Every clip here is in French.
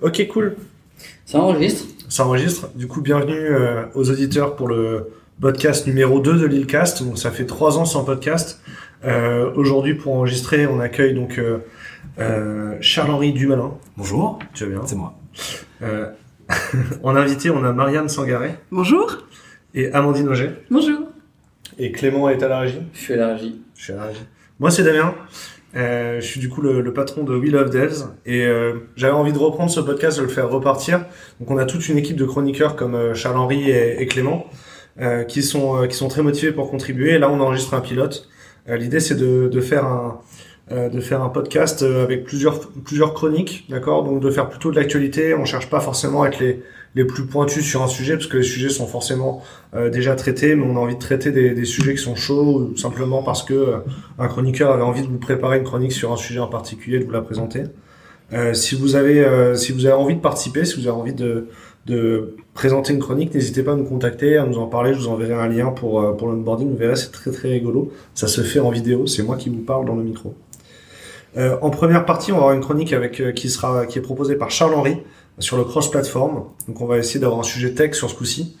Ok, cool. Ça enregistre Ça enregistre. Du coup, bienvenue euh, aux auditeurs pour le podcast numéro 2 de Lilcast. Donc, ça fait trois ans sans podcast. Euh, Aujourd'hui, pour enregistrer, on accueille donc euh, euh, Charles-Henri Dumalin. Bonjour, Tu vas bien? C'est moi. euh, En invité, on a Marianne Sangaré Bonjour. et Amandine Auger. Bonjour. Et Clément est à la régie. Je suis à la régie. Je suis à la régie. Moi, c'est Damien. Euh, je suis du coup le, le patron de We Love Devs et euh, j'avais envie de reprendre ce podcast, de le faire repartir. Donc on a toute une équipe de chroniqueurs comme euh, Charles-Henri et, et Clément euh, qui sont euh, qui sont très motivés pour contribuer. Là, on enregistre un pilote. L'idée, c'est de, de faire un de faire un podcast avec plusieurs plusieurs chroniques, d'accord? Donc de faire plutôt de l'actualité. On cherche pas forcément à être les les plus pointus sur un sujet parce que les sujets sont forcément euh, déjà traités, mais on a envie de traiter des, sujets qui sont chauds ou simplement parce que euh, un chroniqueur avait envie de vous préparer une chronique sur un sujet en particulier, de vous la présenter. Euh, si vous avez envie de participer, si vous avez envie de présenter une chronique, n'hésitez pas à nous contacter, à nous en parler. Je vous enverrai un lien pour pour l'onboarding. Vous verrez, c'est très très rigolo. Ça se fait en vidéo. C'est moi qui vous parle dans le micro. En première partie, on va avoir une chronique avec qui sera qui est proposée par Charles Henry sur le cross-platform. Donc, on va essayer d'avoir un sujet tech sur ce coup-ci.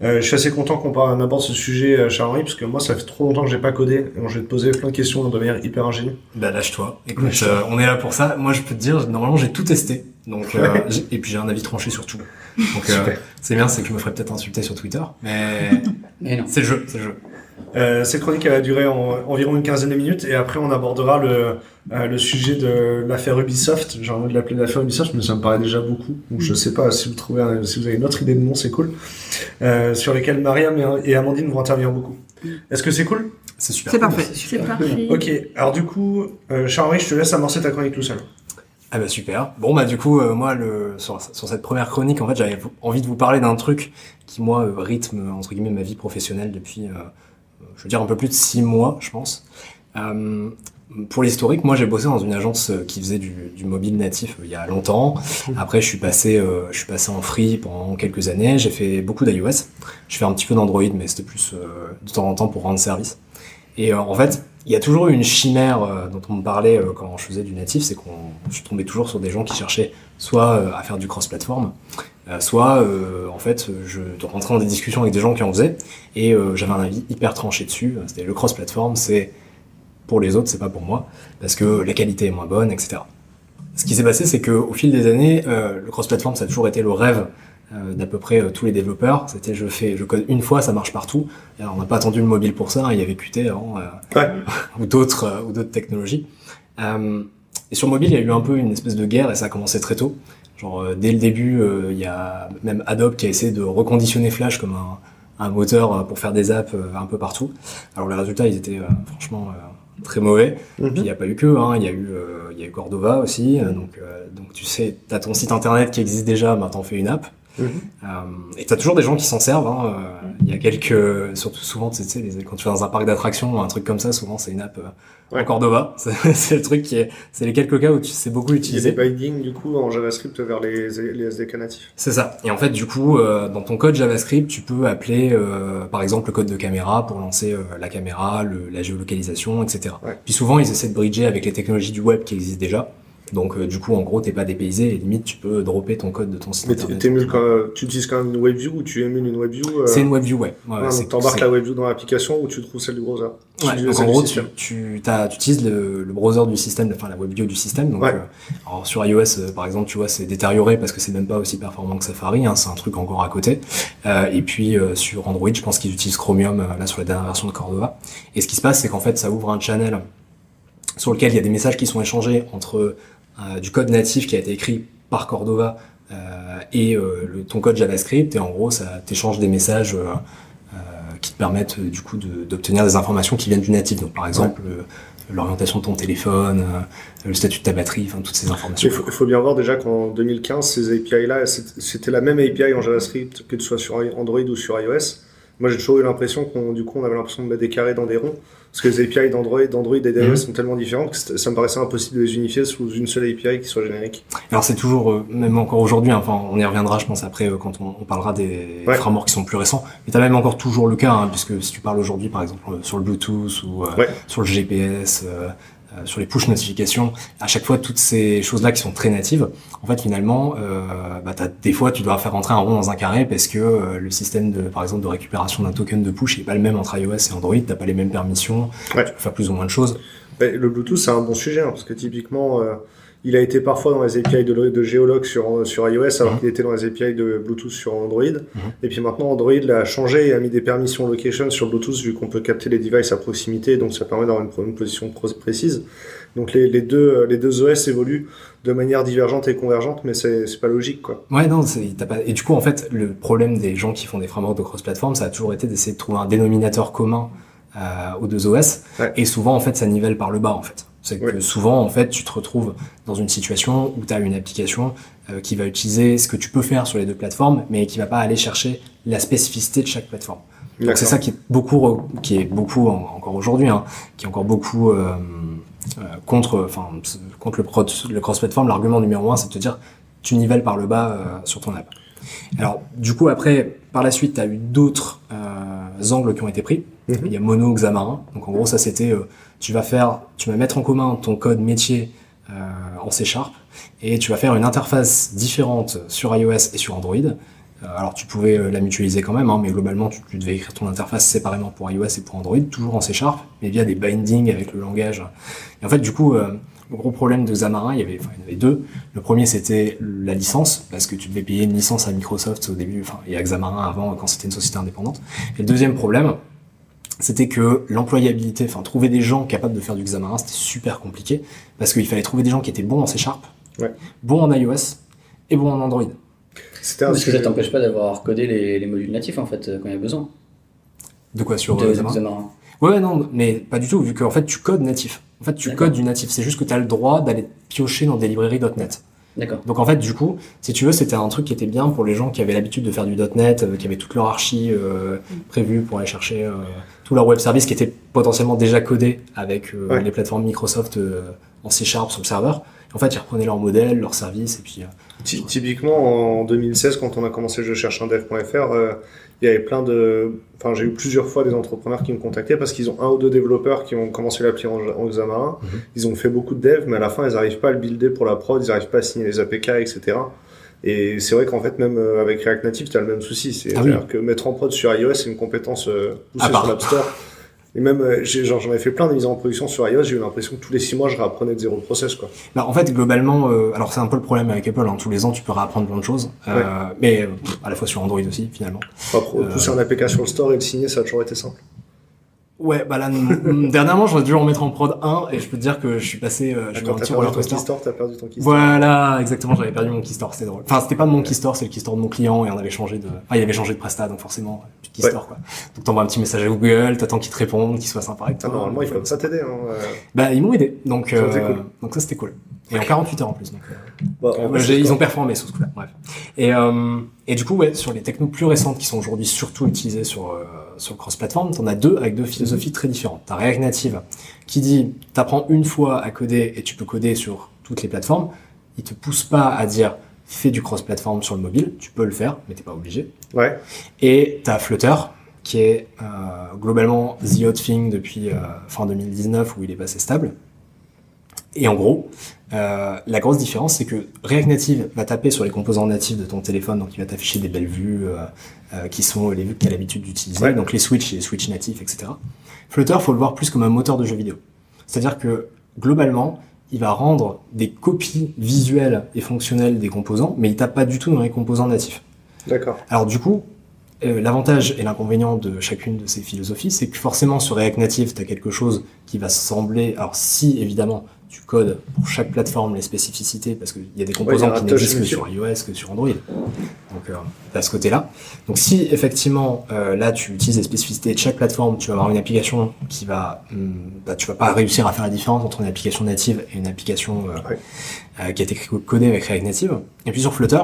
Euh, je suis assez content qu'on parle- on aborde ce sujet, euh, Charles parce que moi, ça fait trop longtemps que j'ai pas codé. Et donc, je vais te poser plein de questions de manière hyper ingénue. Bah lâche-toi. Écoute, euh, on est là pour ça. Moi, je peux te dire, normalement, j'ai tout testé. Donc, euh, et puis j'ai un avis tranché sur tout. Donc, euh, Super. c'est bien, c'est que je me ferais peut-être insulter sur Twitter, mais Mais non. c'est le jeu, c'est le jeu. Euh, cette chronique elle va durer en- environ une quinzaine de minutes et après on abordera le, euh, le sujet de l'affaire Ubisoft. J'ai envie de l'appeler l'affaire Ubisoft, mais ça me paraît déjà beaucoup. Donc je sais pas si vous trouvez un- si vous avez une autre idée de nom, c'est cool. Euh, sur lesquels Mariam et, et Amandine vont intervenir beaucoup. Est-ce que c'est cool? C'est super. C'est cool. parfait. C'est parfait. Ok. Alors du coup, euh, Charles, je te laisse amorcer ta chronique tout seul. Ah bah super. Bon bah du coup, euh, moi, le, sur, sur cette première chronique, en fait, j'avais envie de vous parler d'un truc qui moi euh, rythme entre guillemets ma vie professionnelle depuis, euh, je veux dire un peu plus de six mois, je pense. Euh, pour l'historique, moi j'ai bossé dans une agence euh, qui faisait du, du mobile natif euh, il y a longtemps. Après, je suis passé, euh, je suis passé en free pendant quelques années. J'ai fait beaucoup d'iOS. Je fais un petit peu d'Android, mais c'était plus euh, de temps en temps pour rendre service. Et euh, en fait, il y a toujours eu une chimère euh, dont on me parlait euh, quand je faisais du natif, c'est qu'on je tombais toujours sur des gens qui cherchaient soit à faire du cross-platform, soit euh, en fait je rentrais dans des discussions avec des gens qui en faisaient et euh, j'avais un avis hyper tranché dessus. C'était le cross-platform, c'est pour les autres, c'est pas pour moi parce que la qualité est moins bonne, etc. Ce qui s'est passé, c'est que au fil des années, euh, le cross-platform ça a toujours été le rêve euh, d'à peu près euh, tous les développeurs. C'était je fais, je code une fois, ça marche partout. Et alors, on n'a pas attendu le mobile pour ça. hein, Il y avait Qt avant. euh, Ouais. ou d'autres euh, ou d'autres technologies. Euh, et sur mobile, il y a eu un peu une espèce de guerre et ça a commencé très tôt. Genre euh, dès le début, euh, il y a même Adobe qui a essayé de reconditionner Flash comme un, un moteur euh, pour faire des apps un peu partout. Alors les résultats, ils étaient euh, franchement euh, très mauvais. Mhm. Puis il n'y a pas eu que, hein, il y a eu euh, il y a eu Cordova aussi. donc euh, donc tu sais, t'as ton site internet qui existe déjà, maintenant fais une app. Mhm. Euh, et t'as toujours des gens qui s'en servent. hein, euh, Il y a quelques, surtout souvent, tu sais, quand tu vas dans un parc d'attractions ou un truc comme ça, souvent c'est une app euh, Ouais. en Cordova. C'est le truc qui est, c'est les quelques cas où tu c'est beaucoup Il y a utilisé. des bindings du coup en JavaScript vers les, les SDK natifs. C'est ça. Et en fait, du coup, euh, dans ton code JavaScript, tu peux appeler, euh, par exemple, le code de caméra pour lancer euh, la caméra, le, la géolocalisation, etc. Ouais. Puis souvent, ils essaient de bridger avec les technologies du web qui existent déjà. Donc, euh, du coup, en gros, t'es pas dépaysé et limite, tu peux dropper ton code de ton site Mais internet. quand, tu utilises quand même une WebView ou tu émules une WebView euh, C'est une WebView, ouais. ouais, ouais, donc t'embarques la WebView dans l'application ou tu trouves celle du browser. Ouais, donc en gros, tu, tu, tu utilises le, le browser du système, enfin la WebView du système. Donc, Ouais. euh, alors sur iOS, euh, par exemple, tu vois, c'est détérioré parce que c'est même pas aussi performant que Safari. Hein, c'est un truc encore à côté. Euh, et puis euh, sur Android, je pense qu'ils utilisent Chromium là sur la dernière version de Cordova. Et ce qui se passe, c'est qu'en fait, ça ouvre un channel sur lequel il y a des messages qui sont échangés entre du code natif qui a été écrit par Cordova euh, et euh, le, ton code JavaScript. Et en gros, ça t'échange des messages. euh, euh, qui te permettent euh, du coup de- d'obtenir des informations qui viennent du natif. Donc par exemple euh, l'orientation de ton téléphone, euh, le statut de ta batterie, enfin toutes ces informations. Il faut, bien voir déjà qu'en 2015, ces API-là, c'était la même API en JavaScript que ce soit sur Android ou sur iOS. Moi, j'ai toujours eu l'impression qu'on, du coup, on avait l'impression de mettre des carrés dans des ronds. Parce que les API d'Android, d'Android et d'iOS Mhm. sont tellement différentes que ça me paraissait impossible de les unifier sous une seule API qui soit générique. Alors c'est toujours, euh, même encore aujourd'hui, hein, enfin on y reviendra je pense après euh, quand on, on parlera des Ouais. frameworks qui sont plus récents, mais t'as même encore toujours le cas, hein, puisque si tu parles aujourd'hui par exemple euh, sur le Bluetooth ou Ouais. sur le GPS, euh, sur les push notifications, à chaque fois toutes ces choses-là qui sont très natives, en fait finalement, euh, bah, t'as- des fois tu dois faire rentrer un rond dans un carré parce que euh, le système de, par exemple, de récupération d'un token de push n'est pas le même entre iOS et Android, t'as pas les mêmes permissions, Ouais. tu peux faire plus ou moins de choses. Le Bluetooth, c'est un bon sujet, hein, parce que typiquement, euh, il a été parfois dans les API de, de Geolog sur, sur iOS, alors Mhm. qu'il était dans les API de Bluetooth sur Android. Et puis maintenant, Android l'a changé et a mis des permissions location sur Bluetooth, vu qu'on peut capter les devices à proximité, donc ça permet d'avoir une, une position précise. Donc les, les, deux, les deux OS évoluent de manière divergente et convergente, mais c'est pas logique, quoi. Ouais, non, pas. Et du coup, en fait, le problème des gens qui font des frameworks de cross-platform, ça a toujours été d'essayer de trouver un dénominateur commun euh, aux deux OS. Ouais. Et souvent, en fait, ça nivelle par le bas, en fait. C'est que souvent, en fait, tu te retrouves dans une situation où tu as une application euh, qui va utiliser ce que tu peux faire sur les deux plateformes, mais qui va pas aller chercher la spécificité de chaque plateforme. Donc c'est ça qui est beaucoup, qui est beaucoup en- encore aujourd'hui, hein, qui est encore beaucoup euh, euh, contre, enfin, contre le, pro- le cross-platform. L'argument numéro un, c'est de te dire, tu nivelles par le bas sur ton app. Alors, du coup, après, par la suite, tu as eu d'autres angles qui ont été pris. Mhm. Il y a Mono, Xamarin. Donc, en gros, ça, c'était, tu vas faire, tu vas mettre en commun ton code métier euh, en C Sharp et tu vas faire une interface différente sur iOS et sur Android. Euh, alors, tu pouvais euh, la mutualiser quand même, hein, mais globalement, tu, devais écrire ton interface séparément pour iOS et pour Android, toujours en C Sharp, mais via des bindings avec le langage. Et en fait, du coup, euh, le gros problème de Xamarin, il y avait, enfin, en avait deux. Le premier, c'était la licence, parce que tu devais payer une licence à Microsoft au début, enfin, et à Xamarin avant, quand c'était une société indépendante. Et le deuxième problème, c'était que l'employabilité, enfin, trouver des gens capables de faire du Xamarin, c'était super compliqué, parce qu'il fallait trouver des gens qui étaient bons en C Sharp, Ouais. bons en iOS, et bons en Android. C'était un Parce que ça t'empêche pas d'avoir codé les, les modules natifs en fait euh, quand il y a besoin. De quoi sur de, euh, Xamarin Xamarin. Ouais, ouais, non, mais pas du tout, vu qu'en fait, tu codes natif. En fait, tu codes du natif. C'est juste que tu as le droit d'aller piocher dans des librairies .NET. D'accord. Donc en fait, du coup, si tu veux, c'était un truc qui était bien pour les gens qui avaient l'habitude de faire du .NET, euh, qui avaient toute leur archi euh, prévue pour aller chercher euh, tout leur web service qui était potentiellement déjà codé avec euh, Ouais. les plateformes Microsoft euh, en C Sharp sur le serveur. En fait, ils reprenaient leur modèle, leur service, et puis... euh, Ty- Typiquement, en 2016, quand on a commencé Je cherche un dev.fr, il y avait plein de. Enfin, j'ai eu plusieurs fois des entrepreneurs qui me contactaient parce qu'ils ont un ou deux développeurs qui ont commencé l'appli en, en Xamarin. Mhm. Ils ont fait beaucoup de dev, mais à la fin, ils n'arrivent pas à le builder pour la prod, ils n'arrivent pas à signer les APK, etc. Et c'est vrai qu'en fait, même euh, avec React Native, tu as le même souci. Ah oui. C'est-à-dire que mettre en prod sur iOS, c'est une compétence euh, poussée part. sur l'App Store. Et même, euh, j'en ai fait plein de mises en production sur iOS, j'ai eu l'impression que tous les six mois, je réapprenais de zéro le process, quoi. Bah, en fait, globalement, euh, alors c'est un peu le problème avec Apple, hein, tous les ans tu peux réapprendre plein de choses, euh, Ouais. mais pff, à la fois sur Android aussi, finalement. Enfin, pour Euh. pousser un APK sur le store et le signer, ça a toujours été simple. Ouais, bah là, dernièrement, j'aurais dû en mettre en prod 1, et je peux te dire que je suis passé, euh, eu Quand un petit roller coaster. t'as perdu ton keystore. Voilà, exactement, j'avais perdu mon keystore, c'était drôle. Enfin, c'était pas mon keystore, c'est le keystore de mon client, et on avait changé de... Enfin, il avait changé de presta, donc forcément, plus de keystore, quoi. Donc t'envoies un petit message à Google, t'attends qu'ils te répondent, qu'ils soient sympas avec Ah, toi. normalement, ils peuvent pas t'aider. Hein. euh. Bah, ils m'ont aidé, donc, Ça, euh, c'est cool. donc ça c'était cool. Et en 48 heures en plus, donc... euh, Bah, en Euh, c'est ils ont performé sous ce coup-là, bref. Et, euh, et du coup, ouais, sur les technos plus récentes qui sont aujourd'hui surtout utilisées sur, euh, sur le cross-platform, t'en as deux avec deux philosophies très différentes. T'as React Native qui dit, t'apprends une fois à coder et tu peux coder sur toutes les plateformes. Il te pousse pas à dire, fais du cross-platform sur le mobile. Tu peux le faire, mais t'es pas obligé. Ouais. Et t'as Flutter, qui est euh, globalement the hot thing depuis euh, fin 2019 où il est passé stable. Et en gros, euh, la grosse différence, c'est que React Native va taper sur les composants natifs de ton téléphone, donc il va t'afficher des belles vues euh, euh, qui sont les vues que tu as l'habitude d'utiliser, Ouais. donc les switches et les switches natifs, etc. Flutter, faut le voir plus comme un moteur de jeu vidéo. C'est-à-dire que globalement, il va rendre des copies visuelles et fonctionnelles des composants, mais il tape pas du tout dans les composants natifs. D'accord. Alors du coup, euh, l'avantage et l'inconvénient de chacune de ces philosophies, c'est que forcément sur React Native, tu as quelque chose qui va sembler... Alors si évidemment tu codes pour chaque plateforme les spécificités, parce qu'il y a des composants un qui n'existent que sur iOS, que sur Android. Donc euh, tu ce côté-là. Donc si effectivement euh, là tu utilises les spécificités de chaque plateforme, tu vas avoir une application qui va... hum, bah, tu vas pas réussir à faire la différence entre une application native et une application euh, Ouais. euh, qui a été codée avec React Native. Et puis sur Flutter,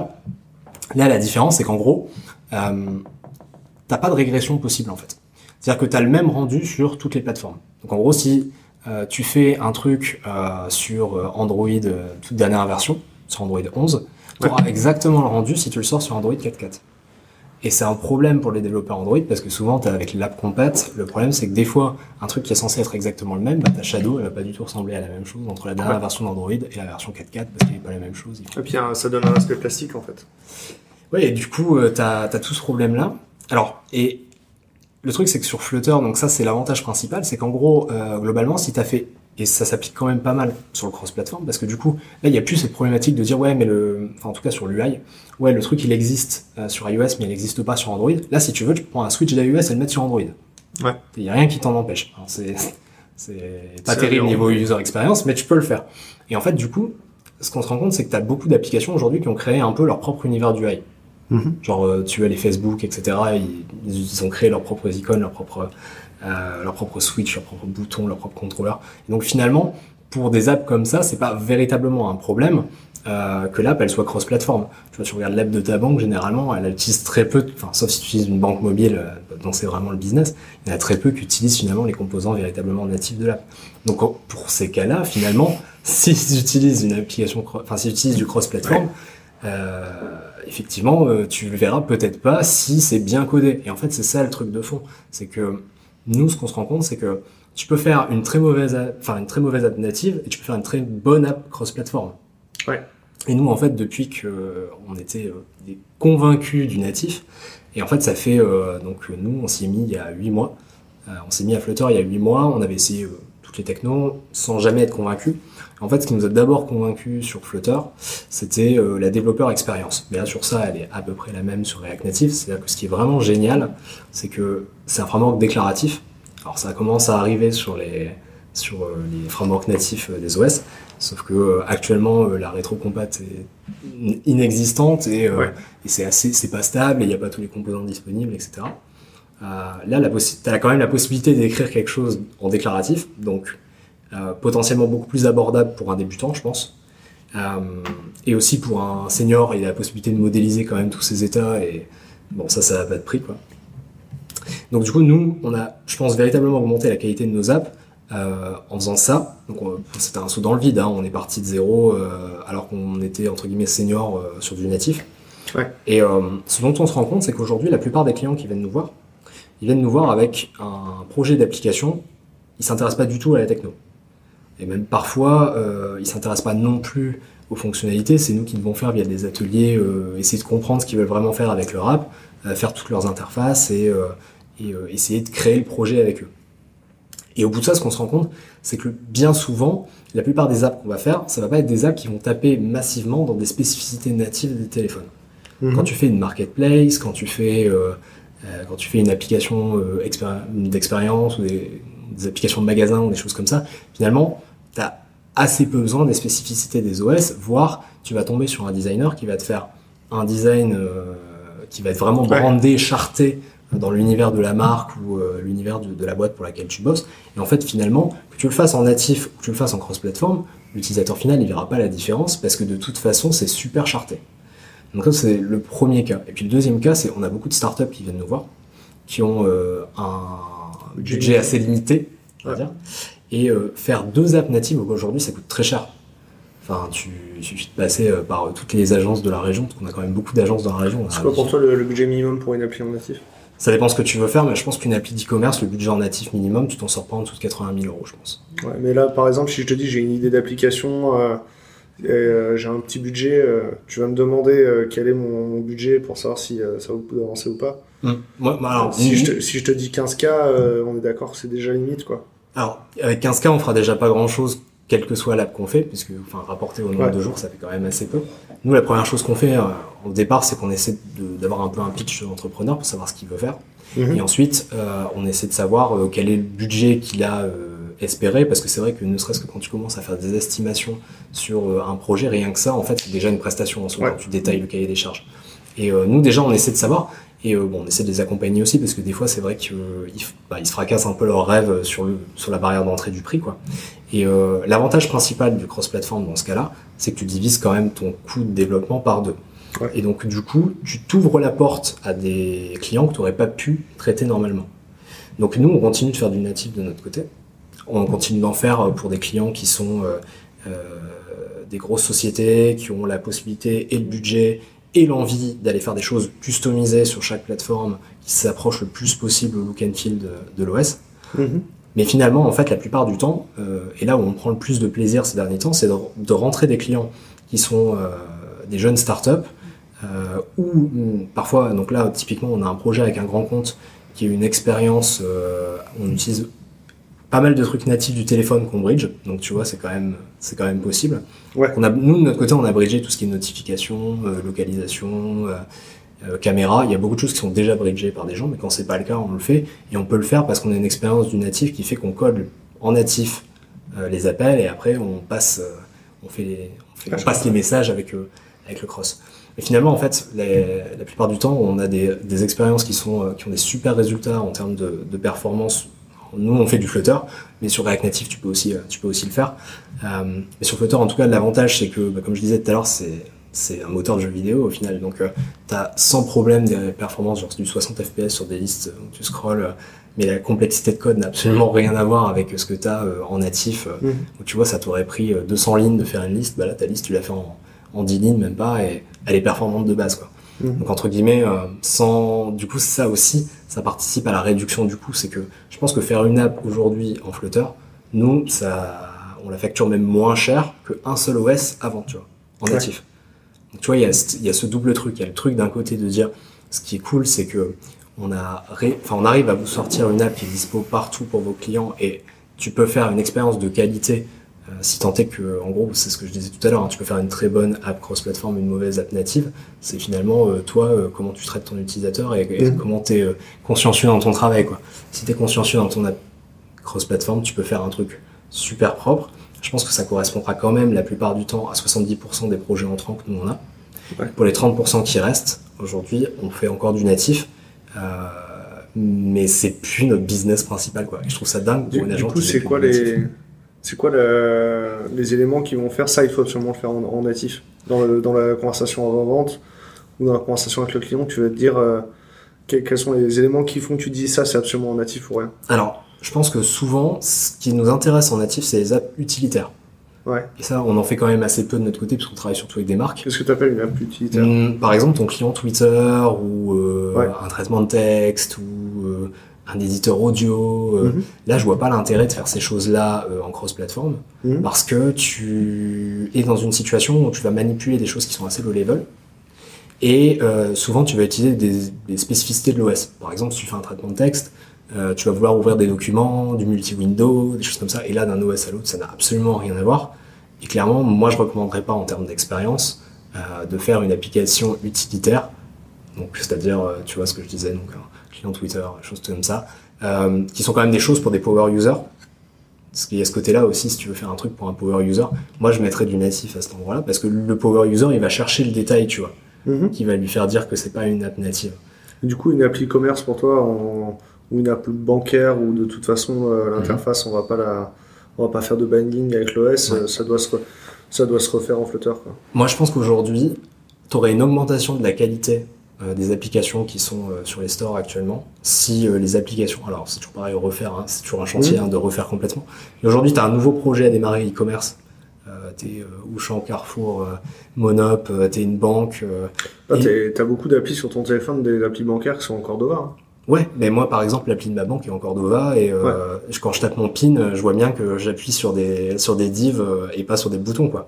Là, la différence, c'est qu'en gros, t'as pas de régression possible en fait. C'est-à-dire que tu as le même rendu sur toutes les plateformes. Donc en gros, si euh, tu fais un truc euh, sur euh, Android toute dernière version, sur Android 11, tu auras exactement le rendu si tu le sors sur Android 4.4. Et c'est un problème pour les développeurs Android parce que souvent, tu avec l'app compat, le problème c'est que des fois, un truc qui est censé être exactement le même, bah, ta Shadow, elle va pas du tout ressembler à la même chose entre la dernière Ouais. version d'Android et la version 4.4 parce qu'il n'est pas la même chose. Et puis ça donne un aspect plastique en fait. Ouais, et du coup, t'as as tout ce problème-là. Alors, et le truc, c'est que sur Flutter, donc ça, c'est l'avantage principal, c'est qu'en gros, euh, globalement, si t'as fait, et ça s'applique quand même pas mal sur le cross-platform, parce que du coup, là, il y a plus cette problématique de dire, ouais, mais le, enfin, en tout cas sur l'UI, ouais, le truc, il existe euh, sur iOS, mais il n'existe pas sur Android. Là, si tu veux, tu prends un switch d'iOS et le mettre sur Android. Ouais. Il y a rien qui t'en empêche. Alors, C'est, c'est pas terrible niveau user experience, mais tu peux le faire. Et en fait, du coup, ce qu'on se rend compte, c'est que t'as beaucoup d'applications aujourd'hui qui ont créé un peu leur propre univers d'UI. Genre, euh, tu as les Facebook, etc. Ils, ils ont créé leurs propres icônes, leurs propres, euh, leurs propres switch, leurs propres boutons, leurs propres contrôleurs. Et donc, finalement, pour des apps comme ça, c'est pas véritablement un problème euh, que l'app elle soit cross-platform. Tu vois, tu regardes l'app de ta banque, généralement, elle utilise très peu, enfin, sauf si tu utilises une banque mobile, euh, dont c'est vraiment le business, il y en a très peu qui utilisent finalement les composants véritablement natifs de l'app. Donc, oh, pour ces cas-là, finalement, s'ils utilisent une application, enfin, s'ils utilisent du cross-platform, euh, effectivement, euh, tu le verras peut-être pas si c'est bien codé. Et en fait, c'est ça le truc de fond. C'est que nous, ce qu'on se rend compte, c'est que tu peux faire une très mauvaise, app- enfin une très mauvaise app native et tu peux faire une très bonne app cross-platform. Ouais. Et nous, en fait, depuis que euh, on était euh, convaincus du natif, et en fait, ça fait euh, donc nous, on s'y est mis il y a huit mois. Euh, on s'est mis à Flutter il y a huit mois. On avait essayé euh, toutes les technos sans jamais être convaincus. En fait, ce qui nous a d'abord convaincus sur Flutter, c'était euh, la développeur expérience. Mais là, sur ça, elle est à peu près la même sur React Native. C'est-à-dire que ce qui est vraiment génial, c'est que c'est un framework déclaratif. Alors, ça commence à arriver sur les, sur euh, les frameworks natifs euh, des OS. Sauf que actuellement, la rétrocompat est inexistante et, euh, c'est assez, c'est pas stable et il n'y a pas tous les composants disponibles, etc. Euh, là, possi- t'as quand même la possibilité d'écrire quelque chose en déclaratif, donc potentiellement beaucoup plus abordable pour un débutant, je pense. Euh, et aussi pour un senior, il a la possibilité de modéliser quand même tous ses états et bon, ça, ça n'a pas de prix, quoi. Donc du coup, nous, on a, je pense, véritablement augmenté la qualité de nos apps euh, en faisant ça. Donc on- c'était un saut dans le vide, hein. on est parti de zéro euh, alors qu'on était entre guillemets senior euh, sur du natif. Ouais. Et euh, ce dont on se rend compte, c'est qu'aujourd'hui, la plupart des clients qui viennent nous voir, ils viennent nous voir avec un projet d'application, ils s'intéressent pas du tout à la techno. Et même parfois, euh, ils s'intéressent pas non plus aux fonctionnalités, c'est nous qui devons faire via des ateliers, euh, essayer de comprendre ce qu'ils veulent vraiment faire avec leur app, euh, faire toutes leurs interfaces et, et essayer de créer le projet avec eux. Et au bout de ça, ce qu'on se rend compte, c'est que bien souvent, la plupart des apps qu'on va faire, ça va pas être des apps qui vont taper massivement dans des spécificités natives des téléphones. Mhm. Quand tu fais une marketplace, quand tu fais, quand tu fais une application expéri- d'expérience ou des, des applications de magasin ou des choses comme ça, finalement, tu as assez peu besoin des spécificités des OS, voire tu vas tomber sur un designer qui va te faire un design euh, qui va être vraiment Ouais. brandé, charté dans l'univers de la marque ou euh, l'univers de, de la boîte pour laquelle tu bosses. Et en fait, finalement, que tu le fasses en natif ou que tu le fasses en cross-platform, l'utilisateur final, il verra pas la différence parce que de toute façon, c'est super charté. Donc ça, c'est le premier cas. Et puis le deuxième cas, c'est on a beaucoup de startups qui viennent nous voir, qui ont euh, un Budget assez limité, on va Ouais. dire. Et euh, faire deux apps natives aujourd'hui, ça coûte très cher. Enfin, tu, il suffit de passer euh, par euh, toutes les agences de la région, parce qu'on a quand même beaucoup d'agences dans la région. C'est quoi pour toi le, le budget minimum pour une appli en natif? Ça dépend ce que tu veux faire, mais je pense qu'une appli d'e-commerce, le budget en natif minimum, tu t'en sors pas en dessous de 80 000 euros, je pense. Ouais, mais là, par exemple, si je te dis j'ai une idée d'application, euh, euh, j'ai un petit budget, tu vas me demander quel est mon, budget pour savoir si ça vaut le coup d'avancer ou pas. Moi, moi, alors, si, je te, si je te dis 15K, euh, on est d'accord c'est déjà limite, quoi. Alors, avec 15K, on fera déjà pas grand chose, quelle que soit l'app qu'on fait, puisque, enfin, rapporté au nombre Ouais. de jours, ça fait quand même assez peu. Nous, la première chose qu'on fait, euh, au départ, c'est qu'on essaie d'avoir un peu un pitch de l'entrepreneur pour savoir ce qu'il veut faire. Mhm. Et ensuite, euh, on essaie de savoir euh, quel est le budget qu'il a espéré, parce que c'est vrai que ne serait-ce que quand tu commences à faire des estimations sur un projet, rien que ça, en fait, c'est déjà une prestation en soi, Ouais. quand tu détailles le cahier des charges. Et euh, nous, déjà, on essaie de savoir, et euh, bon, on essaie de les accompagner aussi, parce que des fois, c'est vrai qu'ils bah, ils se fracassent un peu leurs rêves sur, le, sur la barrière d'entrée du prix, quoi. Et euh, l'avantage principal du cross-platform dans ce cas-là, c'est que tu divises quand même ton coût de développement par deux. Ouais. Et donc, du coup, tu t'ouvres la porte à des clients que tu n'aurais pas pu traiter normalement. Donc, nous, on continue de faire du natif de notre côté. On continue d'en faire euh, pour des clients qui sont euh, euh, des grosses sociétés, qui ont la possibilité et le budget et l'envie d'aller faire des choses customisées sur chaque plateforme qui s'approche le plus possible au look and feel de, de l'OS. Mhm. Mais finalement, en fait, la plupart du temps, euh, et là où on prend le plus de plaisir ces derniers temps, c'est de, de rentrer des clients qui sont euh, des jeunes startups, euh, ou hum, parfois, donc là, typiquement, on a un projet avec un grand compte qui est une expérience, euh, on utilise pas mal de trucs natifs du téléphone qu'on bridge, donc tu vois, c'est quand même, c'est quand même possible. Ouais. On a, nous, de notre côté, on a bridgé tout ce qui est notification, euh, localisation, euh, euh, caméra. Il y a beaucoup de choses qui sont déjà bridgées par des gens, mais quand c'est pas le cas, on le fait. Et on peut le faire parce qu'on a une expérience du natif qui fait qu'on code en natif les appels et après on passe, on fait les, on, fait- on je passe les messages avec, avec le cross. Et finalement, en fait, les- la plupart du temps, on a des, des expériences qui, sont, qui ont des super résultats en termes de, de performance. Nous, on fait du Flutter, mais sur React Native, tu peux aussi, euh, tu peux aussi le faire. Euh, mais sur Flutter, en tout cas, l'avantage, c'est que, bah, comme je disais tout à l'heure, c'est c'est un moteur de jeu vidéo au final. Donc, tu as sans problème des performances, genre du 60 FPS sur des listes où tu scrolls, euh, mais la complexité de code n'a absolument rien à voir avec ce que tu as en natif. euh, où tu vois, ça t'aurait pris euh, 200 lignes de faire une liste, bah là, ta liste, tu l'as fait en, en 10 lignes, même pas, et elle est performante de base, quoi. Mhm. Donc, entre guillemets, euh, sans, du coup, ça aussi, ça participe à la réduction du coût. C'est que je pense que faire une app aujourd'hui en Flutter, nous, ça, on la facture même moins cher qu'un seul OS avant, tu vois, en Ouais. natif. Donc, tu vois, il y, a, ce- il y a ce double truc. Il y a le truc d'un côté de dire, ce qui est cool, c'est que on a, ré- enfin, on arrive à vous sortir une app qui est dispo partout pour vos clients et tu peux faire une expérience de qualité si tant est que, en gros, c'est ce que je disais tout à l'heure, hein, tu peux faire une très bonne app cross-platform, une mauvaise app native. C'est finalement euh, toi, euh, comment tu traites ton utilisateur et, et Mhm. comment tu es consciencieux dans ton travail. Quoi. Si tu es consciencieux dans ton app cross-platform, tu peux faire un truc super propre. Je pense que ça correspondra quand même la plupart du temps à 70% des projets entrants que nous on a. Ouais. Pour les 30% qui restent, aujourd'hui, on fait encore du natif. Euh, mais c'est plus notre business principal quoi. Et je trouve ça dingue pour Du, une du agence coup, c'est quoi les, c'est quoi le- les éléments qui vont faire ça? Il faut absolument le faire en, en natif. Dans, le- dans la conversation avant-vente ou dans la conversation avec le client, tu vas te dire euh, que- quels sont les éléments qui font que tu dis ça, c'est absolument en natif ou rien? Alors, je pense que souvent, ce qui nous intéresse en natif, c'est les apps utilitaires. Ouais. Et ça, on en fait quand même assez peu de notre côté, parce qu'on travaille surtout avec des marques. Qu'est-ce que tu appelles une app utilitaire? Hum, par exemple, ton client Twitter, ou euh, Ouais. un traitement de texte, ou euh, un éditeur audio. euh, Mhm. Là, je vois pas l'intérêt de faire ces choses-là euh, en cross-platform, Mhm. parce que tu es dans une situation où tu vas manipuler des choses qui sont assez low level. Et euh, souvent, tu vas utiliser des, des spécificités de l'OS. Par exemple, si tu fais un traitement de texte, euh, tu vas vouloir ouvrir des documents, du multi-window, des choses comme ça. Et là, d'un OS à l'autre, ça n'a absolument rien à voir. Et clairement, moi, je recommanderais pas en termes d'expérience euh, de faire une application utilitaire. Donc, c'est-à-dire, euh, tu vois ce que je disais, donc un client Twitter, des choses comme ça, euh, qui sont quand même des choses pour des power users. Parce qu'il y a ce côté-là aussi, si tu veux faire un truc pour un power user, moi je mettrais du natif à cet endroit-là, parce que le power user, il va chercher le détail, tu vois, Mhm. qui va lui faire dire que c'est pas une app native. Du coup, une appli commerce pour toi, en- ou une app bancaire, ou de toute façon, Mhm. euh, l'interface, on va pas la, on va pas faire de binding avec l'OS, Ouais. ça doit se, re- ça doit se refaire en Flutter, quoi. Moi, je pense qu'aujourd'hui, tu aurais une augmentation de la qualité des applications qui sont euh, sur les stores actuellement. Si euh, les applications, alors c'est toujours pareil, refaire, hein, c'est toujours un chantier Mhm. hein, de refaire complètement. Et aujourd'hui, tu as un nouveau projet à démarrer e-commerce. Euh, t'es euh, Auchan, Carrefour, euh, Monop, euh, t'es une banque. euh, Ah, Et- T'as beaucoup d'applis sur ton téléphone, des applis bancaires qui sont en Cordova. hein. Ouais, mais moi par exemple l'appli de ma banque est en Cordova et euh, quand je tape mon PIN, euh, je vois bien que j'appuie sur des sur des divs euh, et pas sur des boutons quoi.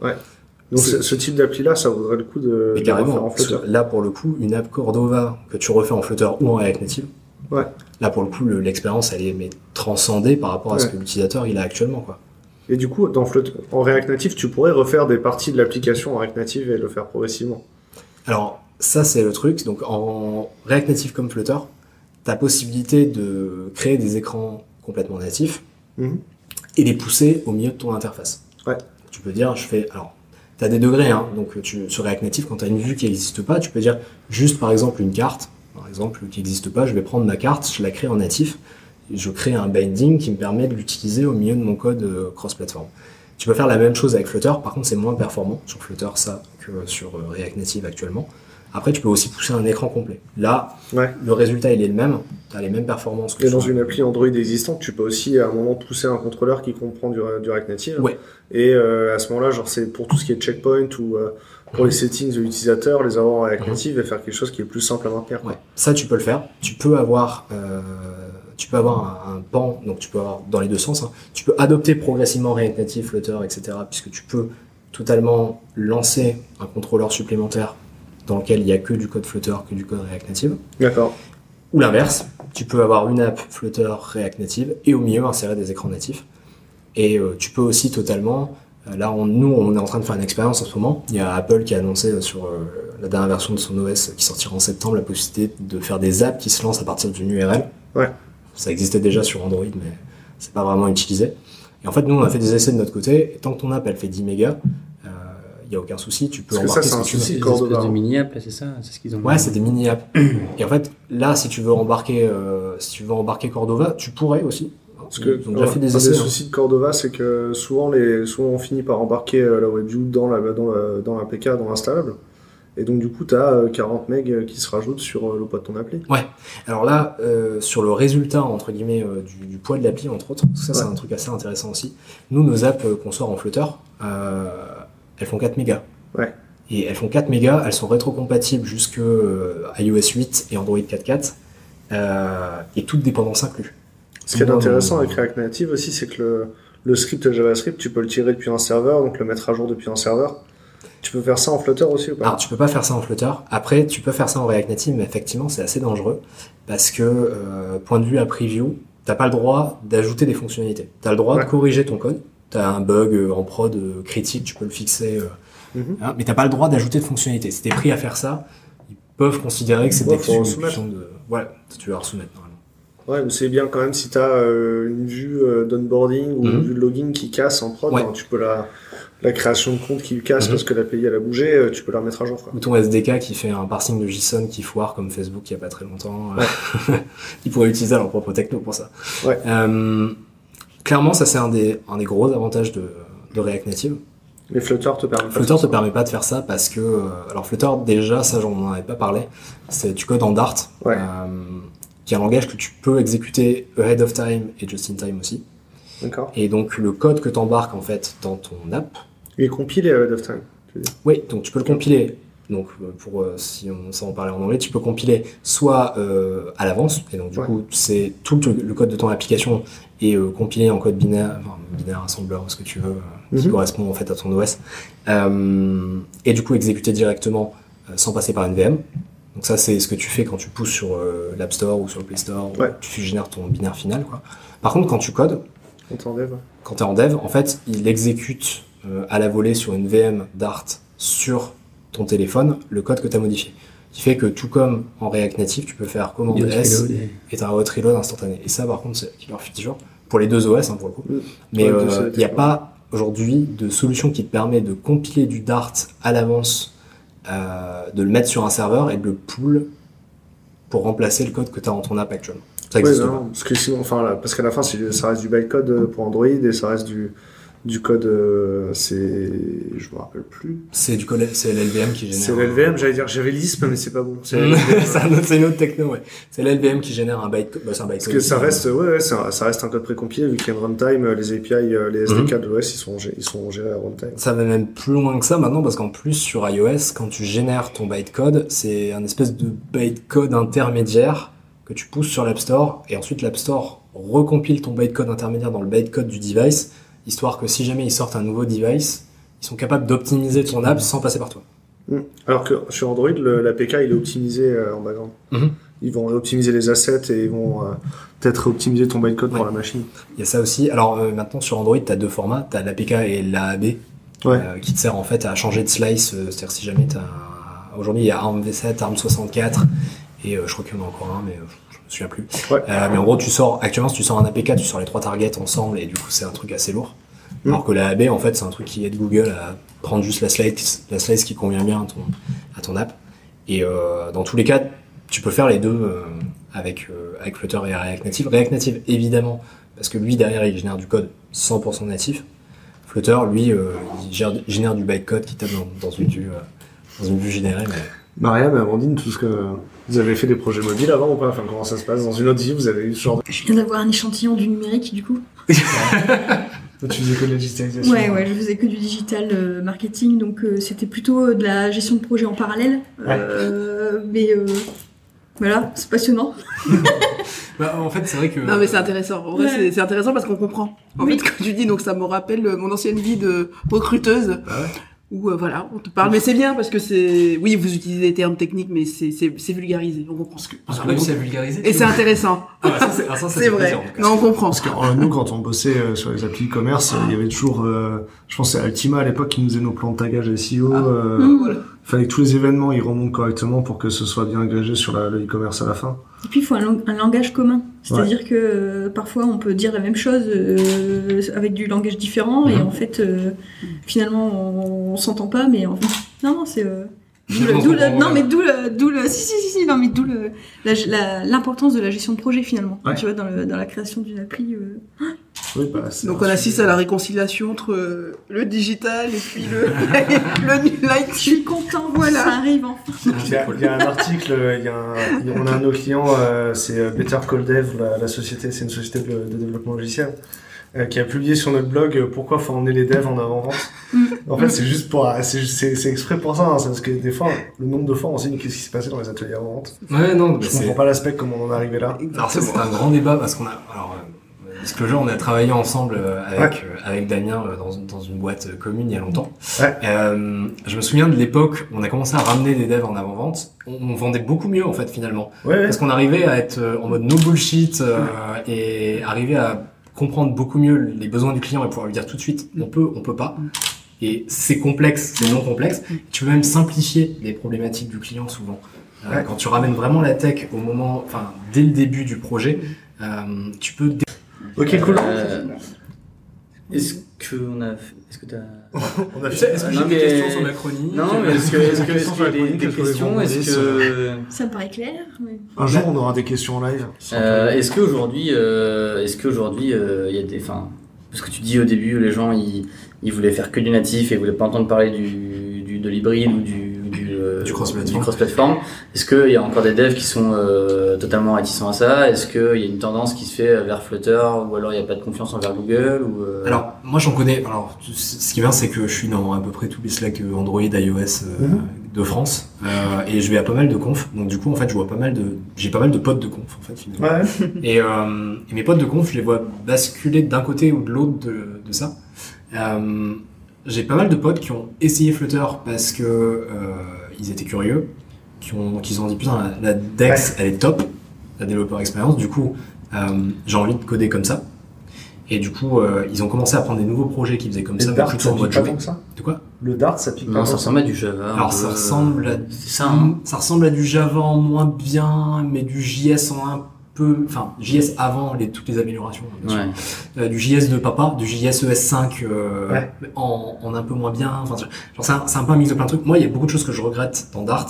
Donc ce, type d'appli-là, ça vaudrait le coup de, Mais de refaire en que là pour le coup, une app Cordova que tu refais en Flutter ou en React Native, Ouais. là pour le coup le- l'expérience elle est mais transcendée par rapport à ce que l'utilisateur il a actuellement quoi. Et du coup, dans en React Native, tu pourrais refaire des parties de l'application en React Native et le faire progressivement. Alors ça c'est le truc, donc en React Native comme Flutter, tu as possibilité de créer des écrans complètement natifs Mhm. et les pousser au milieu de ton interface. Ouais. Tu peux dire, je fais, alors, tu as des degrés, hein, donc sur React Native, quand tu as une vue qui n'existe pas, tu peux dire juste par exemple une carte, par exemple, qui n'existe pas, je vais prendre ma carte, je la crée en natif, je crée un binding qui me permet de l'utiliser au milieu de mon code euh, cross-platform. Tu peux faire la même chose avec Flutter, par contre c'est moins performant sur Flutter ça que sur euh, React Native actuellement. Après tu peux aussi pousser un écran complet. Là, Ouais. le résultat il est le même, tu as les mêmes performances que Et dans une appli Android existante, tu peux aussi à un moment pousser un contrôleur qui comprend du, du React Native. Ouais. Et euh, à ce moment-là, genre c'est pour tout ce qui est checkpoint ou, euh, pour les settings de l'utilisateur, les avoir en React Native et faire quelque chose qui est plus simple à maintenir. Ouais, ça tu peux le faire. Tu peux avoir, euh, tu peux avoir un, un pan, donc tu peux avoir dans les deux sens. hein. Tu peux adopter progressivement React Native, Flutter, etc. Puisque tu peux totalement lancer un contrôleur supplémentaire dans lequel il y a que du code Flutter, que du code React Native. D'accord. Ou l'inverse, tu peux avoir une app Flutter React Native et au milieu insérer des écrans natifs. Et euh, tu peux aussi totalement, euh, là on, nous on est en train de faire une expérience en ce moment, il y a Apple qui a annoncé euh, sur la dernière version de son OS qui sortira en septembre la possibilité de faire des apps qui se lancent à partir d'une URL. Ouais. Ça existait déjà sur Android mais c'est pas vraiment utilisé. Et en fait nous on a fait des essais de notre côté, et tant que ton app elle fait 10 mégas, il n'y a aucun souci, tu peux Parce que ça, embarquer c'est ce un que tu veux. souci. Des hein. mini-app, là, c'est ça C'est ce qu'ils ont Ouais, c'est des mini apps. Et en fait, là, si tu veux embarquer, euh, si tu veux embarquer Cordova, tu pourrais aussi. Parce que Ils ont déjà fait des un essais. des hein. soucis de Cordova, c'est que souvent, les, souvent on finit par embarquer euh, la WebView dans la, dans la, dans l'APK, dans l'installable. Et donc, du coup, tu as 40 MB qui se rajoutent sur euh, le poids de ton appli. Alors là, euh, sur le résultat entre guillemets euh, du, du poids de l'appli entre autres, parce que ça c'est Ouais. un truc assez intéressant aussi. Nous, nos apps euh, qu'on sort en Flutter, euh, elles font 4 mégas. Ouais. Et elles font 4 mégas, elles sont rétrocompatibles jusque euh, iOS 8 et Android 4.4, euh, et toutes dépendances inclus. Ce qui est intéressant avec React Native aussi, c'est que le, le script JavaScript, tu peux le tirer depuis un serveur, donc le mettre à jour depuis un serveur. Tu peux faire ça en Flutter aussi ou pas? Alors, tu peux pas faire ça en Flutter. Après, tu peux faire ça en React Native, mais effectivement, c'est assez dangereux parce que, euh, point de vue à preview, t'as pas le droit d'ajouter des fonctionnalités. T'as le droit Ouais. de corriger ton code. T'as un bug euh, en prod euh, critique, tu peux le fixer, euh, Mhm. hein, mais t'as pas le droit d'ajouter de fonctionnalités. Si t'es pris à faire ça, ils peuvent considérer que c'est Ouais, l'exécution de. Ouais, tu vas soumettre normalement. Ouais, mais c'est bien quand même si tu as une vue euh, d'onboarding ou Mhm. une vue de login qui casse en prod, Ouais. tu peux la, la création de compte qui casse Mhm. parce que l'API elle a bougé, euh, tu peux la remettre à jour. Quoi. Ou ton SDK qui fait un parsing de JSON qui foire comme Facebook il y a pas très longtemps. Ils pourraient utiliser leur propre techno pour ça. Ouais. Clairement, ça c'est un des, un des gros avantages de, de React Native. Mais Flutter te permet pas Flutter faire te ça. permet pas de faire ça parce que, euh, alors Flutter déjà, ça j'en avais pas parlé, c'est tu codes en Dart, Ouais. euh, qui est un langage que tu peux exécuter ahead of time et just in time aussi. D'accord. Et donc le code que t'embarques en fait dans ton app, Il est compilé ahead of time. tu. Oui, donc tu peux le compiler. Donc euh, pour euh, si on ça en parlait en anglais, tu peux compiler soit euh, à l'avance, et donc du Ouais. coup c'est tout le, le code de ton application est euh, compilé en code binaire, enfin, binaire, assembleur, ce que tu veux, qui Mhm. correspond en fait à ton OS, euh, et du coup exécuté directement sans passer par une VM. Donc ça c'est ce que tu fais quand tu pousses sur l'App Store ou sur le Play Store, Ouais. tu génères ton binaire final. Quoi. Par contre quand tu codes, quand tu es en dev, en fait, il exécute à la volée sur une VM Dart sur ton téléphone le code que tu as modifié. Qui fait que tout comme en React Native, tu peux faire commande S reload et- et t'as un hot reload instantané. Et ça, par contre, c'est killer feature pour les deux OS, hein, pour le coup. Mais euh, il n'y a pas aujourd'hui de solution qui te permet de compiler du Dart à l'avance, euh, de le mettre sur un serveur et de le pull pour remplacer le code que tu as dans ton app actuellement. Ça Ouais, existe non, pas. parce que sinon, enfin, là, parce qu'à la fin, c'est- ça reste du bytecode euh, pour Android et ça reste du, du code, euh, c'est, je me rappelle plus. C'est du code, c'est l'LVM qui génère. C'est l'LVM, j'allais dire, j'avais l'ISP, mais c'est pas bon. C'est c'est une autre techno, ouais. C'est l'LVM qui génère un bytecode. Bah, Parce que ça reste, ouais, ouais, ça, ça reste un code précompilé vu qu'il y a une runtime, euh, les API, euh, les SDK Mhm. de l'OS, ils sont, ils sont gérés à runtime. Ça va même plus loin que ça maintenant parce qu'en plus sur iOS, quand tu génères ton bytecode, c'est un espèce de bytecode intermédiaire que tu pousses sur l'App Store et ensuite l'App Store recompile ton bytecode intermédiaire dans le bytecode du device, histoire que si jamais ils sortent un nouveau device, ils sont capables d'optimiser ton app sans passer par toi. Mm. Alors que sur Android, l'APK, il est optimisé euh, en background. Mhm. Ils vont optimiser les assets et ils vont euh, peut-être optimiser ton bytecode pour Ouais. la machine. Il y a ça aussi. Alors euh, maintenant sur Android, tu as deux formats, tu as l'APK et l'AAB. Ouais. qui te sert en fait à changer de slice. C'est-à-dire si jamais t'as un- aujourd'hui il y a ARM V7, ARM 64 et je crois qu'il y en a encore un, mais me souviens plus. Ouais. Euh, mais en gros, tu sors actuellement si tu sors un APK, tu sors les trois targets ensemble et du coup c'est un truc assez lourd. Mm. Alors que la AB en fait c'est un truc qui aide Google à prendre juste la slice, la slice qui convient bien à ton, à ton app. Et euh, dans tous les cas, tu peux faire les deux euh, avec, avec Flutter et React Native. React Native évidemment parce que lui derrière il génère du code 100% natif. Flutter, lui, il gère- génère du bytecode qui tape dans, dans une vue, dans une vue générée. Mais... Mariam et Amandine, tout ce que vous avez fait des projets mobiles avant ou pas? Enfin, comment ça se passe? Dans une autre vie, vous avez eu ce genre de... Je viens d'avoir un échantillon du numérique, du coup. Tu faisais que de la digitalisation. Ouais, ouais, je faisais que du digital euh, marketing, donc euh, c'était plutôt de la gestion de projet en parallèle. Euh, mais euh, voilà, c'est passionnant. Bah, en fait, c'est vrai que. Non mais c'est intéressant. En vrai, Ouais. c'est- c'est intéressant parce qu'on comprend. En Oui. fait, ce que tu dis, donc ça me rappelle euh, mon ancienne vie de recruteuse. Bah ouais. Où euh, voilà, on te parle, mais c'est bien parce que c'est, oui, vous utilisez des termes techniques, mais c'est c'est c'est vulgarisé, on comprend. On a réussi à vulgariser. Et c'est intéressant. Ah, bah, ça, c'est- ah, C'est vrai. plaisir. Non, on comprend. Parce que euh, nous, quand on bossait euh, sur les applis e-commerce, euh, il y avait toujours, euh, je pense, c'est Altima à l'époque qui nous faisait nos plans de tagage SEO. euh, Mmh, voilà. Il fallait que tous les événements ils remontent correctement pour que ce soit bien agrégé sur la- le e-commerce à la fin. Et puis il faut un, lang- un langage commun. C'est-à-dire que euh, parfois on peut dire la même chose euh, avec du langage différent et Mhm. en fait euh, finalement on, on s'entend pas mais en fait non non c'est d'où le- le- non mais d'où le d'où le si si si, si non mais d'où le la- la- l'importance de la gestion de projet finalement Ouais. tu vois dans, le, dans la création d'une appli euh. Oui, bah, c'est Donc on assiste à la réconciliation entre euh, le digital et puis le le je suis content voilà. ça arrive enfin. Il y, a, il y a un article, euh, il y a un- on a un de nos clients, euh, c'est Better Call Dev, la, la société, c'est une société de, de développement logiciel, qui a publié sur notre blog euh, pourquoi faut emmener les devs en avant-vente. Mm. En fait, c'est juste pour, euh, c'est c'est- c'est exprès pour ça, hein, parce que des fois, le nombre de fois, on se dit qu'est-ce qui s'est passé dans les ateliers avant vente. Ouais, non, Je comprends pas l'aspect comment on en est arrivé là. Alors ça c'est un grand débat parce qu'on a alors euh, Disclosure on a travaillé ensemble euh, avec euh, avec Damien euh, dans, une- dans une boîte euh, commune il y a longtemps. Ouais. Euh, je me souviens de l'époque où on a commencé à ramener des devs en avant vente. On, on vendait beaucoup mieux en fait finalement Ouais, ouais. parce qu'on arrivait à être euh, en mode no bullshit euh, et arriver à comprendre beaucoup mieux les besoins du client et pouvoir lui dire tout de suite on peut on peut pas. Et c'est complexe, c'est non complexe. Tu peux même simplifier les problématiques du client souvent. Euh, Ouais. Quand tu ramènes vraiment la tech au moment, enfin dès le début du projet, euh, tu peux. Ok, cool. Euh, Est-ce que on a, fait- est-ce que t'as, On a Est-ce fait- que Ah, j'ai des questions sur ma chronique non, mais est-ce que, est-ce que, est-ce Sur qu'il y a la des, est-ce que questions, est-ce que, ça me paraît clair. Un jour, on aura des questions en live. euh, est-ce qu'aujourd'hui, euh, est-ce qu'aujourd'hui, euh, il y a des, enfin, parce que tu dis au début, les gens, ils, ils voulaient faire que du natif et ils voulaient pas entendre parler du, du de l'hybride ou du, du, euh, Du cross-platform. Est-ce qu'il y a encore des devs qui sont euh, totalement réticents à ça? Est-ce qu'il y a une tendance qui se fait vers Flutter ou alors il n'y a pas de confiance envers Google ou euh, Alors moi j'en connais. Alors ce qui est bien c'est que je suis dans à peu près tous les Slack euh, Android, iOS euh, Mhm. de France et je vais à pas mal de confs. Donc du coup en fait je vois pas mal de, j'ai pas mal de potes de confs en fait finalement. Ouais. Et, et mes potes de conf, je les vois basculer d'un côté ou de l'autre de, de ça. Euh, j'ai pas mal de potes qui ont essayé Flutter parce que euh, ils étaient curieux, qui ont, qui sont dit putain la, la Dex elle est top, la développeur expérience. Du coup, euh, j'ai envie de coder comme ça. Et du coup, euh, ils ont commencé à prendre des nouveaux projets qui faisaient comme Et ça, mais Dart, ça en mode pas ça? De quoi? Le Dart, ça pique pas Non, tant ça ressemble à du Java. Alors ça euh, ressemble à ça. hein. ça ressemble à du Java en moins bien, mais du JS en un peu, enfin JS avant les toutes les améliorations. bien sûr. Ouais. Euh, du JS de papa, du JS ES5 euh, Ouais. en, en un peu moins bien. Enfin, genre c'est un, c'est un peu un mix de plein de trucs. Moi, il y a beaucoup de choses que je regrette dans Dart.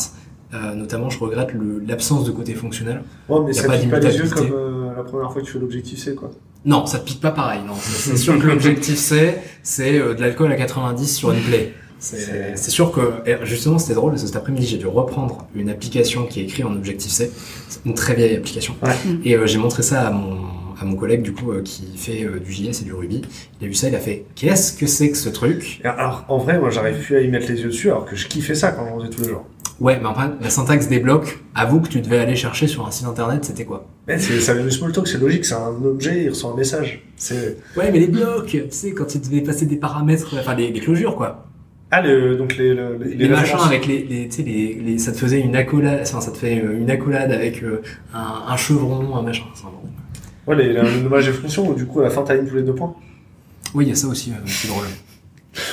Euh, notamment, je regrette le- l'absence de côté fonctionnel. Ouais, mais Y a ça pas pique pas les yeux comme euh, la première fois que tu fais l'objectif C, quoi. Non, ça pique pas pareil. Non, c'est sûr que l'objectif c'est c'est euh, de l'alcool à 90 sur une play. C'est sûr que justement c'était drôle parce que cet après-midi j'ai dû reprendre une application qui est écrite en Objective C, C'est une très vieille application. Ouais. Et euh, j'ai montré ça à mon à mon collègue du coup euh, qui fait euh, du JS et du Ruby. Il a vu ça, il a fait qu'est-ce que c'est que ce truc? Alors, en vrai, moi, j'arrive plus à y mettre les yeux dessus, alors que je kiffais ça quand on faisait tous les jours. Ouais, mais enfin la syntaxe des blocs. Avoue que tu devais aller chercher sur un site internet, c'était quoi? Mais ça vient du small talk, c'est logique, c'est un objet, il reçoit un message. C'est, Ouais, mais les blocs, tu sais quand tu devais passer des paramètres, enfin les, les closures quoi. Ah, le, donc les, le- les, les, machins avec les, les, tu sais, les, les, ça te faisait une accolade, enfin, ça te fait euh, une accolade avec euh, un, un chevron, un machin. un. Ouais, les, les, le nommage des fonctions, où du coup, à la fin, t'alignes tous les deux points. Oui, il y a ça aussi, euh, c'est drôle.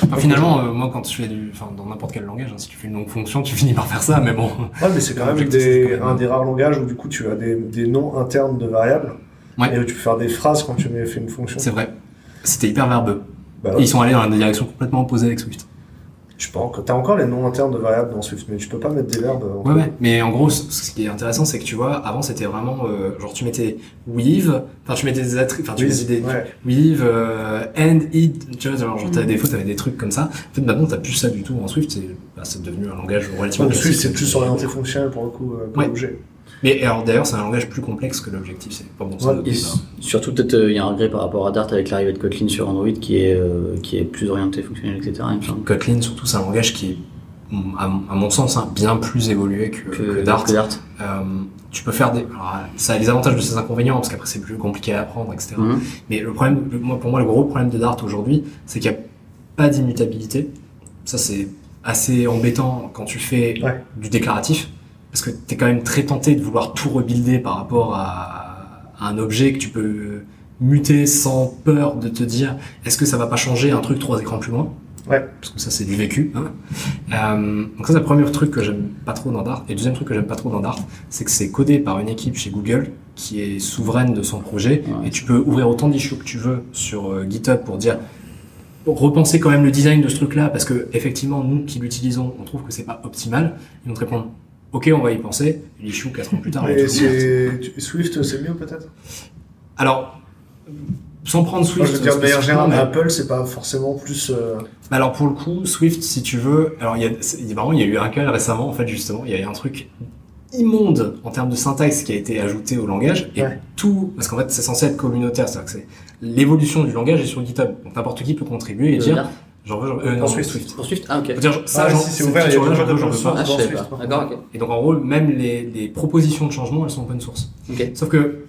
Enfin, finalement, euh, moi, quand je fais du, enfin, dans n'importe quel langage, hein, si tu fais une longue fonction, tu finis par faire ça, mais bon. Ouais, mais c'est quand même L'objectif, c'est des, quand même- un des rares langages où du coup, tu as des, des noms internes de variables. Ouais. Et où tu peux faire des phrases quand tu fais une fonction. C'est vrai. C'était hyper verbeux. Bah, Et ils sont allés dans une direction complètement opposée avec Swift. Je sais pas, encore- t'as encore les noms internes de variables dans Swift, mais tu peux pas mettre des verbes. en Ouais, ouais. Mais en gros, ce qui est intéressant, c'est que tu vois, avant, c'était vraiment, euh, genre, tu mettais weave, enfin, tu mettais des attributs, enfin, tu Oui, mettais des, ouais. weave, euh, and, it, tu vois, genre, genre, t'avais Mhm. des fois, t'avais des trucs comme ça. En fait, maintenant, t'as plus ça du tout en Swift, c'est, bah, c'est devenu un langage relativement Ouais, Swift, c'est plus orienté fonctionnel pour le coup, euh, Ouais. l'objet. Mais alors d'ailleurs, c'est un langage plus complexe que l'objectif, c'est pas bon ça. Ouais, Et surtout, peut-être, euh, il y a un regret par rapport à Dart avec l'arrivée de Kotlin sur Android qui est, euh, qui est plus orienté fonctionnel, etc. Kotlin, surtout, c'est un langage qui est, à, à mon sens, hein, bien plus évolué que, que Dart. que Dart. Euh, tu peux faire des. alors, ça a les avantages de ses inconvénients parce qu'après c'est plus compliqué à apprendre, etc. Mhm. Mais le problème, le- moi, pour moi, le gros problème de Dart aujourd'hui, c'est qu'il n'y a pas d'immutabilité. Ça, c'est assez embêtant quand tu fais Ouais. du déclaratif, parce que tu es quand même très tenté de vouloir tout rebuilder par rapport à, à un objet que tu peux muter sans peur de te dire est-ce que ça va pas changer un truc trois écrans plus loin? Ouais. parce que ça c'est du vécu. Hein. Euh, donc ça c'est le premier truc que j'aime pas trop dans Dart. Et le deuxième truc que j'aime pas trop dans Dart, c'est que c'est codé par une équipe chez Google qui est souveraine de son projet. Ouais. Et tu peux ouvrir autant d'issues que tu veux sur euh, GitHub pour dire repenser quand même le design de ce truc-là, parce que effectivement nous qui l'utilisons, on trouve que c'est pas optimal. Ils vont te répondre ok on va y penser. L'issue quatre ans plus tard. Swift, c'est mieux peut-être? Alors sans prendre Swift. Moi, je veux dire de manière générale, mais- Apple, c'est pas forcément plus. euh, Alors pour le coup, Swift, si tu veux, alors il y a, c'est- il y a vraiment, il y a eu un cas récemment, en fait justement, il y a eu un truc immonde en termes de syntaxe qui a été ajouté au langage et Ouais. tout, parce qu'en fait c'est censé être communautaire, c'est-à-dire que c'est l'évolution du langage est sur GitHub, donc n'importe qui peut contribuer et dire, j'en veux, j'en- euh, non, Pour Swift, Swift. Swift. Pour Swift Ah, ok. Faut dire, ça, Ah, j'en- si, c'est ouvert, il y a veux, de veux source. Ah, D'accord, ok. Et donc en gros, même les, les propositions de changement, elles sont open source. Ok. Sauf que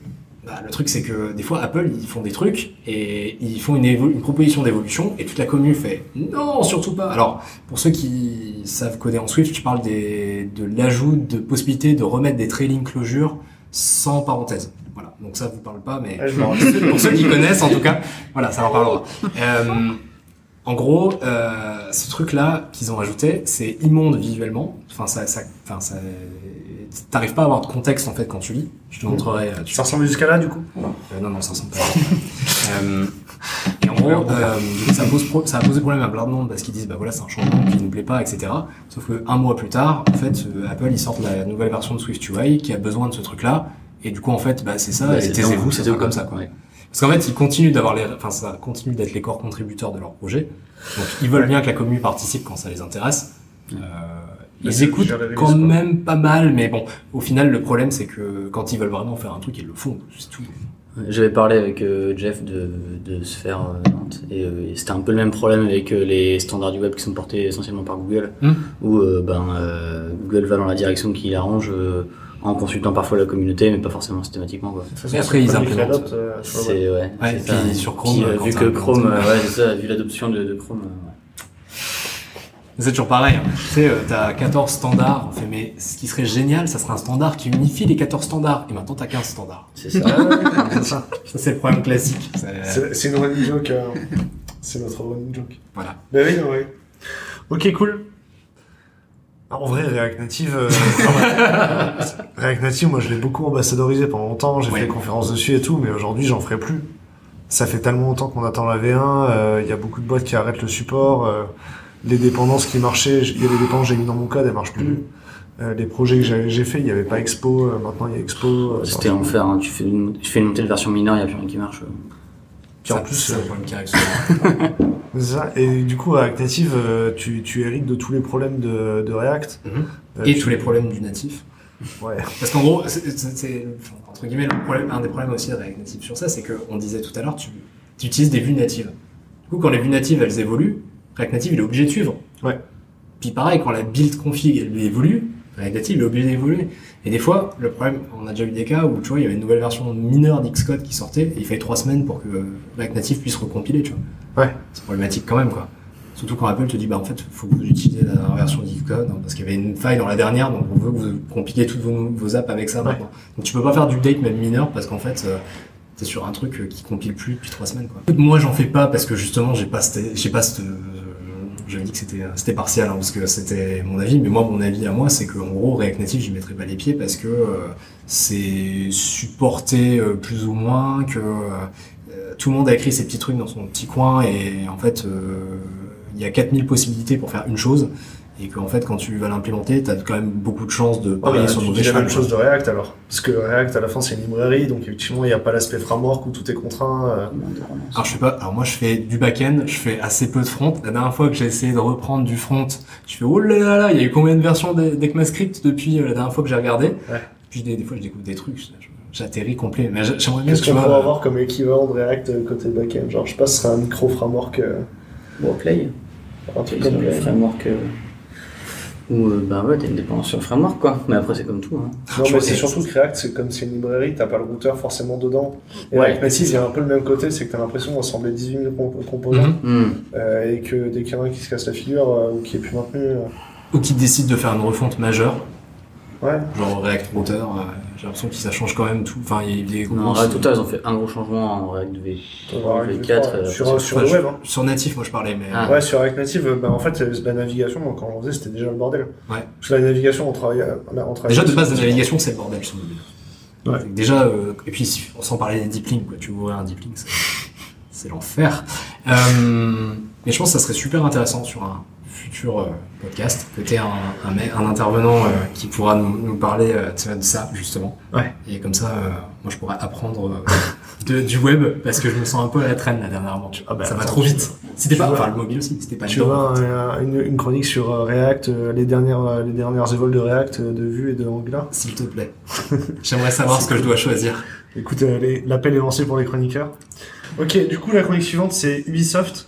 bah, le truc c'est que des fois Apple ils font des trucs et ils font une, évo- une proposition d'évolution et toute la commune fait non surtout pas. Alors pour ceux qui savent coder en Swift, je parle des, de l'ajout de possibilité de remettre des trailing closures sans parenthèse. Voilà, donc ça vous parle pas, mais rappelle. pour ceux qui connaissent en tout cas, voilà, ça leur parlera. Euh, en gros, euh, ce truc-là qu'ils ont ajouté, c'est immonde visuellement. Enfin, ça, ça, enfin, ça, t'arrives pas à avoir de contexte en fait quand tu lis. Je te montrerai. euh, tu Ça ressemble jusqu'à là, du coup? Euh, non, non, ça ressemble pas. euh, et en gros, euh, du coup, ça, pose pro- ça a posé problème à plein de monde parce qu'ils disent, bah voilà, c'est un changement qui ne plaît pas, etc. Sauf que un mois plus tard, en fait, euh, Apple, ils sortent la nouvelle version de Swift UI qui a besoin de ce truc-là. Et du coup, en fait, bah, c'est ça, Bah, et taisez-vous, c'est comme ça, quoi. Ouais. Parce qu'en fait, ils continuent d'avoir les, enfin, ça continue d'être les corps contributeurs de leur projet. Donc, ils veulent bien que la commune participe quand ça les intéresse. Euh, Mais ils écoutent quand quoi. même pas mal, mais bon, au final, le problème, c'est que quand ils veulent vraiment faire un truc, ils le font, c'est tout. J'avais parlé avec euh, Jeff de, de Sphere euh, Nantes, et, euh, et c'était un peu le même problème avec euh, les standards du web qui sont portés essentiellement par Google, Hmm. où euh, ben, euh, Google va dans la direction qu'il arrange euh, en consultant parfois la communauté, mais pas forcément systématiquement. Quoi. Et après, ils implémentent. adoptent, euh. C'est ouais. Ouais, ça. puis sur Chrome, Puis, euh, vu que Chrome, euh, ouais, c'est ça, vu l'adoption de, de Chrome. euh, ouais. C'est toujours pareil. Hein. Tu sais, euh, t'as 14 standards. On fait, mais ce qui serait génial, ça serait un standard qui unifie les 14 standards. Et maintenant, t'as 15 standards. C'est ça. C'est ça. C'est le problème classique. C'est- une running joke. euh, C'est notre running joke. Voilà. Bah oui, oui. Ok, cool. Ah, En vrai, React Native, euh, React Native, moi je l'ai beaucoup ambassadorisé pendant longtemps, j'ai fait des conférences dessus et tout, mais aujourd'hui j'en ferai plus. Ça fait tellement longtemps qu'on attend la V1, euh, il y a beaucoup de boîtes qui arrêtent le support, euh, les dépendances qui marchaient, il y a des dépendances que j'ai mis dans mon code, elles marchent plus. Euh, les projets que j'ai j'ai fait, il n'y avait pas Expo, euh, maintenant il y a Expo. euh, C'était enfer. Hein. Tu, fais une, tu fais une montée de version mineure, il n'y a plus rien qui marche. Puis en plus, c'est euh, le problème qui arrive ça. Et du coup, React Native, euh, tu, tu hérites de tous les problèmes de, de React. Mhm. Euh, Et tu- tous les problèmes du natif. Ouais. Parce qu'en gros, c'est- entre guillemets le problème, un des problèmes aussi de React Native sur ça, c'est qu'on disait tout à l'heure, tu, tu utilises des vues natives. Du coup, quand les vues natives elles évoluent, React Native il est obligé de suivre. Ouais. Puis pareil, quand la build config elle évolue, React Native il est obligé d'évoluer. Et des fois, le problème, on a déjà eu des cas où tu vois, il y avait une nouvelle version mineure d'Xcode qui sortait, et il fallait trois semaines pour que React Native puisse recompiler, tu vois. Ouais. C'est problématique quand même, quoi. Surtout quand Apple te dit, bah en fait, faut que vous utilisez la dernière version d'Xcode, hein, parce qu'il y avait une faille dans la dernière, donc on veut que vous compiliez toutes vos, vos apps avec ça Ouais. maintenant. Donc tu peux pas faire du date même mineur, parce qu'en fait, euh, t'es sur un truc euh, qui compile plus depuis trois semaines, quoi. Moi, j'en fais pas parce que justement, j'ai pas, cette- j'ai pas cette, euh, j'avais dit que c'était, c'était partiel, hein, parce que c'était mon avis, mais moi, mon avis à moi, c'est que en gros, React Native, j'y mettrais pas les pieds parce que euh, c'est supporté euh, plus ou moins, que euh, tout le monde a écrit ses petits trucs dans son petit coin, et en fait, euh, il y a 4000 possibilités pour faire une chose, et qu'en fait, quand tu vas l'implémenter, t'as quand même beaucoup de chances de Ah, parier bah, sur le tu mauvais la même chose de React alors. Parce que React à la fin c'est une librairie, donc effectivement il n'y a pas l'aspect framework où tout est contraint. euh. Alors je fais pas. Alors moi je fais du back-end, je fais assez peu de front. La dernière fois que j'ai essayé de reprendre du front, je fais oh là là là, il y a eu combien de versions d'e- d'ECMAScript depuis euh, la dernière fois que j'ai regardé Ouais. Puis des, des fois, je découvre des trucs, j'atterris complet. Mais j'a- j'aimerais bien Qu'est-ce tu qu'on pourrait avoir comme équivalent de React euh, côté backend? Genre, je sais pas, ce serait un micro-framework, euh, Bon, Play, un truc comme le framework. euh, Ou euh, bah ouais, t'as une dépendance sur le framework quoi. Mais après, c'est comme tout. Hein. Non, Tu mais c'est surtout que React, c'est comme c'est une librairie, t'as pas le routeur forcément dedans. Et Ouais, avec Native, il y a un peu le même côté, c'est que t'as l'impression d'assembler 18 000 comp- composants, Mhm. Hmm. euh, et que dès qu'il y en a un qui se casse la figure, euh, ou qui est plus maintenu, euh, Ou qui décide de faire une refonte majeure, ouais. genre React Router, euh, j'ai l'impression que ça change quand même tout. Enfin, il y a des Non, en Router, ils ont fait un gros changement en React V. On va arriver V4. fort, euh, sur, sur Enfin, le web, hein. Sur natif, moi je parlais, mais. Ah. Ouais, sur React Native, bah, en fait, la navigation, quand on faisait, c'était déjà le bordel. Ouais. Parce que la navigation, on travaillait, euh, on travaillait Déjà de base, la navigation, c'est le bordel sur mobile. Ouais. Déjà, euh, et puis si- sans parler des deep links, quoi. Tu ouvres un deep link, c'est- c'est l'enfer. Euh, mais je pense que ça serait super intéressant sur un futur euh, podcast que t'aies un, un, mec- un intervenant euh, qui pourra nous, nous parler euh, tu de ça justement. Ouais. Et comme ça, euh, moi je pourrais apprendre euh, de- du web parce que je me sens un peu à la traîne là dernièrement. Ah bah, ça va trop tu- vite. C'était tu pas, vois- enfin le mobile aussi, c'était pas Tu vois un- une, une chronique sur euh, React, euh, les dernières, les dernières évols de React, euh, de Vue et de Angular. S'il te plaît. J'aimerais savoir ce que je dois choisir. Écoute, l'appel est lancé pour les chroniqueurs. Ok, du coup, la chronique suivante, c'est Ubisoft.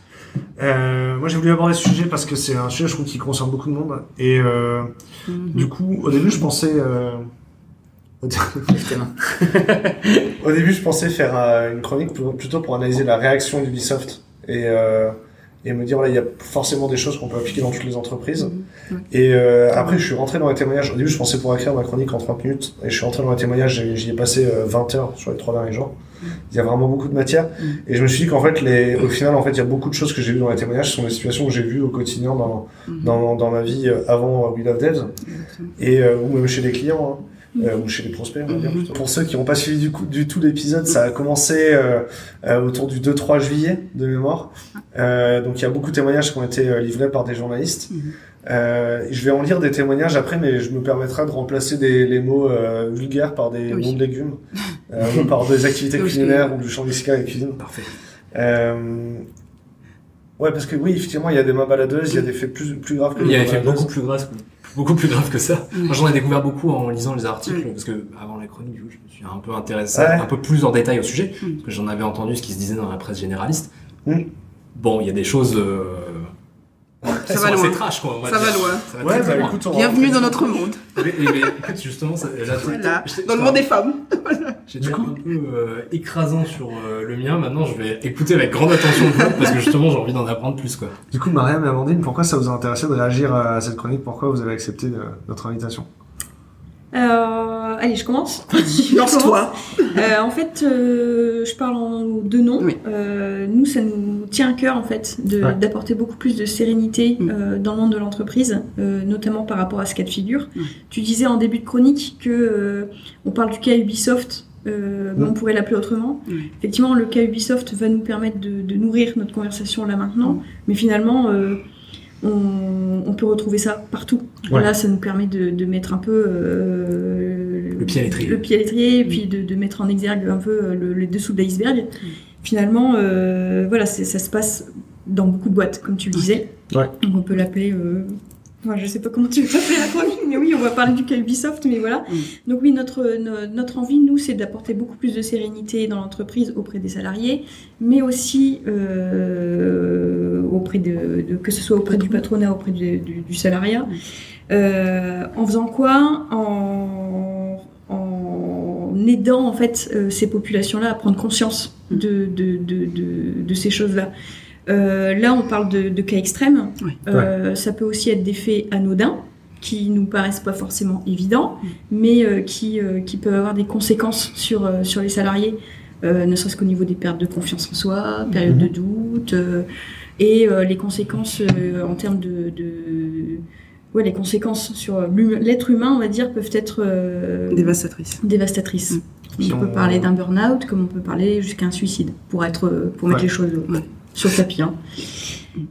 Euh, moi, j'ai voulu aborder ce sujet parce que c'est un sujet, je trouve, qui concerne beaucoup de monde. Et euh, Mhm. du coup, au début, je pensais... euh, au début, je pensais faire euh, une chronique pour- plutôt pour analyser la réaction d'Ubisoft et, euh, et me dire, voilà, il y a forcément des choses qu'on peut appliquer dans toutes les entreprises. Mhm. Et euh, après, je suis rentré dans les témoignages. Au début, je pensais pouvoir écrire ma chronique en 30 minutes. Et je suis rentré dans les témoignages, j'ai- j'y ai passé euh, 20 heures sur les trois derniers jours. Il y a vraiment beaucoup de matière. Mhm. Et je me suis dit qu'en fait, les, au final, en fait, il y a beaucoup de choses que j'ai vues dans les témoignages. Ce sont des situations que j'ai vues au quotidien dans, Mhm. dans, dans ma vie euh, avant We Love Devs. Et, euh, ou même chez les clients. hein. Euh, ou chez les prospects, on va dire plutôt. Pour ceux qui n'ont pas suivi du, coup, du tout l'épisode, ça a commencé euh, euh, autour du 2-3 juillet de mémoire. Euh, donc il y a beaucoup de témoignages qui ont été euh, livrés par des journalistes. Euh, je vais en lire des témoignages après, mais je me permettrai de remplacer des, les mots euh, vulgaires par des Oui. noms de légumes, euh, ou par des activités Oui, culinaires ou du champ et cuisine. Parfait. Euh, ouais, parce que oui, effectivement, il y a des mains baladeuses, il y a des faits plus, plus graves que Il y a des faits beaucoup plus graves, beaucoup plus graves que ça. Moi, j'en ai découvert beaucoup en lisant les articles, parce que avant la chronique, je me suis un peu intéressé Ouais. un peu plus en détail au sujet, parce que j'en avais entendu ce qui se disait dans la presse généraliste. Mm. Bon, il y a des choses. Euh... Ça va loin. trash, quoi. on va Ça va loin. Ça va Ouais, bah loin. écoute, on Bienvenue dans notre monde. Mais, mais- mais, écoute, justement, ça, là, Voilà. Dans le monde des femmes. J'étais un peu euh, écrasant sur euh, le mien. Maintenant, je vais écouter avec grande attention parce que justement, j'ai envie d'en apprendre plus, quoi. Du coup, Mariam et Amandine, pourquoi ça vous a intéressé de réagir à cette chronique? Pourquoi vous avez accepté euh, notre invitation? Euh, allez, je commence. Lance-toi. Euh, en fait, euh, je parle en deux noms. Oui. Euh, nous, ça nous tient à cœur en fait Ouais. d'apporter beaucoup plus de sérénité Mm. euh, dans le monde de l'entreprise, euh, notamment par rapport à ce cas de figure. Mm. Tu disais en début de chronique que euh, on parle du cas Ubisoft. euh, mais Mm. on pourrait l'appeler autrement. Effectivement, le cas Ubisoft va nous permettre de, de nourrir notre conversation là maintenant, mais finalement, euh, on, on peut retrouver ça partout. Ouais. Là, ça nous permet de, de mettre un peu euh, Le pied à l'étrier. le pied à l'étrier, et puis de, de mettre en exergue un peu euh, le, les dessous de l'iceberg. Finalement, euh, voilà, ça se passe dans beaucoup de boîtes, comme tu le disais. Ouais. Donc on peut l'appeler. Euh... ouais, je sais pas comment tu veux appeler la chronique, mais oui, on va parler du cas Ubisoft, mais voilà. Mm. Donc oui, notre, no- notre envie, nous, c'est d'apporter beaucoup plus de sérénité dans l'entreprise auprès des salariés, mais aussi euh, auprès de, de- que ce soit auprès du patronat, auprès du, du- du salariat. Mm. Euh, en faisant quoi? En, en aidant en fait euh, ces populations-là à prendre conscience Mm. de, de, de ces choses-là. Euh, là, on parle de, de cas extrêmes. Oui. Euh, Ça peut aussi être des faits anodins qui nous paraissent pas forcément évidents, Mm. mais euh, qui, euh, qui peuvent avoir des conséquences sur, euh, sur les salariés, euh, ne serait-ce qu'au niveau des pertes de confiance en soi, période de doute, euh, et euh, les conséquences euh, en termes de, de- ouais, les conséquences sur l'être humain, on va dire, peuvent être euh, Dévastatrice. dévastatrices. Mm. On peut parler d'un burn-out, comme on peut parler jusqu'à un suicide, pour être, pour mettre les choses Ouais. Sur le tapis. hein.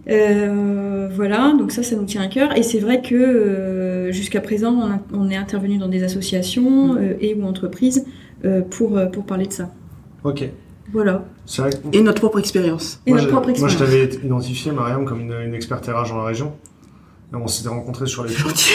Euh, voilà, donc ça, ça nous tient à cœur. Et c'est vrai que euh, jusqu'à présent, on, a- on est intervenu dans des associations Mm. euh, et ou entreprises euh, pour, pour parler de ça. Ok. Voilà. C'est vrai que Et notre propre expérience. Et moi, notre je, propre moi, je expérience. t'avais identifié, Mariam, comme une, une experte RH dans la région. Et on s'était rencontrés sur les gentil.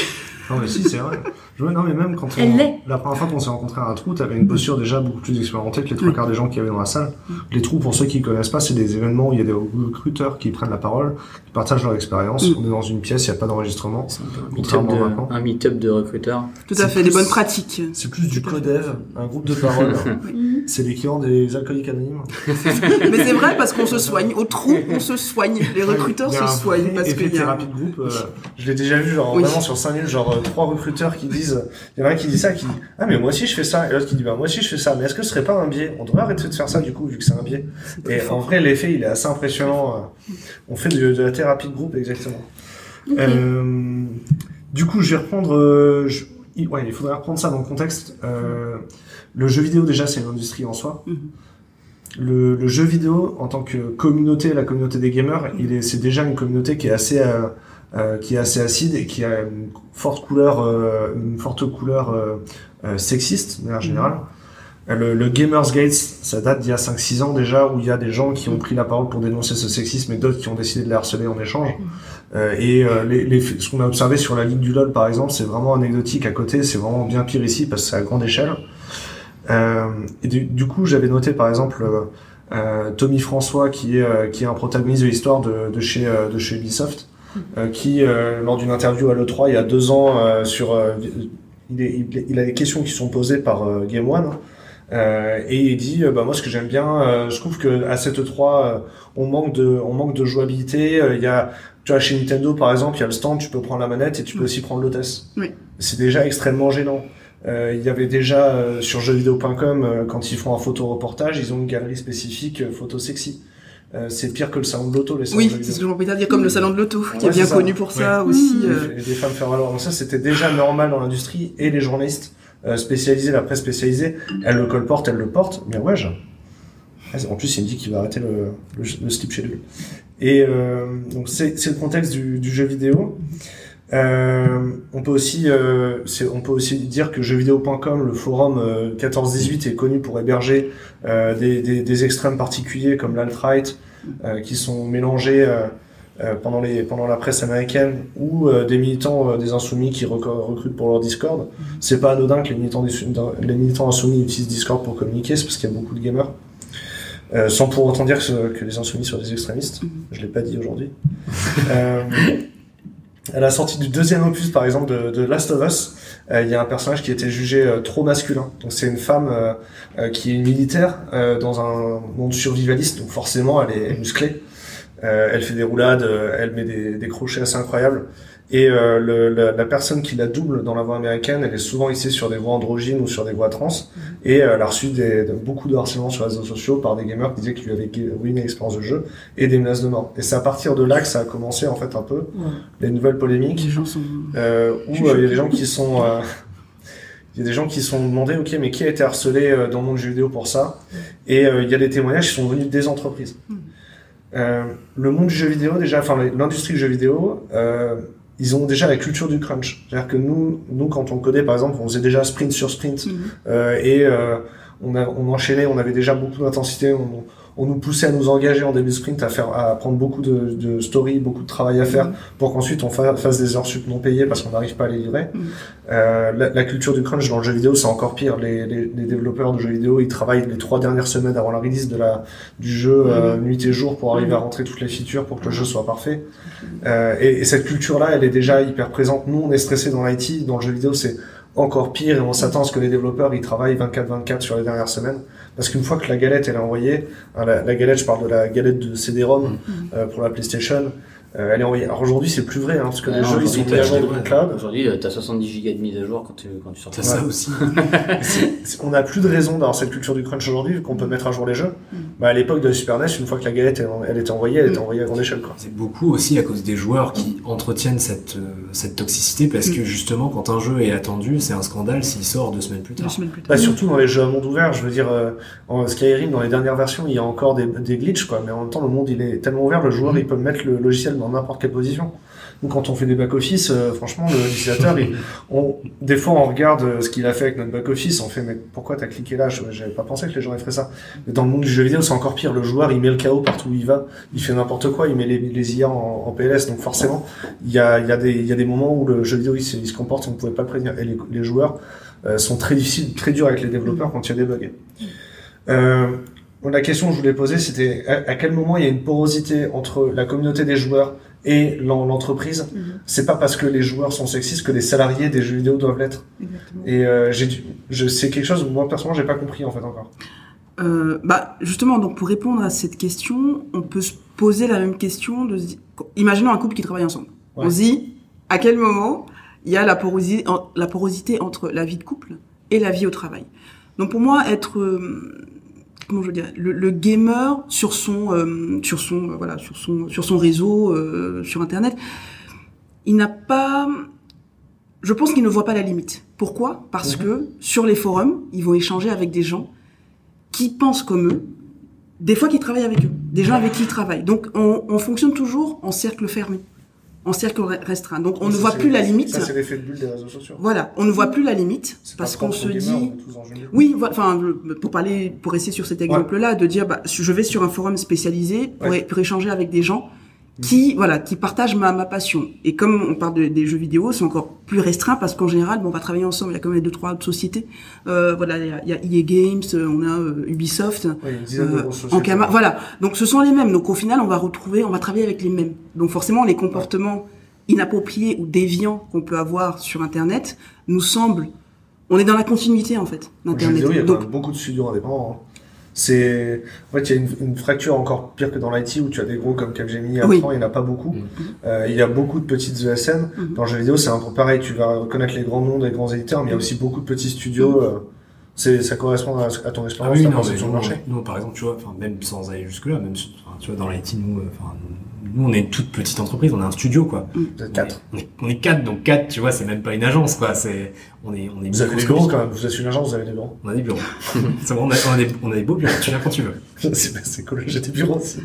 Non mais si c'est vrai. Je veux- non mais même quand on, Elle l'est. la première fois qu'on s'est rencontré à un trou, t'avais une posture déjà beaucoup plus expérimentée que les trois quarts des gens qui avaient dans la salle. Les trous, pour ceux qui connaissent pas, c'est des événements où il y a des recruteurs qui prennent la parole, qui partagent leur expérience. Mm. On est dans une pièce, il n'y a pas d'enregistrement. Contrairement de, un meet-up de recruteurs. Tout à fait, plus- des bonnes pratiques. C'est plus du codev, un groupe de parole. C'est l'équivalent des alcooliques anonymes. Mais c'est vrai parce qu'on se soigne. Au trou, on se soigne. Les recruteurs se soignent parce qu'il y a. thérapie de groupe. euh, je l'ai déjà vu, genre Oui. vraiment sur 5 minutes, genre euh, trois recruteurs qui disent, il y en a un qui dit ça, qui dit ah mais moi aussi je fais ça, et l'autre qui dit bah moi aussi je fais ça, mais est-ce que ce serait pas un biais? On devrait arrêter de faire ça du coup vu que c'est un biais. Et fort. en vrai l'effet il est assez impressionnant. On fait de, de la thérapie de groupe exactement. Euh, du coup je vais reprendre, euh, je- ouais il faudrait reprendre ça dans le contexte. Euh, le jeu vidéo déjà c'est une industrie en soi. Mhm. Le, le jeu vidéo en tant que communauté, la communauté des gamers, il est, c'est déjà une communauté qui est assez, euh, euh, qui est assez acide et qui a une forte couleur, euh, une forte couleur euh, euh, sexiste de manière générale. Euh, Le, le Gamers Gates, ça date d'il y a 5-6 ans déjà, où il y a des gens qui ont pris la parole pour dénoncer ce sexisme et d'autres qui ont décidé de les harceler en échange. Euh, et euh, les, les, ce qu'on a observé sur la Ligue du LoL, par exemple, c'est vraiment anecdotique à côté, c'est vraiment bien pire ici parce que c'est à grande échelle. Euh, et du, du coup, j'avais noté par exemple Tommy François, qui est, euh, qui est un protagoniste de l'histoire de, de, chez, de chez Ubisoft, qui, euh, lors d'une interview à l'E3 il y a deux ans, euh, sur, euh, il, est, il, a des questions qui sont posées par euh, Game One. Euh, et il dit euh, bah moi ce que j'aime bien euh, je trouve que à cette 3 euh, on manque de on manque de jouabilité Euh, il y a tu vois chez Nintendo par exemple il y a le stand tu peux prendre la manette et tu peux aussi prendre l'hôtesse Oui. c'est déjà extrêmement gênant euh, il y avait déjà euh, sur jeuxvideo.com euh, quand ils font un photo reportage ils ont une galerie spécifique euh, photo sexy euh, c'est pire que le salon de l'auto les salons Oui, de jeux c'est ce que j'ai envie de dire, comme le salon de l'auto, qui est bien connu pour ça Ouais. aussi. Mmh. euh, et des femmes faire valoir. Donc ça, c'était déjà normal dans l'industrie et les journalistes euh, spécialisés, la presse spécialisée, elle le colporte, elle le porte, mais ouais, je... En plus, il me dit qu'il va arrêter le, le, le slip schedule. Et euh, donc c'est le contexte du, du jeu vidéo. Euh, on peut aussi, euh, c'est- on peut aussi dire que jeuxvideo.com, le forum euh, 14-18, est connu pour héberger euh, des, des, des extrêmes particuliers comme l'alt-right, euh, qui sont mélangés euh, pendant les pendant la presse américaine ou euh, des militants euh, des insoumis qui recrutent pour leur Discord. C'est pas anodin que les militants des- les militants insoumis utilisent Discord pour communiquer, c'est parce qu'il y a beaucoup de gamers. Euh, sans pour autant dire que, que les insoumis soient des extrémistes. Je l'ai pas dit aujourd'hui. euh, à la sortie du deuxième opus, par exemple, de, Last of Us, euh, il y a un personnage qui était jugé euh, trop masculin. Donc c'est une femme euh, qui est une militaire dans un monde survivaliste, donc forcément elle est musclée. Elle fait des roulades, elle met des, des crochets assez incroyables. Et euh, le, la, la personne qui la double dans la voix américaine, elle est souvent ici sur des voix androgynes ou sur des voix trans. Et euh, elle a reçu des, de- beaucoup de harcèlement sur les réseaux sociaux par des gamers qui disaient qu'il lui avait ruiné l'expérience de jeu et des menaces de mort. Et c'est à partir de là que ça a commencé en fait un peu les nouvelles polémiques Les gens sont. euh, où euh, il y a des gens qui sont euh, il y a des gens qui se sont demandé ok mais qui a été harcelé euh, dans le monde du jeu vidéo pour ça? Et euh, il y a des témoignages qui sont venus des entreprises Euh, le monde du jeu vidéo déjà enfin l'industrie du jeu vidéo euh, ils ont déjà la culture du crunch c'est à dire que nous nous quand on codait par exemple on faisait déjà sprint sur sprint Mhm. euh, et euh, on, a, on enchaînait, on avait déjà beaucoup d'intensité, on, on nous poussait à nous engager en début de sprint, à faire, à prendre beaucoup de, de story, beaucoup de travail à faire, Mhm. pour qu'ensuite on fa- fasse des heures sup non payées parce qu'on n'arrive pas à les livrer. Mhm. Euh, la, la culture du crunch dans le jeu vidéo, c'est encore pire. Les, les, les développeurs de jeux vidéo, ils travaillent les trois dernières semaines avant la release de la, du jeu, euh, Mhm. nuit et jour, pour arriver à rentrer toutes les features pour que le jeu soit parfait. Euh, et, et cette culture-là, elle est déjà hyper présente. Nous, on est stressé dans l'IT, dans le jeu vidéo, c'est encore pire et on s'attend à ce que les développeurs ils travaillent 24-24 sur les dernières semaines parce qu'une fois que la galette elle est envoyée hein, la, la galette je parle de la galette de CD-ROM euh, pour la PlayStation euh, elle est envoyée alors aujourd'hui c'est plus vrai hein, parce que Ah les non, jeux ils sont mis à jour le cloud Aujourd'hui, euh, t'as 70 gigas de mise à jour quand tu, quand tu sors. T'as ça aussi. On n'a plus de raison d'avoir cette culture du crunch aujourd'hui vu qu'on peut mettre à jour les jeux bah, à l'époque de la Super NES une fois que la galette elle, elle était envoyée elle était Mm. envoyée à grande échelle quoi. C'est beaucoup aussi à cause des joueurs qui entretiennent cette, euh, cette toxicité parce que justement, quand un jeu est attendu, c'est un scandale s'il sort deux semaines plus Deux tard. semaines plus tard. Bah, surtout dans les jeux à monde ouvert, je veux dire, euh, en Skyrim, dans les dernières versions, il y a encore des, des glitches, quoi. Mais en même temps, le monde, il est tellement ouvert, le joueur, il peut mettre le logiciel dans n'importe quelle position. Nous, quand on fait des back-office, euh, franchement, le utilisateur, il- on, des fois, on regarde euh, ce qu'il a fait avec notre back-office, on fait, mais pourquoi t'as cliqué là? J'avais pas pensé que les gens feraient ça. Mais dans le monde du jeu vidéo, c'est encore pire. Le joueur, il met le chaos partout où il va, il fait n'importe quoi, il met les, les IA en, PLS. Donc forcément, il y a, y, a des- y a des moments où le jeu vidéo, il, se- comporte, on ne pouvait pas le prévenir. Et les, joueurs euh, sont très difficiles, très durs avec les développeurs quand il y a des bugs. La question que je voulais poser, c'était à, à quel moment il y a une porosité entre la communauté des joueurs et l'en- l'entreprise? Mhm. C'est pas parce que les joueurs sont sexistes que les salariés des jeux vidéo doivent l'être. Et euh, j'ai, c'est quelque chose où moi personnellement j'ai pas compris en fait encore. Euh, bah, justement, donc pour répondre à cette question, on peut se poser la même question de imaginons un couple qui travaille ensemble. Ouais. On se dit à quel moment il y a la porosité, en- la porosité entre la vie de couple et la vie au travail? Donc pour moi, être euh, comment je le, le gamer sur son euh, sur son euh, voilà sur son sur son réseau euh, sur internet, il n'a pas je pense qu'il ne voit pas la limite. Pourquoi? Parce Mhm. que sur les forums, ils vont échanger avec des gens qui pensent comme eux, des fois qui travaillent avec eux, des gens avec qui ils travaillent. Donc on, on fonctionne toujours en cercle fermé, en cercle re- restreint. Donc on ne voit plus la limite. Ça c'est l'effet de bulle des réseaux sociaux. Voilà, on ne voit plus la limite parce qu'on se gamers, dit. Oui, voilà, enfin, pour parler, pour rester sur cet exemple-là, de dire, bah, je vais sur un forum spécialisé pour, Ouais. é- pour échanger avec des gens qui, voilà, qui partagent ma, ma passion. Et comme on parle de- des jeux vidéo, c'est encore plus restreint parce qu'en général, bon, on va travailler ensemble. Il y a quand même deux, trois autres sociétés. Euh, voilà, il y a, il y a EA Games, euh, on a euh, Ubisoft. Oui, Euh, cama- voilà. Donc ce sont les mêmes. Donc au final, on va retrouver, on va travailler avec les mêmes. Donc forcément, les comportements inappropriés ou déviants qu'on peut avoir sur Internet nous semblent, on est dans la continuité en fait d'Internet. vidéo, il y a Donc beaucoup de studios indépendants. hein. C'est, en fait, il y a une, une fracture encore pire que dans l'IT où tu as des gros comme Capgemini, Oui. Altran, il n'y en a pas beaucoup. Mhm. Euh, il y a beaucoup de petites ESN. Mhm. Dans le jeu vidéo, c'est un peu pareil. Tu vas reconnaître les grands noms des grands éditeurs, mais il y a aussi beaucoup de petits studios. euh, c'est, ça correspond à, à ton Ah expérience, oui, ta non, mais du marché. nous, par exemple, tu vois, même sans aller jusque-là, même, sur- enfin, tu vois, dans l'IT, nous, euh, enfin, nous, on est une toute petite entreprise, on a un studio, quoi. Vous êtes On quatre. On est, on est quatre, donc quatre, tu vois, c'est même pas une agence, quoi. C'est, on est, on est Vous avez des bureaux quand même. Vous êtes une agence, vous avez des bureaux. On a des bureaux. c'est bon, on a, on a des, on a des beaux bureaux. Tu viens quand tu veux. c'est, c'est cool. J'ai des bureaux aussi.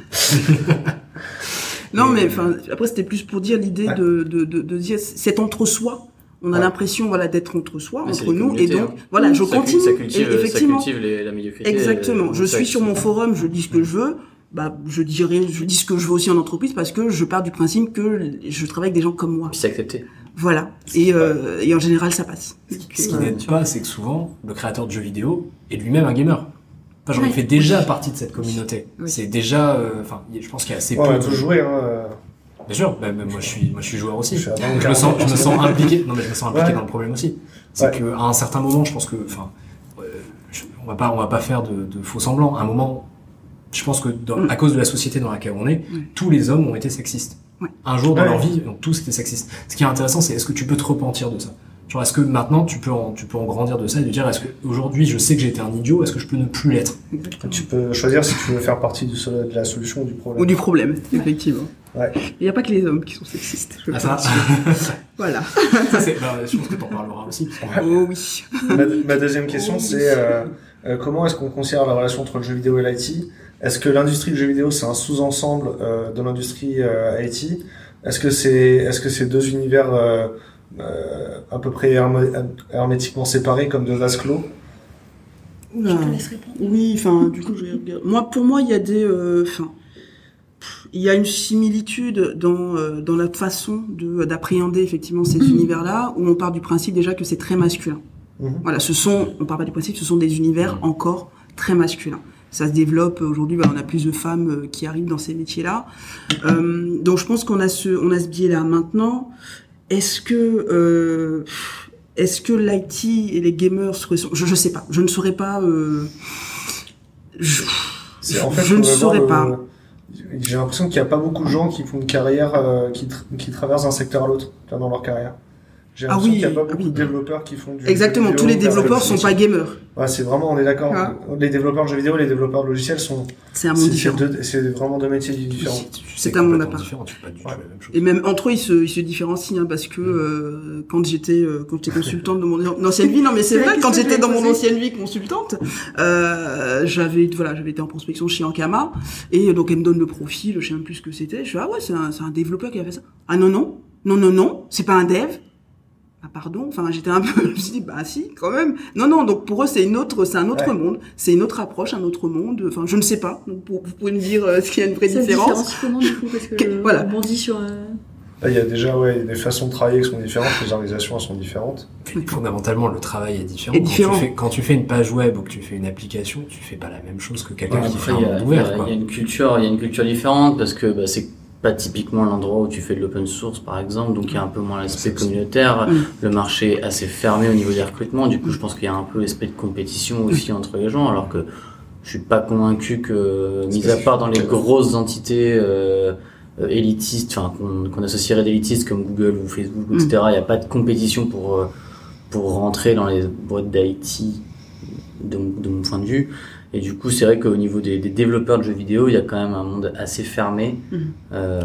Non, Mais- enfin, après c'était plus pour dire l'idée Ouais. de, de, de, de dire cet entre-soi. On a Ouais. l'impression voilà d'être entre soi, Mais entre nous, et donc hein. voilà, je Ça continue. Ça cultive, et ça effectivement, cultive les- la médiocrité. exactement. euh, Je suis sur mon forum, je dis ce que je veux. Bah, je dirais, je dis ce que je veux aussi en entreprise parce que je pars du principe que je travaille avec des gens comme moi. C'est accepté. Voilà. Et, euh, et en général, ça passe. Ce qui n'aide pas, c'est que souvent, le créateur de jeux vidéo est lui-même un gamer. Enfin, genre, il Ouais. fait déjà partie de cette communauté. Oui. C'est déjà, euh, enfin, il je pense qu'il y a assez Ouais, on a peu. tous joué, hein. euh, Bien sûr, bah, bah, moi je suis, moi je suis joueur aussi. Je suis à Je me sens, je me sens impliqué. Non mais je me sens impliqué Ouais. dans le problème aussi. C'est Ouais. que à un certain moment, je pense que, enfin, euh, on va pas, on va pas faire de, de faux semblants. À un moment, je pense que dans- Mm. à cause de la société dans laquelle on est, Ouais. tous les hommes ont été sexistes. Ouais. Un jour dans Ouais. leur vie, donc tous étaient sexistes. Ce qui est intéressant, c'est est-ce que tu peux te repentir de ça? Genre, est-ce que maintenant tu peux en, tu peux en grandir de ça et de dire, est-ce que aujourd'hui je sais que j'ai été un idiot, est-ce que je peux ne plus l'être? Tu peux choisir si tu veux faire partie du, de la solution ou du problème. Ou du problème, effectivement. Ouais. Il n'y a pas que les hommes qui sont sexistes. je Ah, ça, pense. Voilà. ça c'est, bah, je pense que t'en parleras aussi. parce que- Oh oui. ma, ma deuxième question, c'est euh, euh, comment est-ce qu'on considère la relation entre le jeu vidéo et l'IT Est-ce que l'industrie du jeu vidéo c'est un sous-ensemble euh, de l'industrie euh, IT Est-ce que c'est est-ce que c'est deux univers euh, euh, à peu près hermétiquement séparés comme deux vases clos? Oula. Je te laisse répondre. Oui, enfin, du coup, je vais regarder. Moi, pour moi, il y a des, euh, enfin, il y a une similitude dans euh, dans la façon de d'appréhender effectivement ces univers-là, où on part du principe déjà que c'est très masculin. Mhm. Voilà, ce sont, on part pas du principe, ce sont des univers encore très masculins. Ça se développe aujourd'hui, bah, on a plus de femmes euh, qui arrivent dans ces métiers-là. Euh, donc, je pense qu'on a ce, on a ce biais-là. Maintenant, est-ce que euh, est-ce que l'IT et les gamers seraient, je, je sais pas, je ne saurais pas. Euh, je, en fait, je ne saurais le- pas. J'ai l'impression qu'il n'y a pas beaucoup de gens qui font une carrière, euh, qui, tra- qui traversent d'un secteur à l'autre dans leur carrière. J'ai Ah l'impression oui, qu'il n'y a pas ah beaucoup oui. de développeurs qui font du. Exactement, jeu tous les développeurs sont pas gamers. Ouais, c'est vraiment, on est d'accord. Ah. Les développeurs de jeux vidéo, les développeurs de logiciels sont. C'est un C'est monde c'est différent. deux- c'est vraiment deux métiers différents. C'est un monde à part. différent, tu fais pas du tout Ouais. la même chose. Et même entre eux, ils se, ils se différencient hein, parce que euh, quand j'étais euh, quand j'étais consultante de mon ancienne vie, non mais c'est vrai, quand j'étais dans mon ancienne vie consultante, euh, j'avais voilà, j'avais été en prospection chez Ankama et donc elle me donne le profil, je sais même plus ce que c'était. Je suis ah ouais, c'est un, c'est un développeur qui a fait ça. Ah non non, non non non, c'est pas un dev. Ah pardon, enfin j'étais un peu, je me suis dit bah si quand même. Non non, donc pour eux c'est une autre, c'est un autre Ouais. monde, c'est une autre approche, un autre monde. Enfin je ne sais pas. Donc pour- vous pouvez me dire euh, ce qu'il y a une vraie différence. comment du coup Parce que voilà. on rebondit sur. euh, Là, il y a déjà ouais, des façons de travailler qui sont différentes, les organisations elles sont différentes. Puis, Fondamentalement, le travail est différent. Est Quand, différent. Tu fais, quand tu fais une page web ou que tu fais une application, tu fais pas la même chose que quelqu'un Ouais, qui fait un monde ouvert. il y a une culture, il y a une culture différente parce que bah, c'est pas typiquement l'endroit où tu fais de l'open source par exemple, donc il y a un peu moins l'aspect communautaire. Mm. Le marché est assez fermé au niveau des recrutements. Du coup, je pense qu'il y a un peu l'aspect de compétition aussi entre les gens, alors que je suis pas convaincu que, mis à part dans les grosses entités euh, euh, élitistes, enfin qu'on associerait d'élitistes comme Google ou Facebook, etc. Il n'y a pas de compétition pour euh, pour rentrer dans les boîtes d'IT de mon point de vue. Et du coup, c'est vrai qu'au niveau des, des développeurs de jeux vidéo, il y a quand même un monde assez fermé. Mhm. Euh,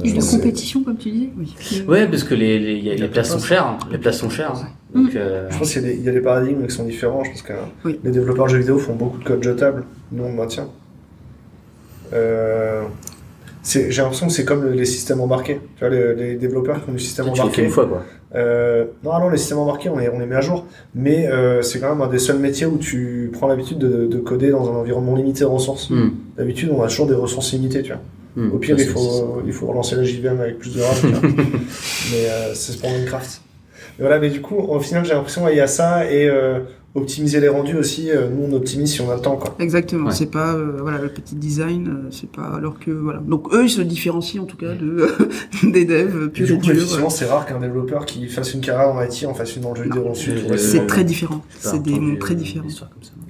Oui. Et de compétition, comme tu disais. Oui. Ouais, parce que les, les, les places sont chères. Les places sont chères. hein. Donc, euh, Je pense qu'il y, a des- il y a des paradigmes qui sont différents. Je pense que Oui. les développeurs de jeux vidéo font beaucoup de code jetable. Nous, on le maintient. Euh, J'ai l'impression que c'est comme les systèmes embarqués. Tu vois, les, les développeurs qui ont du système embarqué. une fois, quoi. Euh, non, non, les systèmes embarqués, on les, on les met à jour. Mais euh, c'est quand même un des seuls métiers où tu prends l'habitude de, de coder dans un environnement limité de ressources. Mm. D'habitude, on a toujours des ressources limitées, tu vois. Mm. Au pire, il faut, il faut relancer la JVM avec plus de RAM. mais euh, c'est pour Minecraft. Mais voilà, mais du coup, au final, j'ai l'impression qu'il y a ça et euh, optimiser les rendus aussi. euh, nous, on optimise si on a le temps, quoi. Exactement, Ouais. c'est pas euh, voilà le petit design, euh, c'est pas alors que voilà. Donc eux ils se différencient en tout cas de des devs Et purs du et durs. effectivement, c'est rare qu'un développeur qui fasse une carrière en IT en fasse une dans le jeu vidéo ensuite. C'est très différent, J'ai c'est des mondes très différents.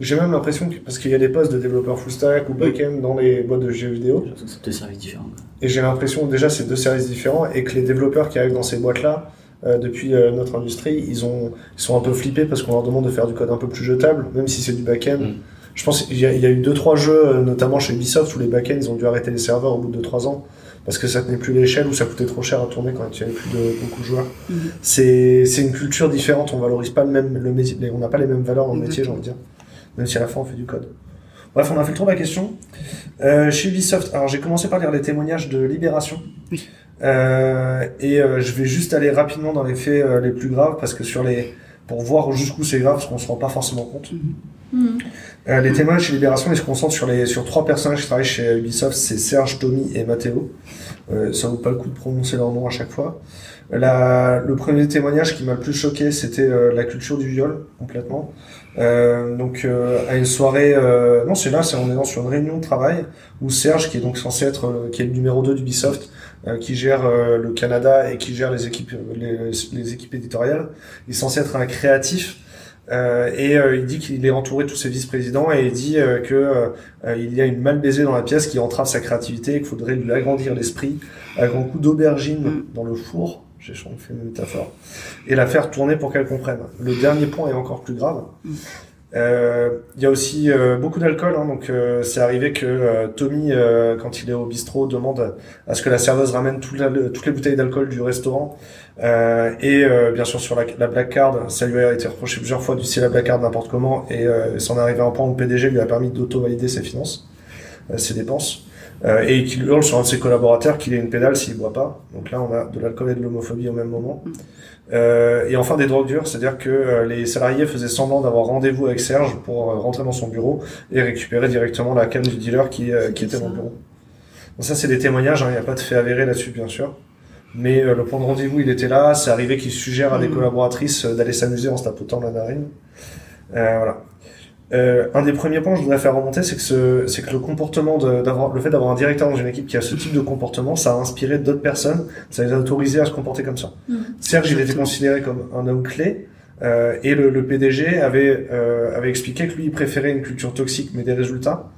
J'ai même l'impression que, parce qu'il y a des postes de développeurs full stack ou back-end dans les boîtes de jeux vidéo, c'est deux services différents. et j'ai l'impression déjà c'est deux services différents et que les développeurs qui arrivent dans ces boîtes-là, euh, depuis euh, notre industrie, ils, ont, ils sont un peu flippés parce qu'on leur demande de faire du code un peu plus jetable, même si c'est du back-end. Mm. Je pense qu'il y, a- il y a eu deux trois jeux, euh, notamment chez Ubisoft, où les back-ends ils ont dû arrêter les serveurs au bout de 3 ans parce que ça tenait plus l'échelle ou ça coûtait trop cher à tourner quand il y avait plus de beaucoup de joueurs. Mhm. C'est une culture différente, on valorise pas le même le on n'a pas les mêmes valeurs dans le métier, j'ai envie de dire. Même si à la fin on fait du code. Bref, on a fait le tour de la question. Euh, chez Ubisoft, alors j'ai commencé par lire les témoignages de Libération. Oui. Euh, et euh, je vais juste aller rapidement dans les faits euh, les plus graves parce que sur les pour voir jusqu'où c'est grave parce qu'on se rend pas forcément compte. Mhm. Euh, les témoignages chez Libération, ils se concentrent sur les sur trois personnages qui travaillent chez Ubisoft, c'est Serge, Tommy et Matteo. Euh, ça vaut pas le coup de prononcer leur nom à chaque fois. La, le premier témoignage qui m'a le plus choqué, c'était euh, la culture du viol complètement. Euh, donc euh, à une soirée, euh, non c'est là, c'est on est dans sur une réunion de travail où Serge, qui est donc censé être, euh, qui est le numéro 2 d'Ubisoft, euh, qui gère euh, le Canada et qui gère les équipes, les, les équipes éditoriales, il est censé être un créatif. Euh, et euh, il dit qu'il est entouré de tous ses vice-présidents et il dit euh, que euh, il y a une mal baisée dans la pièce qui entrave sa créativité et qu'il faudrait lui agrandir l'esprit à grand coup d'aubergine Mm. dans le four, j'ai fait une métaphore, et la faire tourner pour qu'elle comprenne. Le dernier point est encore plus grave. Euh, Il y a aussi euh, beaucoup d'alcool, hein, donc euh, c'est arrivé que Tommy, quand il est au bistrot, demande à ce que la serveuse ramène toutes les bouteilles d'alcool du restaurant. Euh, et euh, bien sûr sur la, la black card, ça lui a été reproché plusieurs fois d'utiliser la black card n'importe comment, et euh, c'en est arrivé à un point où le PDG lui a permis d'auto-valider ses finances, ses dépenses. Euh, et qu'il hurle sur un de ses collaborateurs qu'il ait une pédale s'il boit pas. Donc là, on a de l'alcool et de l'homophobie au même moment. Euh, et enfin des drogues dures, c'est-à-dire que euh, les salariés faisaient semblant d'avoir rendez-vous avec Serge pour euh, rentrer dans son bureau et récupérer directement la canne du dealer qui, euh, qui était dans le bureau. Donc ça, c'est des témoignages, hein, il n'y a pas de fait avéré là-dessus, bien sûr. Mais euh, le point de rendez-vous, il était là. C'est arrivé qu'il suggère à des Mhm. collaboratrices d'aller s'amuser en se tapotant la narine. Euh, voilà. Euh, un des premiers points que je voudrais faire remonter, c'est que, ce, c'est que le comportement de, d'avoir, le fait d'avoir un directeur dans une équipe qui a ce type de comportement, ça a inspiré d'autres personnes, ça les a autorisés à se comporter comme ça. Mhm. Serge, il était considéré comme un homme clé, euh, et le, le PDG avait, euh, avait expliqué que lui, il préférait une culture toxique mais des résultats,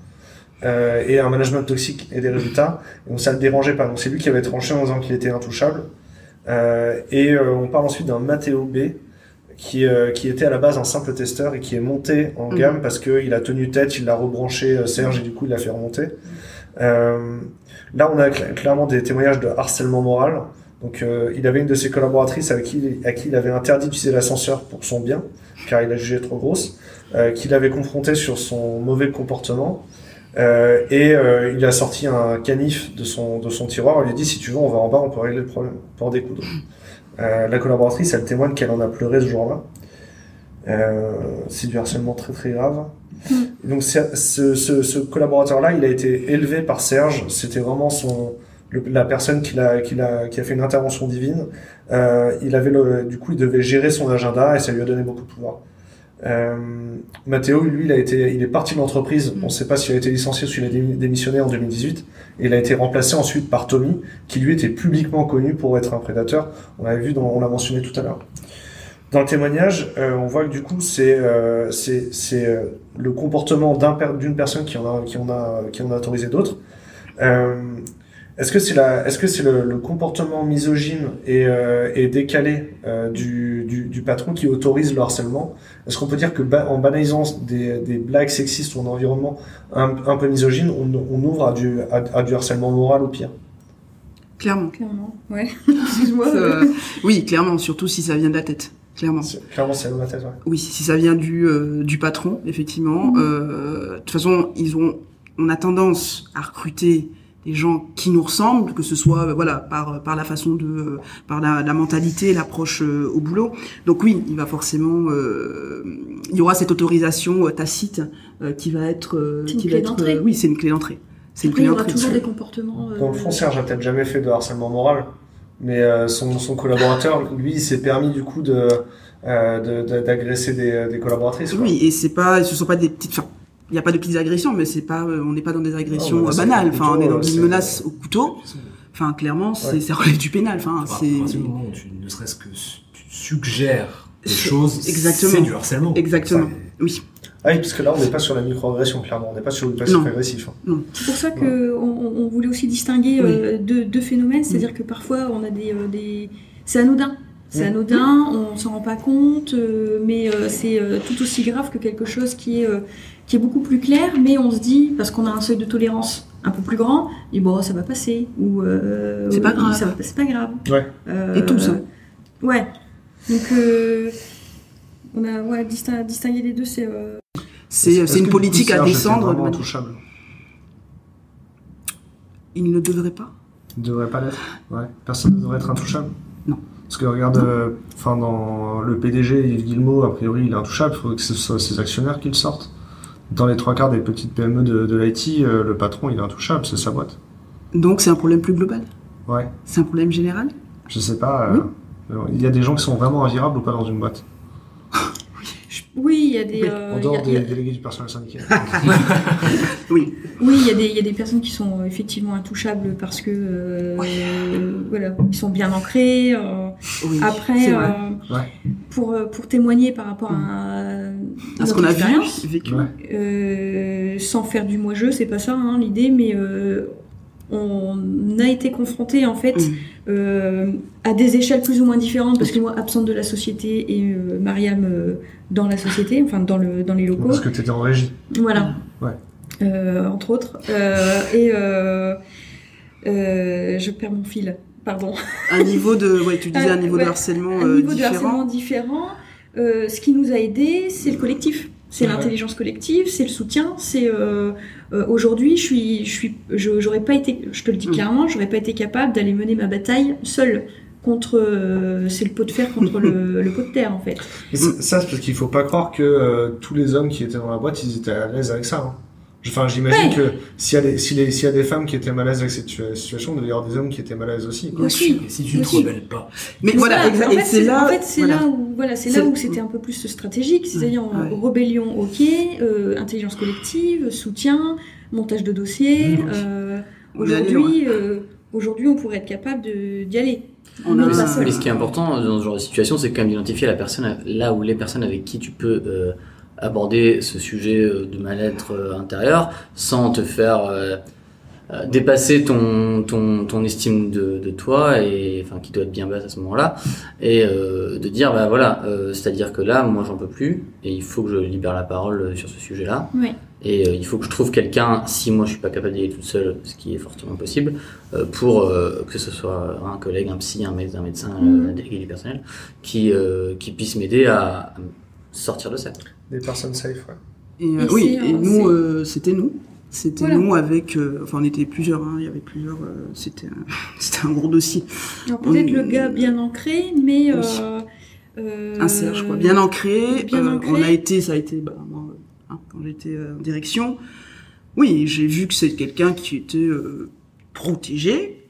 euh, et un management toxique et des résultats, et donc ça le dérangeait pas. Donc c'est lui qui avait tranché en disant qu'il était intouchable. Euh, et euh, on parle ensuite d'un Matteo B qui, euh, qui était à la base un simple testeur et qui est monté en Mhm. gamme parce qu'il a tenu tête, il a rebranché euh, Serge et du coup il l'a fait remonter. Euh, là on a cl- clairement des témoignages de harcèlement moral. Donc euh, il avait une de ses collaboratrices avec qui, à qui il avait interdit d'utiliser l'ascenseur pour son bien, car il a jugé trop grosse, euh, qu'il avait confronté sur son mauvais comportement. Euh, et euh, il a sorti un canif de son, de son tiroir. Il lui a dit si tu veux, on va en bas, on peut régler le problème, peut en découdre. Euh, la collaboratrice, elle témoigne qu'elle en a pleuré ce jour-là. Euh, c'est du harcèlement très très grave. Et donc ce, ce, ce collaborateur-là, il a été élevé par Serge. C'était vraiment son le- la personne qui a, qui, a, qui a fait une intervention divine. Euh, il avait le, du coup, il devait gérer son agenda et ça lui a donné beaucoup de pouvoir. Euh, Mathéo, lui, il a été, il est parti de l'entreprise. On ne sait pas s'il a été licencié ou s'il a démi- démissionné en 2018. Et il a été remplacé ensuite par Tommy, qui lui était publiquement connu pour être un prédateur. On l'avait vu, dans, on l'a mentionné tout à l'heure. Dans le témoignage, euh, on voit que du coup, c'est euh, euh, le comportement d'une personne qui en a qui en a qui en a autorisé d'autres. Est-ce que c'est la est-ce que c'est le, le comportement misogyne et, euh, et décalé euh, du, du, du patron qui autorise le harcèlement? Est-ce qu'on peut dire que ba- en banalisant des, des blagues sexistes ou un environnement un, un peu misogyne, on, on ouvre à du à, à du harcèlement moral ou pire? Clairement. Clairement, ouais. Excuse-moi. Euh, oui, clairement, surtout si ça vient de la tête. Clairement. C'est- Clairement, c'est ma tête. Ouais. Oui, si ça vient du, euh, du patron, effectivement. Mhm. Euh, de toute façon, ils ont, on a tendance à recruter des gens qui nous ressemblent, que ce soit euh, voilà par par la façon de, euh, par la, la mentalité, l'approche euh, au boulot. Donc oui, il va forcément, euh, il y aura cette autorisation euh, tacite euh, qui va être, euh, qui clé va être, d'entrée. euh, oui, c'est une clé d'entrée. C'est une clé il y aura d'entrée. toujours des comportements. euh, Dans le fond, Serge a peut-être jamais fait de harcèlement moral, mais euh, son, son collaborateur, lui, il s'est permis du coup de euh, de- de- d'agresser des, des collaboratrices. quoi. Oui, et c'est pas, ce sont pas des petites, enfin, il n'y a pas de petites agressions, mais c'est pas, euh, on n'est pas dans des agressions Non, euh, banales. Enfin, on est dans une menace au couteau. Enfin, clairement, c'est, Ouais. ça relève du pénal. Enfin, c'est tu ne serait-ce que tu suggères des choses, exactement. c'est du harcèlement. Exactement. Oui. Ah oui, parce que là, on n'est pas sur la microagression, clairement. On n'est pas sur le passif Non. agressif. hein. C'est pour ça que on, on voulait aussi distinguer euh, deux, deux phénomènes, c'est-à-dire que parfois on a des, euh, des... c'est anodin. C'est Mm. anodin, on s'en rend pas compte, euh, mais euh, c'est euh, tout aussi grave que quelque chose qui est, euh, qui est beaucoup plus clair, mais on se dit, parce qu'on a un seuil de tolérance un peu plus grand, et bon, ça va passer, ou euh, C'est pas grave. ça va- c'est pas grave. Ouais. Euh, Et tout ça. Ouais. Donc, euh, on a ouais, distin- distingué les deux, c'est. euh, C'est, c'est une politique à descendre. intouchable. Il ne devrait pas. Il ne devrait pas l'être. Ouais. Personne ne devrait être intouchable. Non. Parce que regarde, euh, enfin dans le PDG Yves Guillemot, a priori, il est intouchable. Il faudrait que ce soit ses actionnaires qui le sortent. Dans les trois quarts des petites PME de, de l'IT, euh, le patron, il est intouchable, c'est sa boîte. Donc, c'est un problème plus global? Ouais. C'est un problème général? Je sais pas. euh, Il y a des gens qui sont vraiment invirables ou pas dans une boîte? Oui, il y a des. Oui, euh, En dehors a- il y des a- délégués du personnel syndical. Oui. Oui, il y, a des- il y a des personnes qui sont effectivement intouchables parce que euh, voilà, ils sont bien ancrés. euh. Oui. Après, euh, Ouais. pour, pour témoigner par rapport à, À notre ce qu'on a vécu. Ouais. euh, sans faire du moi-je, c'est pas ça hein, l'idée, mais euh, on a été confronté en fait Mm. euh, à des échelles plus ou moins différentes parce que moi absente de la société et euh, Mariam euh, dans la société, enfin dans le dans les locaux. Parce que tu étais en régie. Voilà. Ouais. Euh, entre autres. Euh, et euh, euh, je perds mon fil. Pardon. Un niveau de, ouais, tu disais un niveau Ouais, de harcèlement Un euh, niveau de différent. harcèlement différent. Euh, ce qui nous a aidé, c'est le collectif. C'est Ouais. l'intelligence collective, c'est le soutien. C'est euh, euh, aujourd'hui, je suis, je suis, je- j'aurais pas été, je te le dis Mm. clairement, j'aurais pas été capable d'aller mener ma bataille seule contre. euh, c'est le pot de fer contre le, le pot de terre en fait. Et ça, c'est parce qu'il faut pas croire que tous les hommes qui étaient dans la boîte, ils étaient à l'aise avec ça. hein. Enfin, j'imagine Ouais. que s'il y, a des- s'il y, a- s'il y a des femmes qui étaient mal à l'aise avec cette situa- situation, il doit y avoir des hommes qui étaient mal à l'aise aussi. quoi. Si tu ne te rebelles pas, Mais voilà, Ça, exa- en et fait, c'est là. En fait, c'est voilà. là où voilà, c'est C'est- là où c'était un peu plus stratégique, c'est-à-dire en Ouais. rébellion, ok, euh, intelligence collective, soutien, montage de dossier. Mmh. euh, aujourd'hui, euh, aujourd'hui, on pourrait être capable de- d'y aller. On Mais a- pas seul. Mais ce qui est important dans ce genre de situation, c'est quand même d'identifier la personne, là où les personnes avec qui tu peux euh, aborder ce sujet euh, de mal-être euh, intérieur sans te faire euh, dépasser ton, ton, ton estime de, de toi et enfin qui doit être bien basse à ce moment-là et euh, de dire bah voilà euh, c'est-à-dire que là moi j'en peux plus et il faut que je libère la parole sur ce sujet-là Oui. et euh, il faut que je trouve quelqu'un si moi je suis pas capable d'y aller toute seule ce qui est fortement possible pour que ce soit un collègue un psy un, médecin, un médecin Mhm. un délégué du personnel qui qui puisse m'aider à, sortir de ça Des personnes safe, ouais. Et, euh, Et oui, et euh, nous, euh, c'était nous. C'était Voilà. nous avec, euh, enfin on était plusieurs, hein, il y avait plusieurs, euh, c'était un, c'était un gros dossier. Peut-être le gars bien ancré, mais euh, euh, Un Serge, quoi, bien ancré. bien euh, ancré. On a été, ça a été, bah, moi, hein, quand j'étais euh, en direction, oui, j'ai vu que c'est quelqu'un qui était euh, protégé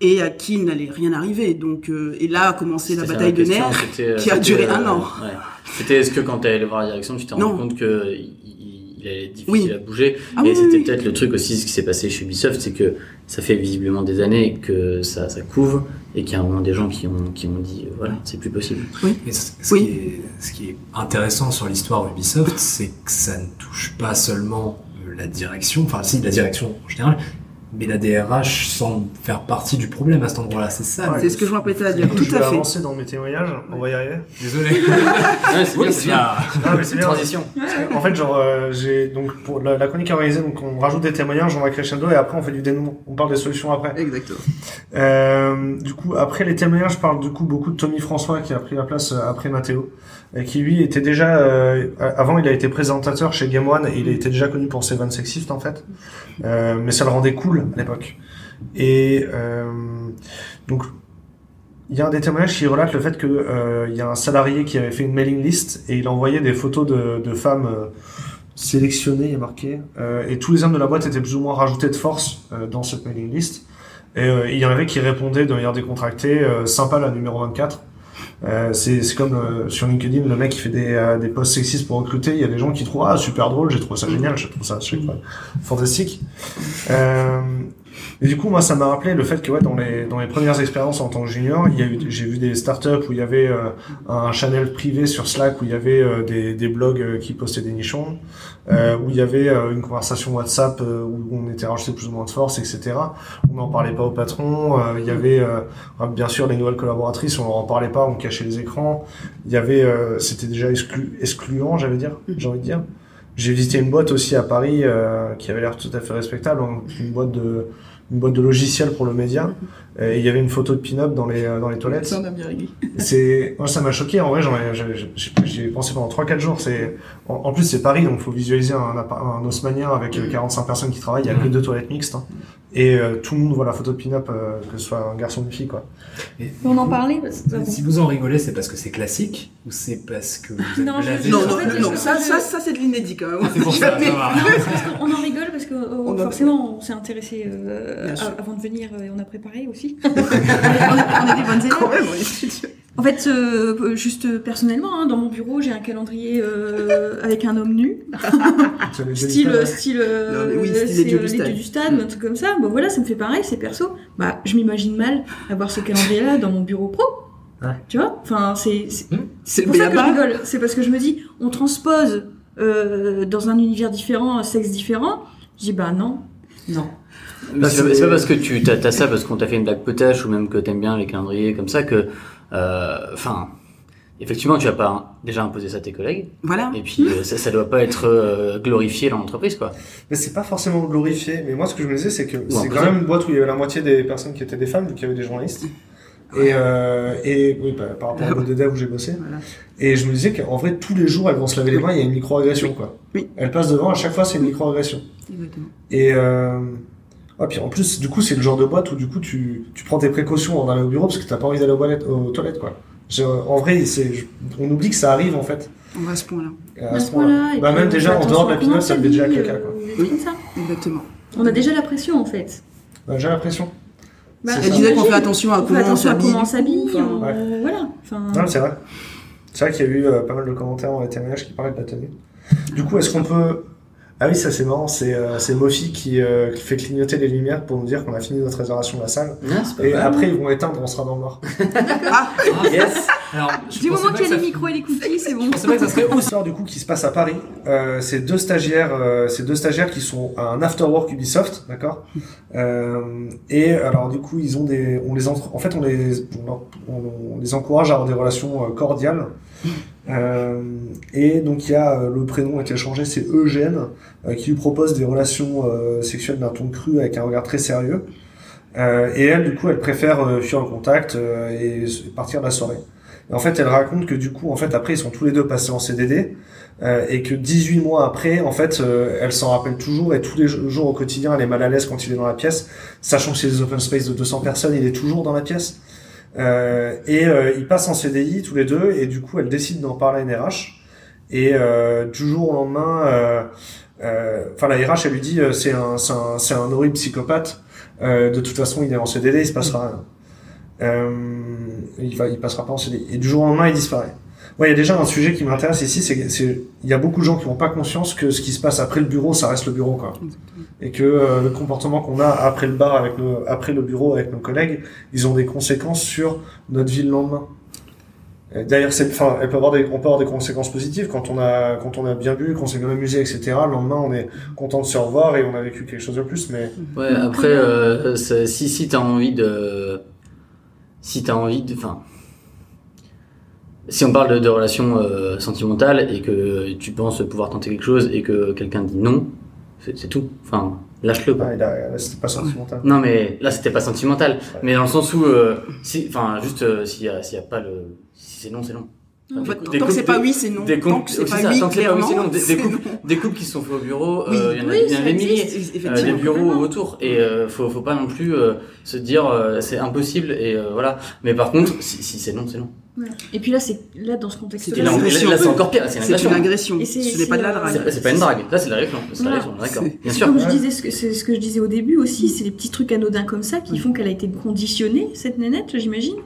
et à qui il n'allait rien arriver. Donc, euh, et là a commencé la bataille de nerfs. euh, qui a duré euh, un an. ouais. C'était est-ce que quand tu allé voir la direction, tu t'es rendu compte que il, il- allait être difficile Oui. à bouger Ah Et oui, c'était oui, peut-être le truc aussi, ce qui s'est passé chez Ubisoft, c'est que ça fait visiblement des années que ça, ça couve et qu'il y a un moment des gens qui ont, qui ont dit euh, voilà, c'est plus possible. Et ce, ce Oui. qui est, ce qui est intéressant sur l'histoire Ubisoft, c'est que ça ne touche pas seulement la direction, enfin si la direction en général, mais la DRH semble faire partie du problème à cet endroit-là. C'est ça. C'est ce que je m'apprêtais à dire. Tout je vais fait. avancer dans mes témoignages, on va y arriver. Désolé. Ouais, c'est bien, c'est bien. Ah, mais c'est bien. Transition. En fait, genre, euh, j'ai donc pour la, la chronique organisée, donc on rajoute des témoignages, on va crescendo et après on fait du dénouement. On parle des solutions après. Exactement. Euh, du coup, après les témoignages, je parle du coup beaucoup de Tommy François qui a pris la place euh, après Mathéo, qui lui était déjà, euh, avant il a été présentateur chez Game One, et il était déjà connu pour ses vannes sexistes en fait, euh, mais ça le rendait cool à l'époque. Et euh, donc il y a un des témoignages qui relate le fait que il y a un salarié qui avait fait une mailing list et il envoyait des photos de, femmes sélectionnées, il y a marqué, euh, et tous les hommes de la boîte étaient plus ou moins rajoutés de force dans cette mailing list. Et il y en avait qui répondaient de manière décontractée, sympa la numéro 24. Euh, c'est comme euh, sur LinkedIn, le mec qui fait des, euh, des posts sexistes pour recruter, il y a des gens qui trouvent ah super drôle, j'ai trouvé ça génial, je trouve ça je sais pas, fantastique. Euh, et du coup, moi, ça m'a rappelé le fait que ouais, dans les dans les premières expériences en tant que junior, il y a eu j'ai vu des startups où il y avait euh, un channel privé sur Slack où il y avait euh, des des blogs qui postaient des nichons, euh, où il y avait euh, une conversation WhatsApp euh, où on était rajouté plus ou moins de force, etc. On n'en parlait pas au patron. euh, il y avait euh, bien sûr les nouvelles collaboratrices, on leur en parlait pas, on cachait les écrans. Il y avait, euh, c'était déjà exclu, excluant, j'avais dire, j'ai envie de dire. J'ai visité une boîte aussi à Paris euh, qui avait l'air tout à fait respectable, hein, une boîte de une boîte de logiciels pour le média. Et il y avait une photo de pin-up dans les euh, dans les toilettes. Ça. C'est moi ça m'a choqué en vrai j'y ai pensé pendant 3 4 jours c'est en, en plus c'est Paris donc faut visualiser un un haussmannien avec euh, 45 personnes qui travaillent il y a que deux toilettes mixtes hein. Et euh, tout le monde voit la photo de pin-up euh, que ce soit un garçon ou une fille quoi. On en parlait parce que- Si vous en rigolez, c'est parce que c'est classique ou c'est parce que vous Non, je- Non, non, non, je- ça, ça, ça c'est de l'inédit quand même. C'est pour ça, ça va. On en rigole parce que euh, On a- forcément on s'est intéressé euh, avant de venir euh, et on a préparé aussi. on, est, on est des bonnes élèves. En fait, euh, juste euh, personnellement, hein, dans mon bureau, j'ai un calendrier euh, avec un homme nu, C'est les style, style, euh, Non, oui, style c'est, les dieux euh, du les stade. du un truc comme ça. Bon voilà, ça me fait pareil, c'est perso. Bah, je m'imagine mal avoir ce calendrier-là dans mon bureau pro. Ouais. Tu vois? Enfin, c'est, c'est le pour ça que je rigole. C'est parce que je me dis, on transpose euh, dans un univers différent, un sexe différent. Je dis bah non, non. Bah, c'est pas- parce que tu t'as, t'as ça parce qu'on t'a fait une blague potache ou même que t'aimes bien les calendriers comme ça que, euh, enfin, effectivement, tu vas pas déjà imposer ça à tes collègues Voilà. et puis euh, ça, ça doit pas être euh, glorifié dans l'entreprise quoi. Mais c'est pas forcément glorifié mais moi ce que je me disais c'est que c'est quand même une boîte où il y avait la moitié des personnes qui étaient des femmes vu qu'il y avait des journalistes. Et, euh, et oui, bah, par rapport à la boîte de dev où j'ai bossé. Voilà. Et je me disais qu'en vrai, tous les jours, elles vont se laver les mains, il y a une micro-agression, quoi. Oui. Elles passent devant, à chaque fois, c'est une micro-agression. Exactement. Et, euh... ouais, puis en plus, du coup, c'est le genre de boîte où, du coup, tu, tu prends tes précautions en allant au bureau parce que t'as pas envie d'aller aux, toilettes- aux toilettes, quoi. Je- en vrai, c'est, je- on oublie que ça arrive, en fait. On va à ce point-là. À À ce point-là. Bah, même on déjà, en dehors de la pinotte, ça fait déjà on caca, quoi. euh, comme ça. Exactement. On a déjà la pression en fait. Ouais, j'ai l'impression. Bah, C'est Elle ça. disait qu'on fait attention à On fait comment on attention à s'habille. comment on s'habille. Enfin, on- ouais. Voilà. Enfin, Non, mais c'est vrai. C'est vrai qu'il y a eu euh, pas mal de commentaires dans les témoignages qui parlaient de la tenue. Du coup, est-ce qu'on peut Ah oui, ça c'est marrant, c'est euh, c'est Mofi qui, euh, qui fait clignoter les lumières pour nous dire qu'on a fini notre réservation de la salle. Ah, c'est pas Et mal. après ils vont éteindre, on sera dans le noir. Ah, Yes. Alors, je Du moment qu'il y a ça- les micros et les cookies, c'est bon. Je pensais pas que ça serait aussi. Histoire du coup qui se passe à Paris, euh, c'est deux stagiaires, euh, c'est deux stagiaires qui sont à un afterwork Ubisoft, d'accord? Euh, et alors du coup ils ont des, on les entre, en fait on les, on, on les encourage à avoir des relations euh, cordiales. Euh, et donc il y a euh, le prénom a été changé, c'est Eugène, euh, qui lui propose des relations sexuelles d'un ton cru avec un regard très sérieux. Et elle, du coup, elle préfère fuir le contact et partir de la soirée. Et en fait, elle raconte que du coup, en fait, après, ils sont tous les deux passés en CDD et que 18 mois après, en fait, elle s'en rappelle toujours et tous les jours jours au quotidien, elle est mal à l'aise quand il est dans la pièce, sachant que c'est des open space de 200 personnes, il est toujours dans la pièce. Euh, et euh, ils passent en CDI tous les deux et du coup, elle décide d'en parler à une RH. Et euh, du jour au lendemain, euh, enfin la RH, elle lui dit, c'est un, un, horrible psychopathe. De toute façon, il est en CDD, il se passera rien. Il va, il passera pas en CDI. Et du jour au lendemain, il disparaît. Ouais, il y a déjà un sujet qui m'intéresse ici, c'est que c'est, il y a beaucoup de gens qui n'ont pas conscience que ce qui se passe après le bureau, ça reste le bureau, quoi. Et que euh, le comportement qu'on a après le bar, avec nos, après le bureau, avec nos collègues, ils ont des conséquences sur notre vie le lendemain. D'ailleurs, c'est, enfin, elle peut avoir des, on peut avoir des conséquences positives quand on a, quand on a bien bu, qu'on s'est bien amusé, etc. Le lendemain, on est content de se revoir et on a vécu quelque chose de plus, mais Ouais, après, euh, si, si t'as envie de. Si t'as envie de. Enfin. Si on parle de, de relations euh, sentimentales et que tu penses pouvoir tenter quelque chose et que quelqu'un dit non, c'est tout. Enfin, lâche-le quoi. bah, il a, c'était pas sentimental. Non, mais là, c'était pas sentimental. Mais dans le sens où. euh, si, enfin, juste euh, s'il y, a, s'il y a pas le. Si c'est non, c'est non. En fait, Des tant que couples- c'est pas oui, c'est non. Des Tant que c'est c'est pas ça, oui, tant que c'est pas oui, c'est non. clairement, Des, des c'est couples, non. des couples qui se sont faits au bureau, Oui. euh, il y en a, Oui, il y en a des milliers. Euh, des bureaux autour et euh, faut faut pas non plus euh, se dire euh, c'est impossible et euh, voilà mais par contre si, si c'est non c'est non Ouais. Et puis là, c'est là dans ce contexte-là. là, c'est encore pire c'est une agression une agression. Et c'est- Ce n'est pas de la drague. c'est pas une drague là c'est de l'agression d'accord bien sûr comme je disais, c'est ce que je disais au début aussi, c'est les petits trucs anodins comme ça qui font qu'elle a été conditionnée, cette nénette, j'imagine.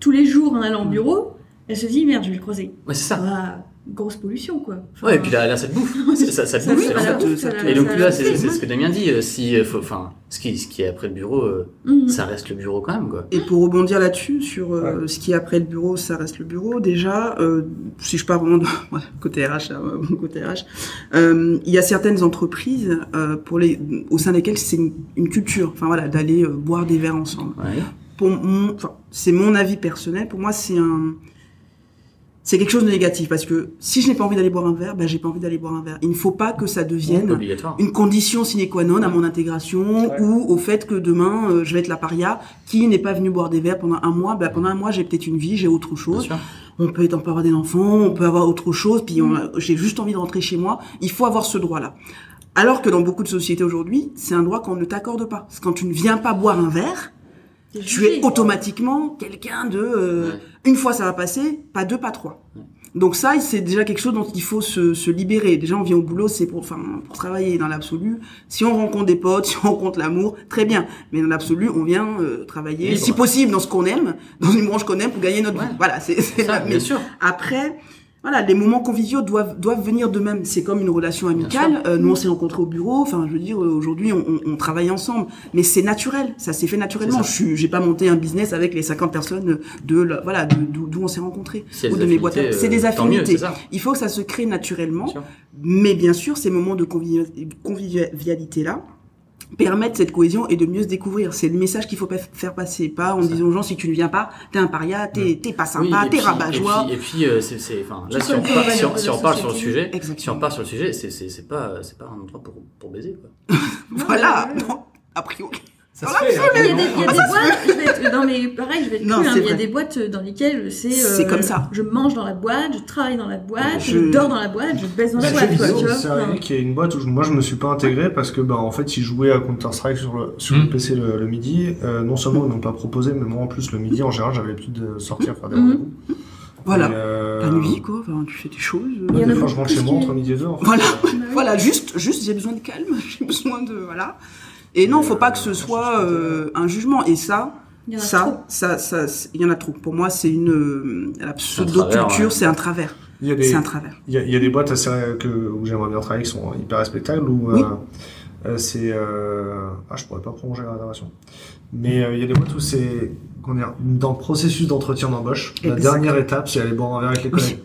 Tous les jours en allant au bureau, elle se dit merde, je vais le croiser. ouais c'est ça grosse pollution quoi. Enfin, ouais et puis là, là ça te bouffe C'est- ça, ça te ça bouffe l'enfer. bouffe, ça ça et donc ça là c'est ce que Damien dit euh, si euh, enfin ce qui ce qui est après le bureau euh, Mhm. ça reste le bureau quand même quoi Et pour rebondir là-dessus, sur euh, ce qui est après le bureau, ça reste le bureau. Déjà, euh, si je parle vraiment de ouais, côté RH, là, ouais, côté RH, euh, il y a certaines entreprises euh, pour les, au sein desquelles c'est une, une culture, enfin voilà, d'aller euh, boire des verres ensemble. ouais Pour mon, enfin, c'est mon avis personnel. Pour moi, c'est un, c'est quelque chose de négatif parce que si je n'ai pas envie d'aller boire un verre, ben j'ai pas envie d'aller boire un verre. Il ne faut pas que ça devienne obligatoire une condition sine qua non à mon intégration Ouais. ou au fait que demain euh, je vais être la paria qui n'est pas venu boire des verres pendant un mois. Ben, pendant un mois j'ai peut-être une vie, j'ai autre chose. On peut être, peut avoir des enfants, on peut avoir autre chose. Puis j'ai juste envie de rentrer chez moi. Il faut avoir ce droit-là. Alors que dans beaucoup de sociétés aujourd'hui, c'est un droit qu'on ne t'accorde pas. Parce que quand tu ne viens pas boire un verre, tu jugé. es automatiquement quelqu'un de euh, Ouais. une fois ça va passer, pas deux, pas trois. Donc ça, c'est déjà quelque chose dont il faut se, se libérer. Déjà, on vient au boulot, c'est pour, enfin, pour travailler dans l'absolu. Si on rencontre des potes, si on rencontre l'amour, très bien. Mais dans l'absolu, on vient euh, travailler, Libre. si possible, dans ce qu'on aime, dans une branche qu'on aime, pour gagner notre Ouais. vie. Voilà, c'est c'est ça la- bien mais sûr après, voilà, les moments conviviaux doivent doivent venir d'eux-mêmes. C'est comme une relation amicale. Euh, nous, on s'est rencontrés au bureau. Enfin, je veux dire, euh, aujourd'hui, on, on, on travaille ensemble. Mais c'est naturel. Ça s'est fait naturellement. Je j'ai pas monté un business avec les 50 personnes de, la- voilà, de- d'où on s'est rencontrés. Ou de mes boîtes. C'est euh, des mieux, affinités. Il faut que ça se crée naturellement. Bien. Mais bien sûr, ces moments de convivi- convivialité-là permettent cette cohésion et de mieux se découvrir. C'est le message qu'il faut pas faire passer. Pas en disant aux gens, si tu ne viens pas, t'es un paria, t'es t'es pas sympa, t'es rabat-joie. Et puis, et puis euh, c'est, enfin, là, si on, pas si, si part sur le sujet, si on part sur le sujet, c'est, c'est, c'est pas, c'est pas un endroit pour, pour baiser, quoi. Voilà. Non, a priori. Ça se Voilà, fait. hein. Il y a des, il y a Ah, des boîtes, je vais être, non mais pareil, je vais être Non, cru, hein, il y a des boîtes dans lesquelles c'est C'est comme ça. Je mange dans la boîte, je travaille dans la boîte, je, Je- dors dans la boîte, je baisse dans la Bah, boîte. jeux quoi, vidéo, tu vois, c'est arrivé qu'il y a une boîte où je- moi je me suis pas intégré parce que bah en fait ils jouaient à Counter Strike sur le sur Mm. le PC le, le midi. Euh, non seulement ils m'ont pas proposé, mais moi en plus le midi en général j'avais l'habitude de sortir faire des Mhm. rendez-vous. Voilà. Euh, La nuit, quoi. Enfin, tu fais tes choses. Il y en a Des fois je rentre chez moi entre midi et deux. En fait. Voilà. Oui. Voilà, juste, juste, j'ai besoin de calme. J'ai besoin de, voilà. Et non, faut pas que ce soit euh, un jugement. Et ça, Il y en a trop. ça, ça, ça, il y en a trop. Pour moi, c'est une, euh, la pseudo-culture, c'est un travers. Il y a des, c'est un travers. il y a, il y a des boîtes assez, que, où j'aimerais bien travailler qui sont hyper respectables où Oui. euh, c'est euh, ah je pourrais pas prolonger la narration mais euh, il y a des boîtes où c'est qu'on est dans le processus d'entretien d'embauche la dernière étape c'est aller boire un verre avec les collègues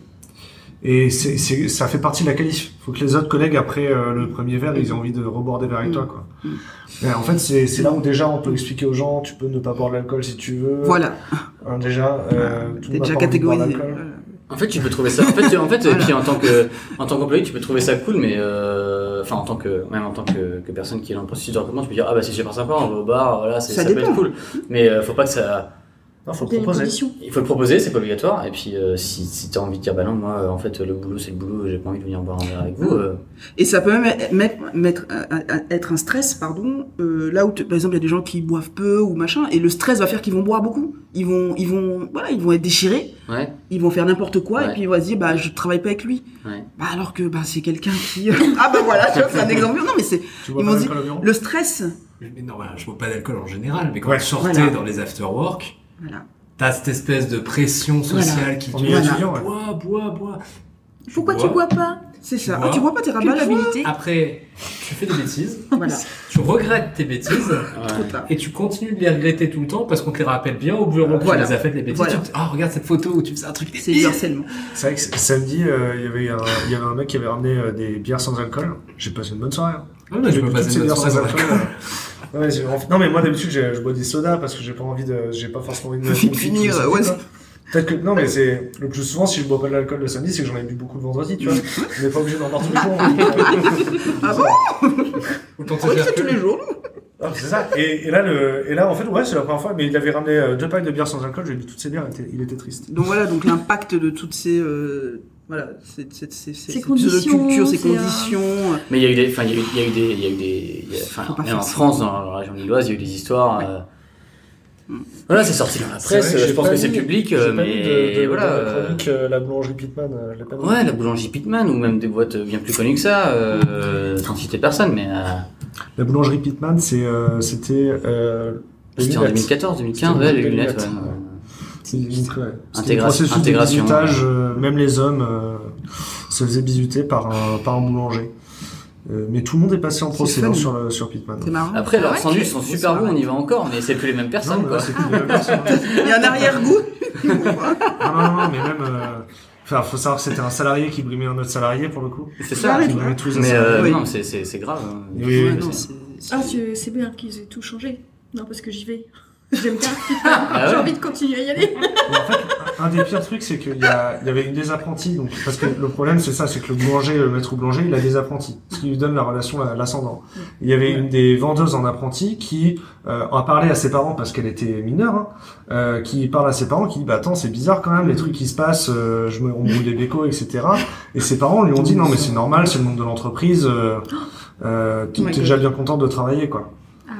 et c'est, c'est, ça fait partie de la qualif. Faut que les autres collègues, après euh, le premier verre, ils aient envie de reboire des verres avec Mm. toi, quoi. Mm. En fait, c'est, c'est là où déjà on peut expliquer aux gens, tu peux ne pas boire de l'alcool si tu veux. Voilà, Hein, déjà, euh, tout t'es déjà pas catégorisé. En fait, tu peux trouver ça. En fait, en fait, et Voilà. puis en tant que, en tant qu'employé, tu peux trouver ça cool, mais euh, enfin en tant que, même en tant que, que personne qui est dans le processus de recrutement, tu peux dire ah bah c'est super sympa, on va au bar, voilà, c'est- Ça ça, peut dépend. être cool. Mais euh, faut pas que ça, Non, faut le proposer. il faut le proposer, c'est pas obligatoire. Et puis euh, si, si t'as envie de dire bah non, moi euh, en fait le boulot c'est le boulot, j'ai pas envie de venir boire un verre avec vous. euh, Et ça peut même mettre, mettre, être un stress, pardon, euh, là où, par exemple, il y a des gens qui boivent peu ou machin, et le stress va faire qu'ils vont boire beaucoup. Ils vont, ils vont, voilà, ils vont être déchirés, ouais, ils vont faire n'importe quoi, Ouais. et puis ils vont se dire, bah, je travaille pas avec lui. ouais. Bah, alors que, bah, c'est quelqu'un qui, ah, bah voilà, tu vois, c'est un exemple. Non, mais c'est, Tu Ils au bureau le stress. Mais non, voilà, je bois pas d'alcool en général, mais quand Ouais. tu sortais Voilà. dans les after-work, Voilà. t'as cette espèce de pression sociale qui te est dit ouais. bois, bois, bois. Pourquoi tu bois pas? C'est ça. bois. Ah, tu bois pas, t'es Tu rabat bois l'habilité. Après, tu fais des bêtises, Voilà. tu regrettes tes bêtises, ouais. et tu continues de les regretter tout le temps parce qu'on te les rappelle bien au bureau que Voilà. tu les as faites les bêtises. Voilà. Tu te dis, ah, regarde cette photo où tu faisais un truc C'est harcèlement. C'est vrai que samedi, euh, il y avait un, il y avait un mec qui avait ramené euh, des bières sans alcool. J'ai passé une bonne soirée. hein. Ah, non, je peux passer une bonne bières soirée sans sans alcool. Ouais, j'ai- non, mais moi d'habitude, je bois des sodas parce que j'ai pas envie de, j'ai pas forcément envie de me finir, ouais, quoi. Peut-être que, non, mais c'est, le plus souvent, si je bois pas de l'alcool le samedi, c'est que j'en ai bu beaucoup le vendredi, tu vois. On n'est pas obligé d'en boire tous les jours. Ah bon? Ou quand fait tous les jours. Ah, c'est ça. Et, et là, le, et là, en fait, ouais, c'est la première fois, mais il avait ramené euh, deux packs de bières sans alcool, j'ai bu toutes ces bières, il était, il était triste. Donc voilà, donc l'impact de toutes ces, euh, voilà, cette, cette, Ces conditions, culture, ces c'est conditions. Mais il y a eu des, enfin il y a eu, il y a eu des, il y a eu des, il y a- enfin même en ça. France, dans la région lilloise, il y a eu des histoires. euh, Voilà, c'est sorti dans la C'est presse. je pense que c'est public, euh, mais de, de, voilà. de la euh, chronique, euh, la boulangerie Pitman, euh, pas. Ouais, la boulangerie Pitman ou même des boîtes bien plus connues que ça, euh, sans citer personne, mais euh, La boulangerie Pitman, c'est, euh, c'était, euh, les c'était en lunettes. 2014, 2015, C'était ouais, les lunettes. ouais. Donc, ouais, c'était le Intégra- processus de intégration, bisutage, euh, même les hommes euh, se faisaient bisuter par un, par un boulanger. Euh, mais tout le monde est passé en hein, sur, le, sur Pitman. C'est marrant. Après, leurs ouais, sandwichs sont super bons, on y va encore, mais c'est plus les mêmes Non, personnes, quoi. c'est plus les mêmes personnes. Il y a un arrière-goût. non, non, non, mais même. Euh... Enfin, faut savoir que c'était un salarié qui brimait un autre salarié pour le coup. C'est ça. Ouais, Qui brimait tous les Mais euh, Oui. non, c'est grave. hein. Oui, oui, non, Ah, c'est bien qu'ils aient tout changé. Non, parce que j'y vais. J'aime bien. Ah J'ai ouais envie de continuer à y aller. Mais en fait, un des pires trucs, c'est qu'il y, a- il y avait une des apprentis. Donc, parce que le problème, c'est ça, c'est que le boulanger, le maître boulanger, il a des apprentis, ce qui lui donne la relation à l'ascendant. Il y avait une des vendeuses en apprenti qui euh, a parlé à ses parents parce qu'elle était mineure, hein, euh, qui parle à ses parents, qui dit bah attends, c'est bizarre quand même les trucs qui se passent, euh, je me on brûle les bécos, etc. Et ses parents lui ont dit non mais c'est normal, c'est le monde de l'entreprise. Euh, euh, t'es Oh t'es déjà bien contente de travailler quoi.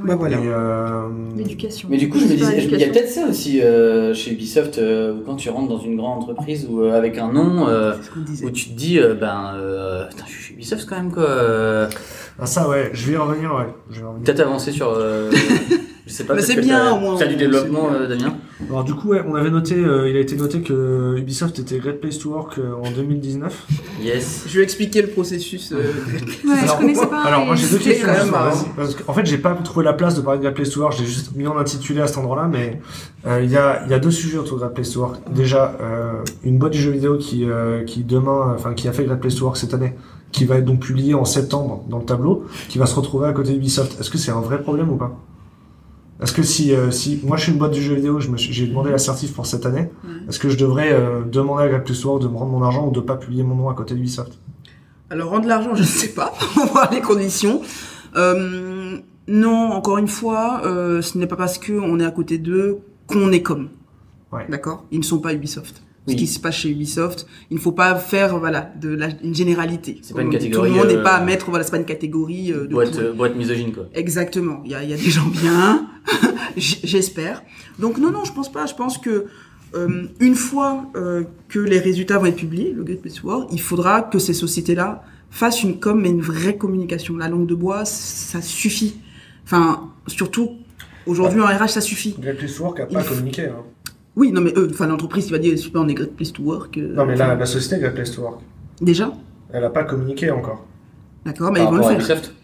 Ah Bah voilà. Et, euh, L'éducation. Mais du coup, je me disais, il y a peut-être ça aussi euh, chez Ubisoft, euh, quand tu rentres dans une grande entreprise ou euh, avec un nom, euh, où tu te dis, euh, ben, euh, putain, je suis chez Ubisoft quand même, quoi. euh, ah, ça ouais, je vais y revenir ouais. Je vais y revenir. Peut-être avancer sur. je sais pas. Mais peut-être c'est bien, au moins, T'as du développement, euh, Damien Alors du coup, ouais, on avait noté, euh, il a été noté que Ubisoft était Great Place to Work euh, en 2019. Yes. Je vais expliquer le processus. euh, Ouais, je alors, connaissais pas. alors moi j'ai deux questions. quand même. Parce qu'en fait, j'ai pas trouvé la place de parler de Great Place to Work. J'ai juste mis en intitulé à cet endroit-là, mais euh, il y a il y a deux sujets autour de Great Place to Work. Déjà, euh, une boîte du jeu vidéo qui euh, qui demain, enfin qui a fait Great Place to Work cette année, qui va être donc publiée en septembre dans le tableau, qui va se retrouver à côté d'Ubisoft. Est-ce que c'est un vrai problème ou pas? Est-ce que si euh, si moi je suis une boîte du jeu vidéo, j'ai demandé l'assertif pour cette année, Ouais. est-ce que je devrais euh, demander à Work de me rendre mon argent ou de pas publier mon nom à côté d'Ubisoft? Alors rendre l'argent, je ne sais pas. On va voir les conditions. Euh, non, encore une fois, ce n'est pas parce que on est à côté d'eux qu'on est comme. Ouais. D'accord? Ils ne sont pas Ubisoft. Oui. Ce qui se passe chez Ubisoft, il ne faut pas faire voilà de la, une généralité. C'est pas une Tout catégorie, le monde n'est euh, pas à mettre voilà, c'est pas une catégorie euh, de Boîte, tout. euh, boîte misogyne, quoi. Exactement. Il y a, il y a des gens bien, j'espère. Donc non, non, je pense pas. Je pense que euh, une fois euh, que les résultats vont être publiés, le Great Place Work, il faudra que ces sociétés-là fassent une com, mais une vraie communication. La langue de bois, ça suffit. Enfin, surtout aujourd'hui en RH, ça suffit. Great Place to Work a Il pas communiqué. Hein. Oui, non, mais eux, enfin, l'entreprise qui va dire super, on est great place to work. euh, Non, mais là, la société Great Place to Work, Déjà? Elle a pas communiqué encore. D'accord, mais ils vont le faire. Ubisoft.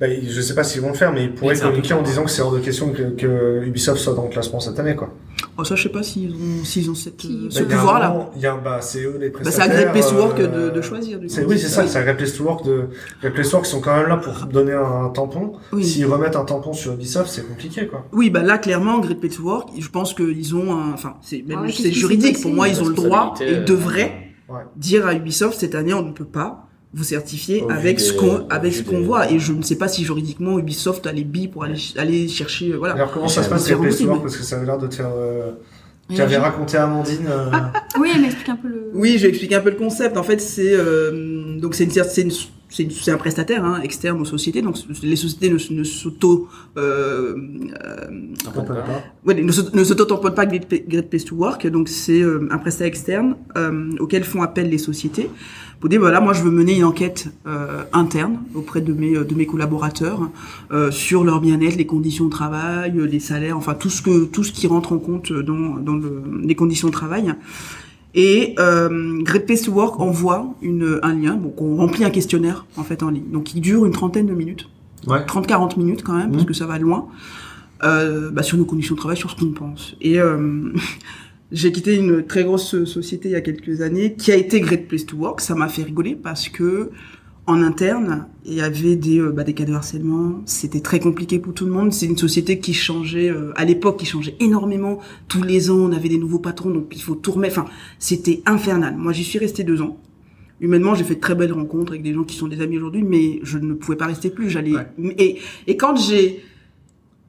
Bah, ils- je sais pas s'ils vont le faire, mais ils pourraient communiquer en tard. disant que c'est hors de question que, que Ubisoft soit dans le classement cette année, quoi. Oh, ça, je sais pas s'ils ont, s'ils ont cette, Si. ce Bah, pouvoir-là. moment, Il y a, un- bah, c'est eux les Bah, prestataires. c'est à Great Place to Work euh, de, de choisir. Du C'est, coup. oui, c'est ça, c'est à Great Place to Work de, Great Place to Work, ils sont quand même là pour donner un tampon. Oui. S'ils remettent un tampon sur Ubisoft, c'est compliqué, quoi. Oui, bah là, clairement, Great Place to Work, je pense qu'ils ont un, enfin, c'est, même, Ah c'est juridique. Pour moi, ils ont le droit, et euh, devraient Ouais. dire à Ubisoft, cette année, on ne peut pas vous certifier Au avec ce qu'on, avec ce qu'on voit. Et je ne sais pas si juridiquement, Ubisoft a les billes pour aller, aller chercher, euh, voilà. Alors, comment ça se passe, impossible. Work? Parce que ça avait l'air de te faire, euh, tu avais raconté à Amandine, euh, Oui, elle m'explique un peu le. Oui, je vais expliquer un peu le concept. En fait, c'est euh, donc c'est une, c'est une- c'est un prestataire hein, externe aux sociétés. Donc les sociétés ne, ne s'auto euh, euh, ouais, ne s'auto- ne s'auto-tamponnent pas Great Pla- Great Place to Work. Donc c'est euh, un prestataire externe euh, auquel font appel les sociétés pour dire voilà, moi je veux mener une enquête euh, interne auprès de mes de mes collaborateurs euh, sur leur bien-être, les conditions de travail, euh, les salaires, enfin tout ce que tout ce qui rentre en compte dans dans le- les conditions de travail. Et euh, Great Place to Work envoie une, un lien, donc on remplit un questionnaire en fait en ligne, donc qui dure une trentaine de minutes, Ouais. 30-40 minutes quand même, parce Mhm. que ça va loin, euh, bah, sur nos conditions de travail, sur ce qu'on pense. Et euh, j'ai quitté une très grosse société il y a quelques années qui a été Great Place to Work. Ça m'a fait rigoler parce que en interne, il y avait des, euh, bah, des cas de harcèlement. C'était très compliqué pour tout le monde. C'est une société qui changeait, euh, à l'époque, qui changeait énormément. Tous les ans, on avait des nouveaux patrons, donc il faut tout remettre. Enfin, c'était infernal. Moi, j'y suis resté deux ans. Humainement, j'ai fait de très belles rencontres avec des gens qui sont des amis aujourd'hui, mais je ne pouvais pas rester plus. J'allais Ouais. et, et quand j'ai,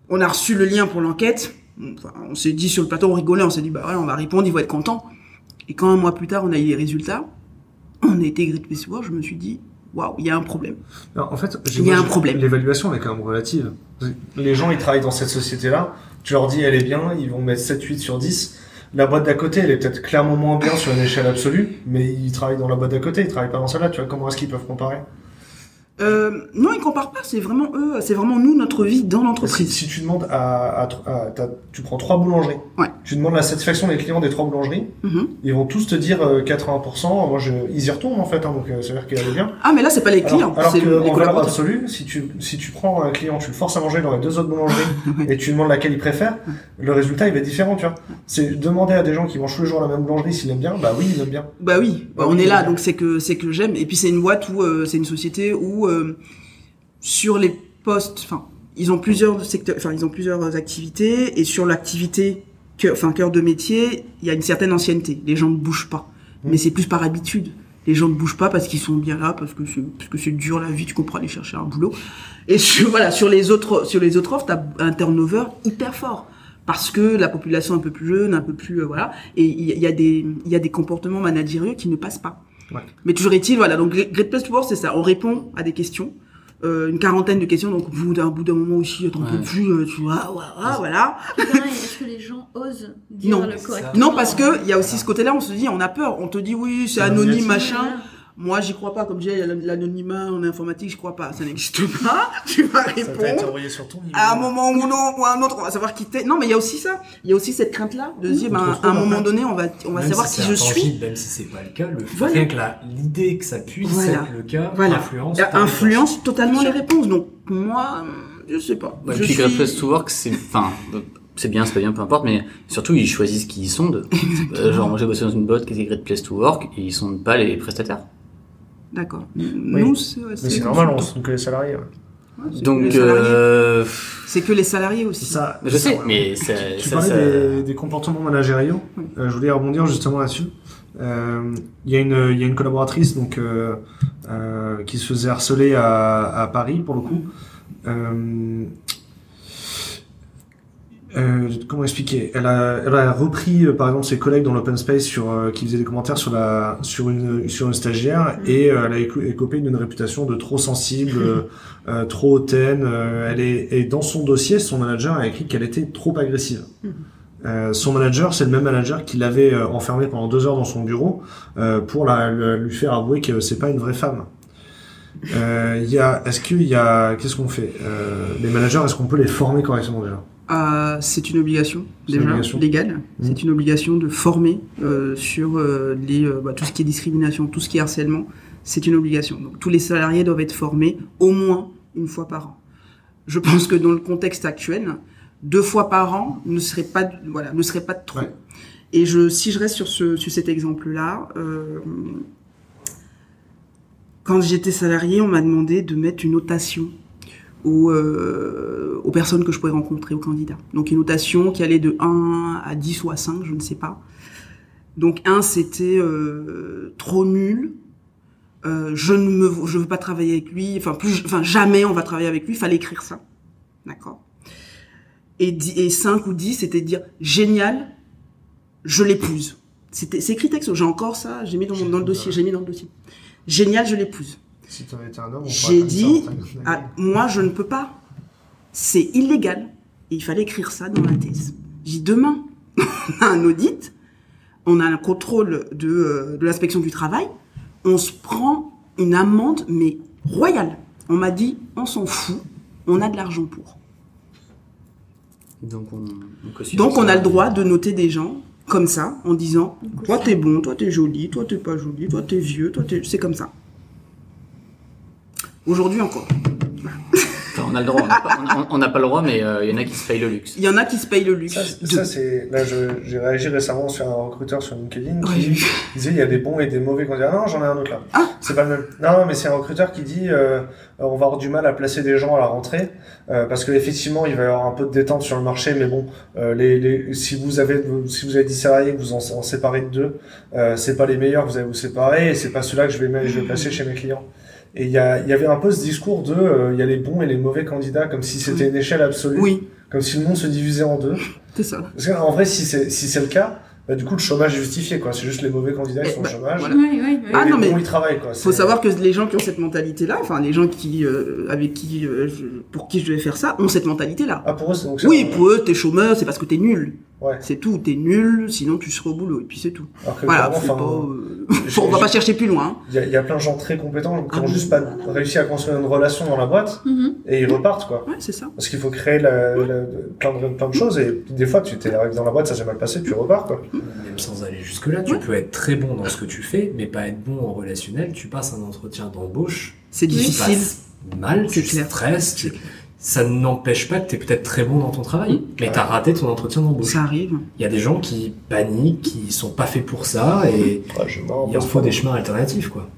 on a reçu le lien pour l'enquête. Enfin, on s'est dit sur le plateau, on rigolait, on s'est dit bah voilà, on va répondre, ils vont être contents. Et quand un mois plus tard, on a eu les résultats, on a été to Work, je me suis dit waouh, il y a un problème. Alors, en fait, Il y a un problème. L'évaluation est quand même relative. Les gens, ils travaillent dans cette société-là. Tu leur dis, elle est bien, ils vont mettre 7, 8 sur 10. La boîte d'à côté, elle est peut-être clairement moins bien sur une échelle absolue, mais ils travaillent dans la boîte d'à côté, ils travaillent pas dans celle-là. Tu vois, comment est-ce qu'ils peuvent comparer? Euh, non, ils comparent pas. C'est vraiment eux. C'est vraiment nous, notre vie dans l'entreprise. si tu demandes à, à, à- t'as- tu prends trois boulangeries, Ouais. tu demandes la satisfaction des clients des trois boulangeries, Mhm. ils vont tous te dire euh, 80%. Moi, je, ils y retournent en fait, hein, donc euh, ça veut dire est bien. Ah, mais là, c'est pas les clients, Alors, alors que les en valeur absolue, si tu si tu prends un client, tu le forces à manger dans les deux autres boulangeries et tu demandes laquelle il préfère, le résultat il va être différent, tu vois. C'est demander à des gens qui mangent tous les jours la même boulangerie s'ils aiment bien, bah oui ils aiment bien. Bah oui, bah, Bah on oui, est là, donc c'est que c'est que j'aime. Et puis c'est une boîte où euh, c'est une société où euh, sur les postes, enfin ils ont plusieurs secteurs, enfin ils ont plusieurs activités et sur l'activité, enfin cœur de métier, il y a une certaine ancienneté. Les gens ne bougent pas, Mm. mais c'est plus par habitude. Les gens ne bougent pas parce qu'ils sont bien là, parce que c'est parce que c'est dur la vie, tu comprends aller chercher un boulot. Et sur, voilà, sur les autres sur les autres offres, t'as un turnover hyper fort parce que la population est un peu plus jeune, un peu plus euh, voilà, et il y, y a des il y a des comportements managériaux qui ne passent pas. Ouais. Mais toujours est-il, voilà, donc Great Place to Work, c'est ça. On répond à des questions, euh, une quarantaine de questions, donc au bout d'un bout d'un moment aussi, t'en peux Ouais. plus, euh, tu vois, voilà, voilà. Est-ce que les gens osent dire Non. le correct Non, parce que il y a aussi ce côté-là, on se dit, on a peur, on te dit oui, c'est anonyme. machin. Moi, j'y crois pas, comme je disais, il y a l'anonymat en informatique, je crois pas, ça n'existe pas. Tu vas Ça t'a été répondre. envoyé sur ton email. À un moment ou non, ou à un autre, on va savoir qui t'es. Non, mais il y a aussi ça. Il y a aussi cette crainte-là de se dire, ben, à un moment donné, on va, on va Même savoir si qui je suis. Même si c'est pas le cas, le Voilà. rien que la- l'idée que ça puisse Voilà. être le cas Voilà. influence. Ça totalement les réponses. Donc, moi, je sais pas. Ouais, je puis suis... Great Place to Work, c'est, enfin, c'est bien, c'est pas bien, peu importe, mais surtout ils choisissent qui ils sondent. Euh, genre, moi j'ai bossé dans une boîte qui était Great Place to Work et ils sondent pas les prestataires. D'accord. Nous, c'est Mais c'est normal, on se que les salariés. Donc, les salariés. euh, C'est que les salariés aussi. Ça. je sais, ça, ouais. mais c'est, Tu ça, parlais ça- des, des comportements managériaux. Euh, je voulais rebondir justement là-dessus. Euh, Il y, a une- il y a une collaboratrice donc euh, euh, qui se faisait harceler à, à Paris pour le coup. Euh, comment expliquer? Elle a, elle a repris euh, par exemple ses collègues dans l'open space sur euh, qui faisaient des commentaires sur la sur une sur une stagiaire et euh, elle a éco- écopé d'une réputation de trop sensible, euh, trop hautaine. euh, elle est et dans son dossier, son manager a écrit qu'elle était trop agressive. Euh, son manager, c'est le même manager qui l'avait euh, enfermé pendant deux heures dans son bureau euh, pour la, lui faire avouer que c'est pas une vraie femme. Euh, y a, est-ce qu'il y a, qu'est-ce qu'on fait? Euh, Les managers, est-ce qu'on peut les former correctement déjà? Euh, c'est une obligation une déjà obligation. légale. Mhm. C'est une obligation de former euh, sur euh, les, euh, bah, tout ce qui est discrimination, tout ce qui est harcèlement. C'est une obligation. Donc tous les salariés doivent être formés au moins une fois par an. Je pense que dans le contexte actuel, deux fois par an ne serait pas voilà ne serait pas de trop. Ouais. Et je si je reste sur ce sur cet exemple là. Quand j'étais salarié, on m'a demandé de mettre une notation aux, euh, aux personnes que je pouvais rencontrer, aux candidats. Donc une notation qui allait de 1 à 10 ou à 5, je ne sais pas. Donc 1, c'était euh, trop nul. Euh, je ne me, je veux pas travailler avec lui. Enfin, plus, enfin jamais on va travailler avec lui. Il fallait écrire ça, d'accord. Et, dix- et 5 ou 10, c'était dire génial, je l'épouse. C'était, c'est écrit texte. J'ai encore ça. J'ai mis dans, mon- dans le dossier. J'ai mis dans le dossier. Génial, je l'épouse. Si tu avais été un homme, on J'ai dit, ça, moi je ne peux pas. C'est illégal. Et il fallait écrire ça dans la thèse. J'ai dit, demain, on a un audit, on a un contrôle de, euh, de l'inspection du travail, on se prend une amende, mais royale. On m'a dit, on s'en fout, on a de l'argent pour. Donc on, Donc on a le droit de noter des gens comme ça, en disant, toi t'es bon, toi t'es joli, toi t'es pas joli, toi t'es vieux, toi t'es... C'est comme ça. Aujourd'hui encore. Enfin, on a le droit, on n'a pas, le droit, mais euh, il y en a qui se payent le luxe. Il y en a qui se payent le luxe. Ça, de- ça, c'est là j'ai réagi récemment sur un recruteur sur LinkedIn qui disait il y a des bons et des mauvais candidats. Non, j'en ai un autre là. Ah. C'est pas le même. Non, mais c'est un recruteur qui dit euh, on va avoir du mal à placer des gens à la rentrée euh, parce que effectivement il va y avoir un peu de détente sur le marché, mais bon, euh, les, les, si vous avez si vous avez 10 salariés que vous en, en séparez de deux, euh, c'est pas les meilleurs que vous allez vous séparer et c'est pas ceux-là que je vais je vais placer chez mes clients. Et il y, a, il y avait un peu ce discours de euh, il y a les bons et les mauvais candidats comme si c'était une échelle absolue, Oui, comme si le monde se divisait en deux. c'est ça. Parce qu'en vrai, si c'est si c'est le cas, bah, du coup, le chômage est justifié, quoi. C'est juste les mauvais candidats qui sont bah, au chômage. voilà. Ouais, ouais, ouais. Et Ah, les non, mais bons, ils travaillent, quoi. faut savoir que les gens qui ont cette mentalité-là, enfin les gens qui euh, avec qui euh, je- pour qui je devais faire ça, ont cette mentalité-là. Ah, pour eux, c'est donc Oui, pour eux, t'es chômeur, c'est parce que t'es nul. Ouais. C'est tout, t'es nul, sinon tu seras au boulot, et puis c'est tout. Alors que, Voilà, enfin, pas, euh, on va pas chercher plus loin. hein. Il y, a, il y a plein de gens très compétents qui Ah ont juste pas réussi à construire une relation dans la boîte Mhm. et ils repartent, quoi. Ouais, c'est ça. Parce qu'il faut créer la, la- plein, de, plein de choses et des fois, tu t'es arrivé dans la boîte, ça s'est mal passé, tu repars, quoi. Même sans aller jusque-là, tu Ouais. peux être très bon dans ce que tu fais, mais pas être bon en relationnel. Tu passes un entretien d'embauche, C'est tu difficile. passes mal, tu stresses, tu- ça n'empêche pas que tu es peut-être très bon dans ton travail, mais tu as raté ton entretien d'embauche. Ça arrive. Il y a des gens qui paniquent, qui sont pas faits pour ça, et il en faut des chemins alternatifs, quoi.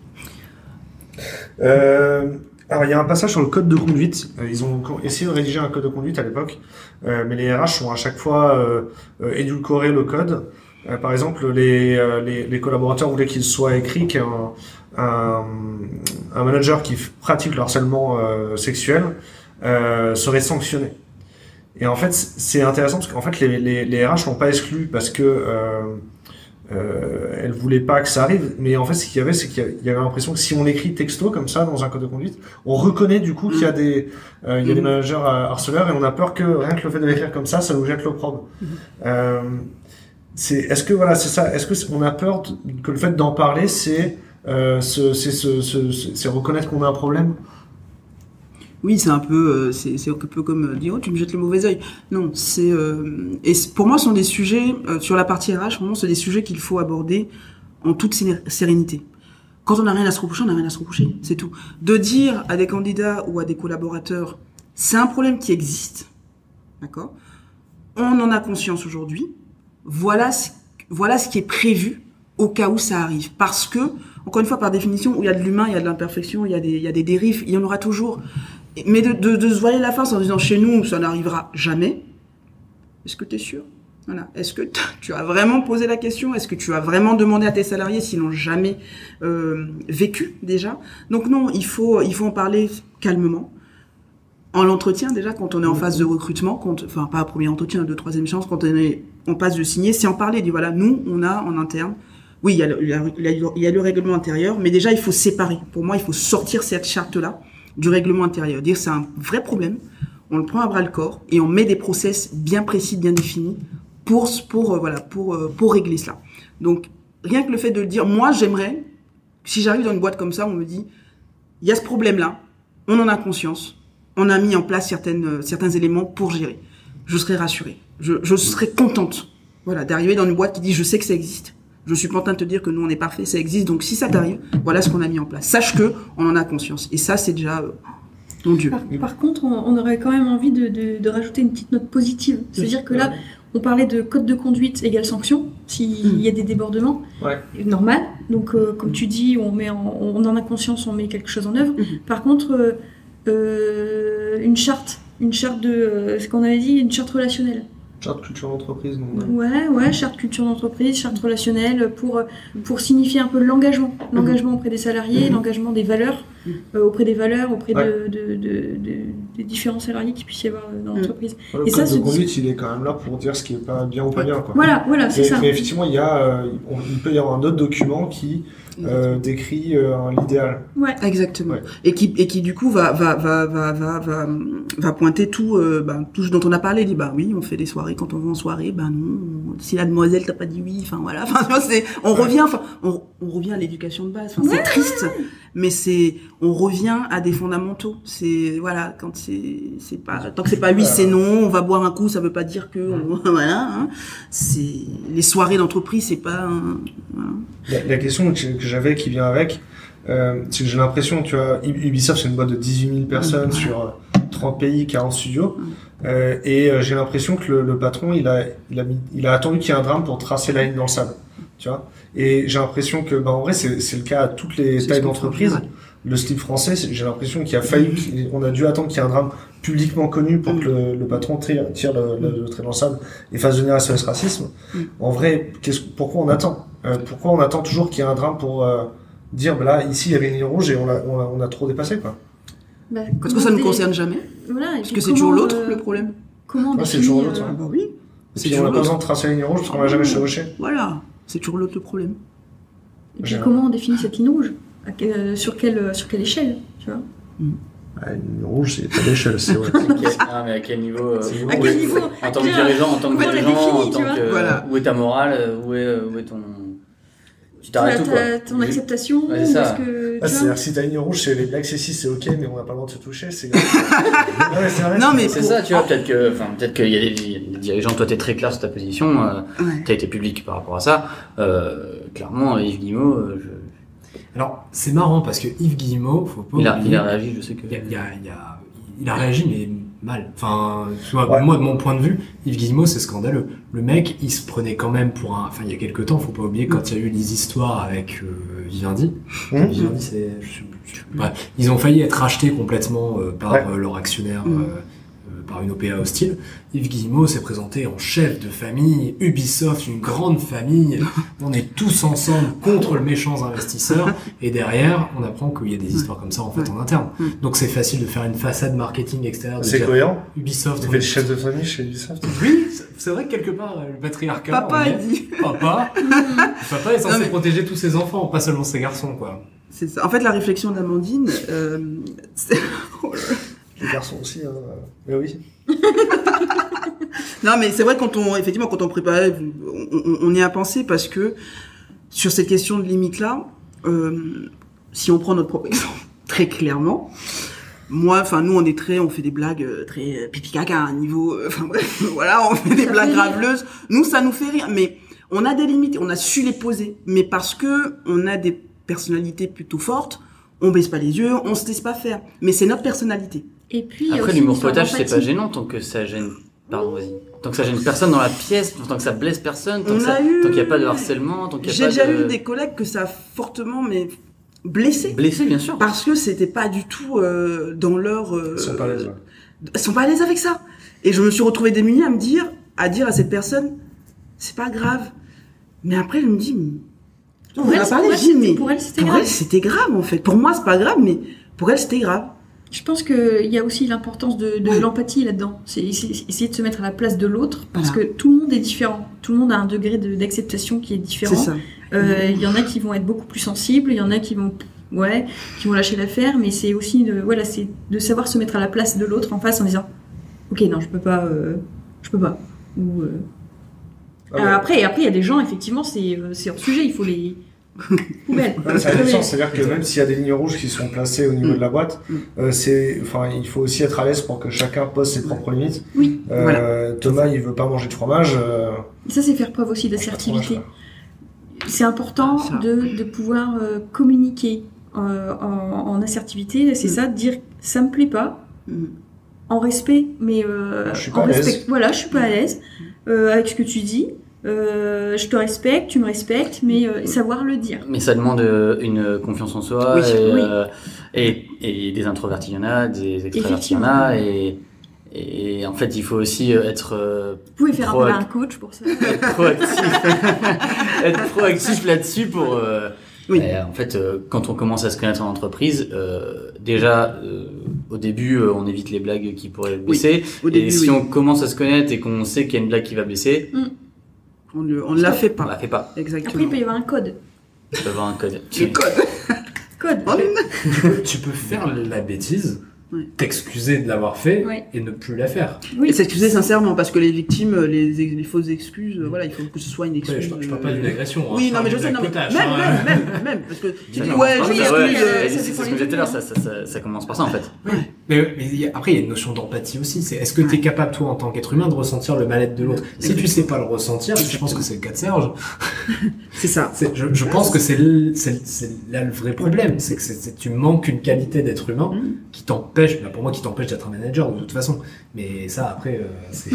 Euh, alors, il y a un passage sur le code de conduite. Euh, ils ont essayé de rédiger un code de conduite à l'époque, euh, mais les RH ont à chaque fois euh, euh, édulcoré le code. Euh, par exemple, les, euh, les, les collaborateurs voulaient qu'il soit écrit qu'un un, un manager qui pratique le harcèlement euh, sexuel euh, serait sanctionné. Et en fait, c'est intéressant parce qu'en fait, les, les, les RH l'ont pas exclu parce que euh, euh, elle voulait pas que ça arrive, mais en fait, ce qu'il y avait, c'est qu'il y avait- l'impression que si on écrit texto comme ça dans un code de conduite, on reconnaît du coup qu'il y a des, euh, il y a des Mhm. managers harceleurs et on a peur que rien que le fait de l'écrire comme ça, ça nous jette l'opprobre. Euh, c'est, est-ce que voilà, c'est ça, est-ce que on a peur que le fait d'en parler, c'est, euh, ce- c'est, ce- ce- ce- c'est reconnaître qu'on a un problème? Oui, c'est un peu, euh, c'est un peu comme euh, dire oh tu me jettes le mauvais œil. Non, c'est euh, et pour moi ce sont des sujets sur la partie RH, vraiment c'est des sujets qu'il faut aborder en toute sérénité. Quand on n'a rien à se reprocher, on n'a rien à se reprocher, c'est tout. De dire à des candidats ou à des collaborateurs, c'est un problème qui existe, d'accord? On en a conscience aujourd'hui. Voilà, ce, voilà ce qui est prévu au cas où ça arrive, parce que encore une fois, par définition, où il y a de l'humain, il y a de l'imperfection, il y a des, il y a des dérives, il y en aura toujours. Mais de, de, de se voiler la face en disant chez nous, ça n'arrivera jamais. Est-ce que tu es sûr? Voilà. Est-ce que tu as vraiment posé la question? Est-ce que tu as vraiment demandé à tes salariés s'ils n'ont jamais euh, vécu déjà? Donc non, il faut, il faut en parler calmement. En l'entretien déjà, quand on est en phase de recrutement, quand, enfin pas premier entretien, deux troisième chance, quand on est on passe de signer, c'est en parler. Dit voilà, nous on a en interne oui, il y, a le, il, y a, il y a le règlement intérieur, mais déjà, il faut séparer. Pour moi, il faut sortir cette charte-là du règlement intérieur. Dire c'est un vrai problème, on le prend à bras le corps et on met des process bien précis, bien définis euh, euh, pour régler cela. Donc rien que le fait de le dire, moi j'aimerais si j'arrive dans une boîte comme ça, on me dit il y a ce problème-là, on en a conscience, on a mis en place certaines euh, certains éléments pour gérer. je serais rassurée. Je, je serais contente. Voilà, d'arriver dans une boîte qui dit je sais que ça existe. Je suis pas en train de te dire que nous on est parfait, ça existe. Donc si ça t'arrive, voilà ce qu'on a mis en place. Sache que on en a conscience. Et ça c'est déjà euh, mon Dieu. Par, par contre, on, on aurait quand même envie de, de, de rajouter une petite note positive. C'est-à-dire que là, on parlait de code de conduite égale sanction, s'il y a des débordements. Ouais. Normal. Donc, euh, comme tu dis, on, met en, on en a conscience, on met quelque chose en œuvre. Mhm. Par contre, euh, euh, une charte, une charte de, euh, ce qu'on avait dit, une charte relationnelle. Charte culture d'entreprise. Ouais, ouais, charte culture d'entreprise, charte relationnelle, pour, pour signifier un peu l'engagement. L'engagement auprès des salariés, Mhm. l'engagement des valeurs, Mhm. euh, auprès des valeurs, auprès Ouais. de, de, de- de- des différents salariés qui puisse y avoir dans Mhm. l'entreprise. Le Et code ça, de conduite, il est quand même là pour dire ce qui est pas bien ou pas bien. Quoi. Voilà, voilà, c'est ça. mais effectivement, il, y a, euh, on- il peut y avoir un autre document qui euh, décrit euh, l'idéal. Ouais. Exactement. Ouais. Et qui et qui du coup va va va va va va, va pointer tout euh, ben, tout ce dont on a parlé. Il dit bah oui, on fait des soirées quand on va en soirée. Ben non, si la demoiselle t'a pas dit oui, enfin voilà. Enfin tu vois, c'est on revient enfin on, on revient à l'éducation de base. Enfin c'est triste, mais c'est on revient à des fondamentaux. C'est voilà quand c'est c'est pas tant que c'est pas oui c'est non. On va boire un coup, ça veut pas dire que on- voilà. Hein. C'est les soirées d'entreprise, c'est pas un, voilà. La, la question que j'avais qui vient avec, euh, c'est que j'ai l'impression, tu vois, Ub- Ubisoft c'est une boîte de 18 000 personnes Mhm. sur euh, 30 pays, 40 studios, Mhm. euh, et euh, j'ai l'impression que le, le patron, il a, il a, mis, il a attendu qu'il y ait un drame pour tracer la ligne dans le sable, tu vois. Et j'ai l'impression que, bah, en vrai, c'est le cas à toutes les tailles ce d'entreprise. Le slip français, j'ai l'impression qu'il a fallu, qu'il- on a dû attendre qu'il y ait un drame publiquement connu pour que le, le patron tire, tire le, le, le trait dans le sable et fasse venir SOS racisme. Mm. En vrai, pourquoi on attend? Euh, Pourquoi on attend toujours qu'il y ait un drame pour euh, dire, bah là, ici, il y avait une ligne rouge et on a, on a, on a trop dépassé, quoi? Bah, Parce que ça ne concerne jamais. Voilà, Parce que c'est toujours l'autre euh, le problème. Comment on Ouais, c'est toujours l'autre, euh, hein. bah oui. Et C'est puis on n'a pas besoin de tracer la ligne rouge parce qu'on l'a jamais chevauché. Voilà. C'est toujours l'autre le problème. Et puis comment on définit cette ligne rouge? À quel- euh, sur, quelle, sur quelle échelle tu vois? Ah, une ligne rouge, c'est pas d'échelle, c'est. Ah, mais à quel niveau euh, où À quel niveau En tant que dirigeant, en tant que dirigeant, en tant que. Voilà. Où est ta morale euh, Où est, euh, où est ton. Tu t'arrêtes quoi. Ton acceptation Ouais, ou c'est ça. que, Ah, c'est-à-dire que si t'as une ligne rouge, c'est les blagues sexistes, c'est ok, mais on n'a pas le droit de se toucher, c'est grave. ouais, c'est vrai. Non, mais C'est pour- ça, tu vois, peut-être que, enfin, peut-être qu'il y a des, dirigeants, toi t'es très clair sur ta position, euh, Ouais. t'as été public par rapport à ça, euh, clairement, Yves Guillemot, euh, je- Alors, c'est marrant parce que Yves Guillemot, faut pas il, a, oublier- il a réagi, je sais que. il, y a, il, y a, il, y a- il a réagi, mais mal. Enfin, tu vois, Ouais. moi, de mon point de vue, Yves Guillemot, c'est scandaleux. Le mec, il se prenait quand même pour un. Enfin, il y a quelques temps, faut pas oublier, quand il y a eu les histoires avec euh, Vivendi. Hum Vivendi, c'est. je- je- bref, ils ont failli être rachetés complètement euh, par Ouais. euh, leur actionnaire. Mm. Par une OPA hostile, Yves Guillemot s'est présenté en chef de famille, Ubisoft, une grande famille, on est tous ensemble contre le méchant investisseur, et derrière, on apprend qu'il y a des histoires comme ça en fait en interne. Mm. Donc c'est facile de faire une façade marketing extérieure. de C'est cohérent. Ubisoft, Tu on fais est- le chef de famille chez Ubisoft. Oui, c'est- vrai que quelque part, le patriarcat, Papa est- dit. Papa, papa est censé mais- protéger tous ses enfants, pas seulement ses garçons, quoi. C'est ça. En fait, la réflexion d'Amandine, euh, c'est- Les garçons aussi, hein. Mais oui. non, mais c'est vrai quand on, effectivement, quand on préparait, on, on- on y a pensé parce que sur cette question de limite là, euh, si on prend notre propre exemple très clairement, moi, enfin, nous, on est très, on fait des blagues euh, très euh, pipi caca à un niveau, euh, enfin bref, voilà, on fait des Ça blagues graveleuses. Nous, ça nous fait rire, mais on a des limites, on a su les poser, mais parce que on a des personnalités plutôt fortes, on baisse pas les yeux, on se laisse pas faire. Mais c'est notre personnalité. Et puis, Après, l'humour potage, c'est pas gênant tant que ça gêne. Pardon, vas-y. Tant que ça gêne personne dans la pièce, tant que ça blesse personne, tant On a eu- qu'il n'y a pas de harcèlement, tant qu'il n'y a J'ai pas déjà de. eu des collègues que ça a fortement, mais blessé. Blessé, bien sûr. Parce que c'était pas du tout euh, dans leur. euh, Ils sont pas à l'aise. ouais. Ils sont pas à l'aise avec ça. Et je me suis retrouvée démunie à me dire, à dire à cette personne, c'est pas grave. Mais après, je me mais- Pour on elle, a parlé, elle, je dis, mais pour elle, c'était pour grave. elle, c'était grave en fait. Pour moi, c'est pas grave, mais pour elle, c'était grave. Je pense qu'il y a aussi l'importance de, de Ouais. l'empathie là-dedans. C'est essayer de se mettre à la place de l'autre, parce Voilà. que tout le monde est différent. Tout le monde a un degré de- d'acceptation qui est C'est différent. ça. Euh, Il y en a qui vont être beaucoup plus sensibles, il y en a qui vont, ouais, qui vont lâcher l'affaire, mais c'est aussi de, voilà, c'est de savoir se mettre à la place de l'autre en face en disant, ok, non, je peux pas, euh, je peux pas. Ou, euh, Ah ouais. euh, après, après, il y a des gens, effectivement, c'est, c'est hors sujet, il faut les, Poubelle. Ouais, ça a Oui. du sens. C'est-à-dire que même s'il y a des lignes rouges qui sont placées au niveau de la boîte, Mm. euh, c'est, enfin, il faut aussi être à l'aise pour que chacun pose ses propres limites. Oui. Euh, Voilà. Thomas, il veut pas manger de fromage. euh, Ça, c'est faire preuve aussi d'assertivité. C'est important de, de pouvoir euh, communiquer euh, en, en assertivité. C'est Mm. ça, dire ça me plaît pas, Mhm. en respect, mais euh, Je suis pas en respect. Voilà, je suis pas à l'aise euh, avec ce que tu dis. Euh, je te respecte, tu me respectes, mais euh, savoir le dire. Mais ça demande euh, une confiance en soi Oui, et, oui. et, et des introvertis il y en a, des extravertis il y en a et, et en fait il faut aussi être Vous pouvez faire appel à un coach pour ça. être proactif, être proactif là-dessus pour. Oui. en fait, quand on commence à se connaître en entreprise, déjà au début, euh, on évite les blagues qui pourraient blesser. Au et début, si oui. on commence à se connaître et qu'on sait qu'il y a une blague qui va blesser, on ne on la fait on pas. la fait pas. Après, il Exactement. peut y avoir un code. On peut avoir un code. Le code. Code. Tu peux faire la bêtise, Ouais. t'excuser de l'avoir fait Ouais. et ne plus la faire. Et Oui. s'excuser sincèrement, parce que les victimes, les, les fausses excuses, euh, voilà, il faut que ce soit une excuse. Ouais, je, parle- je parle euh, pas d'une agression. hein, Oui, je non, mais je sais, non, mais même, hein. même, même, même, parce que tu Ça dis, ouais, je ça, m'excuse. euh, c'est ce que je disais tout à l'heure, ça, commence par ça en fait. Mais mais après, il y a une notion d'empathie aussi. C'est est-ce que tu es capable, toi, en tant qu'être humain, de ressentir le mal-être de l'autre? Si tu sais pas le ressentir, je pense que c'est le cas de Serge. C'est ça. Je, je pense que c'est là le vrai problème. C'est que tu manques une qualité d'être humain Mm. qui t'empêche, bah, pour moi, qui t'empêche d'être un manager de toute façon. Mais ça, après, euh, c'est.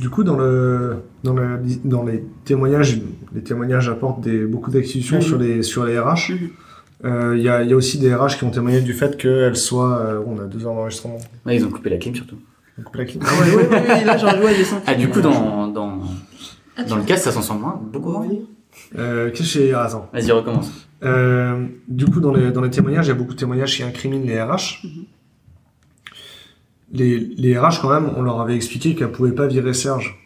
Du coup, dans le dans le dans les témoignages, les témoignages apportent des beaucoup d'acquisitions Mhm. sur les sur les RH. Mhm. Euh, Il y, a, y a aussi des RH qui ont témoigné du fait qu'elles soient. euh, on a deux heures d'enregistrement. Ouais, ils ont coupé la clim surtout. On coupe la clim. Ah ouais, ouais, ouais, ouais, là, j'ai senti. Ah, du coup, dans, dans, Ah, tu dans le cas, ça s'en sent moins, beaucoup moins. Euh, Qu'est-ce que j'ai ah, attends. Vas-y, recommence. Euh, du coup, dans les, dans les témoignages, il y a beaucoup de témoignages qui incriminent les RH. Mhm. Les, les RH, quand même, on leur avait expliqué qu'elles pouvaient pas virer Serge.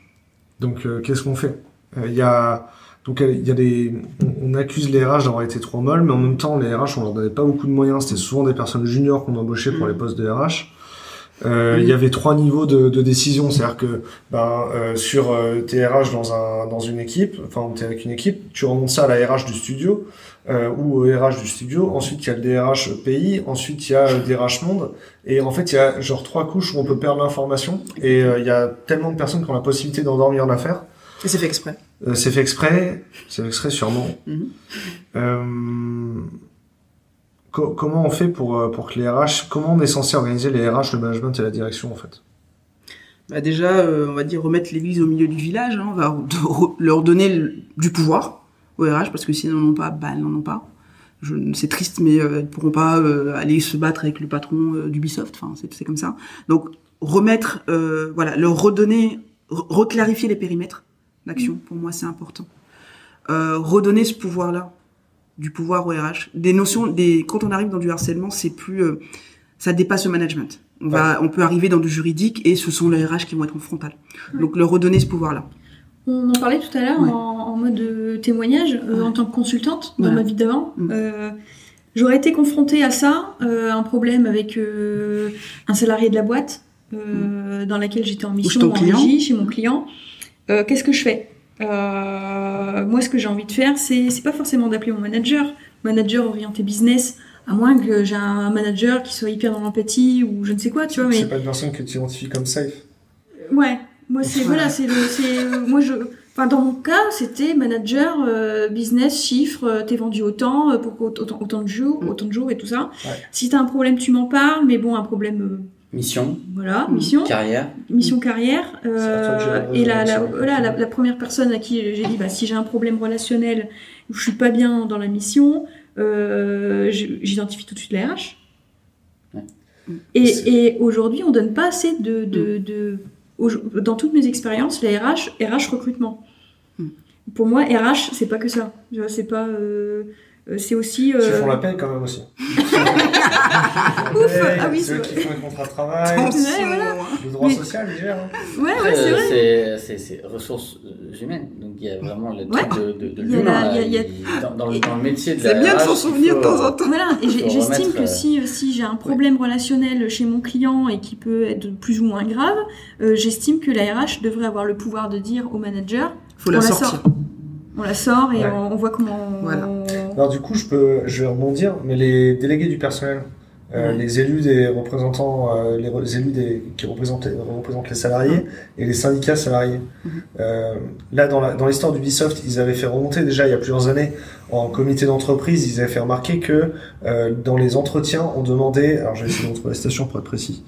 Donc, euh, qu'est-ce qu'on fait? Euh, Il y a donc il y a des, on, on accuse les RH d'avoir été trop molles, mais en même temps, les RH, on leur donnait pas beaucoup de moyens. C'était souvent des personnes juniors qu'on embauchait pour Mhm. les postes de RH. Euh, Mhm. Il y avait trois niveaux de, de décision, c'est-à-dire que ben, euh, sur euh, tes RH dans un dans une équipe, enfin t'es avec une équipe, tu remontes ça à la RH du studio euh, ou au RH du studio. Ensuite il y a le DRH pays, ensuite il y a le DRH monde, et en fait il y a genre trois couches où on peut perdre l'information. Et euh, il y a tellement de personnes qui ont la possibilité d'endormir l'affaire. Et c'est fait exprès. Euh, c'est fait exprès, c'est fait exprès sûrement. Mhm. Euh, co- comment on fait pour, euh, pour que les RH, comment on est censé organiser les RH, le management et la direction en fait? Bah déjà, euh, on va dire remettre l'église au milieu du village. hein. On va leur donner le- du pouvoir au RH parce que s'ils n'en ont pas, bah elles n'en ont pas. C'est triste, mais euh, elles pourront pas euh, aller se battre avec le patron euh, d'Ubisoft. Enfin, c'est comme ça. Donc remettre, euh, voilà, leur redonner, re- reclarifier les périmètres d'action. Pour moi, c'est important. Redonner ce pouvoir-là, du pouvoir au RH. Des notions, des quand on arrive dans du harcèlement, c'est plus, ça dépasse le management. On va, on peut arriver dans du juridique et ce sont les RH qui vont être en frontal. Donc leur redonner ce pouvoir-là. On en parlait tout à l'heure Ouais. en, en mode euh, témoignage euh, Ouais. en tant que consultante dans Voilà. ma vie d'avant. Mm. Euh, J'aurais été confrontée à ça, euh, un problème avec euh, un salarié de la boîte euh, dans laquelle j'étais en mission en client. régie chez mon client. Euh, Qu'est-ce que je fais? Euh, Moi, ce que j'ai envie de faire, c'est c'est pas forcément d'appeler mon manager, manager orienté business, à moins que j'ai un manager qui soit hyper dans l'empathie ou je ne sais quoi, tu vois. Mais C'est pas une personne que tu identifies comme safe. Ouais, moi c'est Voilà. c'est euh, moi je enfin dans mon cas, c'était manager euh, business chiffre, euh, t'es vendu autant euh, pour autant, autant de jours, Mm. autant de jours et tout ça. Ouais. Si t'as un problème, tu m'en parles, mais bon, un problème Mission, voilà, Mm. mission, carrière. mission carrière et la, la, voilà, la, la première personne à qui j'ai dit bah si j'ai un problème relationnel ou je suis pas bien dans la mission, j'identifie tout de suite la RH. Ouais. Et, et aujourd'hui, on donne pas assez de, de, de au- dans toutes mes expériences, la RH, RH recrutement. Mm. Pour moi, RH, c'est pas que ça. C'est pas, euh, c'est aussi. Qui euh, font la paye quand même aussi. Ouf, ah oui, c'est c'est eux vrai. qui font les contrats de travail, voilà. le droit Mais- social, ils gèrent. hein. Ouais, ouais, c'est euh, vrai. c'est- ressources euh, humaines. Donc il y a vraiment le truc de, de, de Il y a l'humain. a- Il- Dans, dans dans le métier de C'est la bien de RH, s'en souvenir de temps en temps. Voilà, et j'estime que euh, si, si j'ai un problème relationnel chez mon client et qui peut être plus ou moins grave, euh, j'estime que la RH devrait avoir le pouvoir de dire au manager Faut la On la sortir. sort. on la sort et Ouais. on, on voit comment on, Alors du coup, je peux, je vais rebondir, mais les délégués du personnel, euh, les élus des représentants, euh, les, re- les élus des, qui représentent, les- représentent les salariés et les syndicats salariés. Mhm. Euh, là, dans l'histoire d'Ubisoft, ils avaient fait remonter déjà il y a plusieurs années en comité d'entreprise, ils avaient fait remarquer que dans les entretiens, on demandait, alors je vais essayer de retrouver la station pour être précis,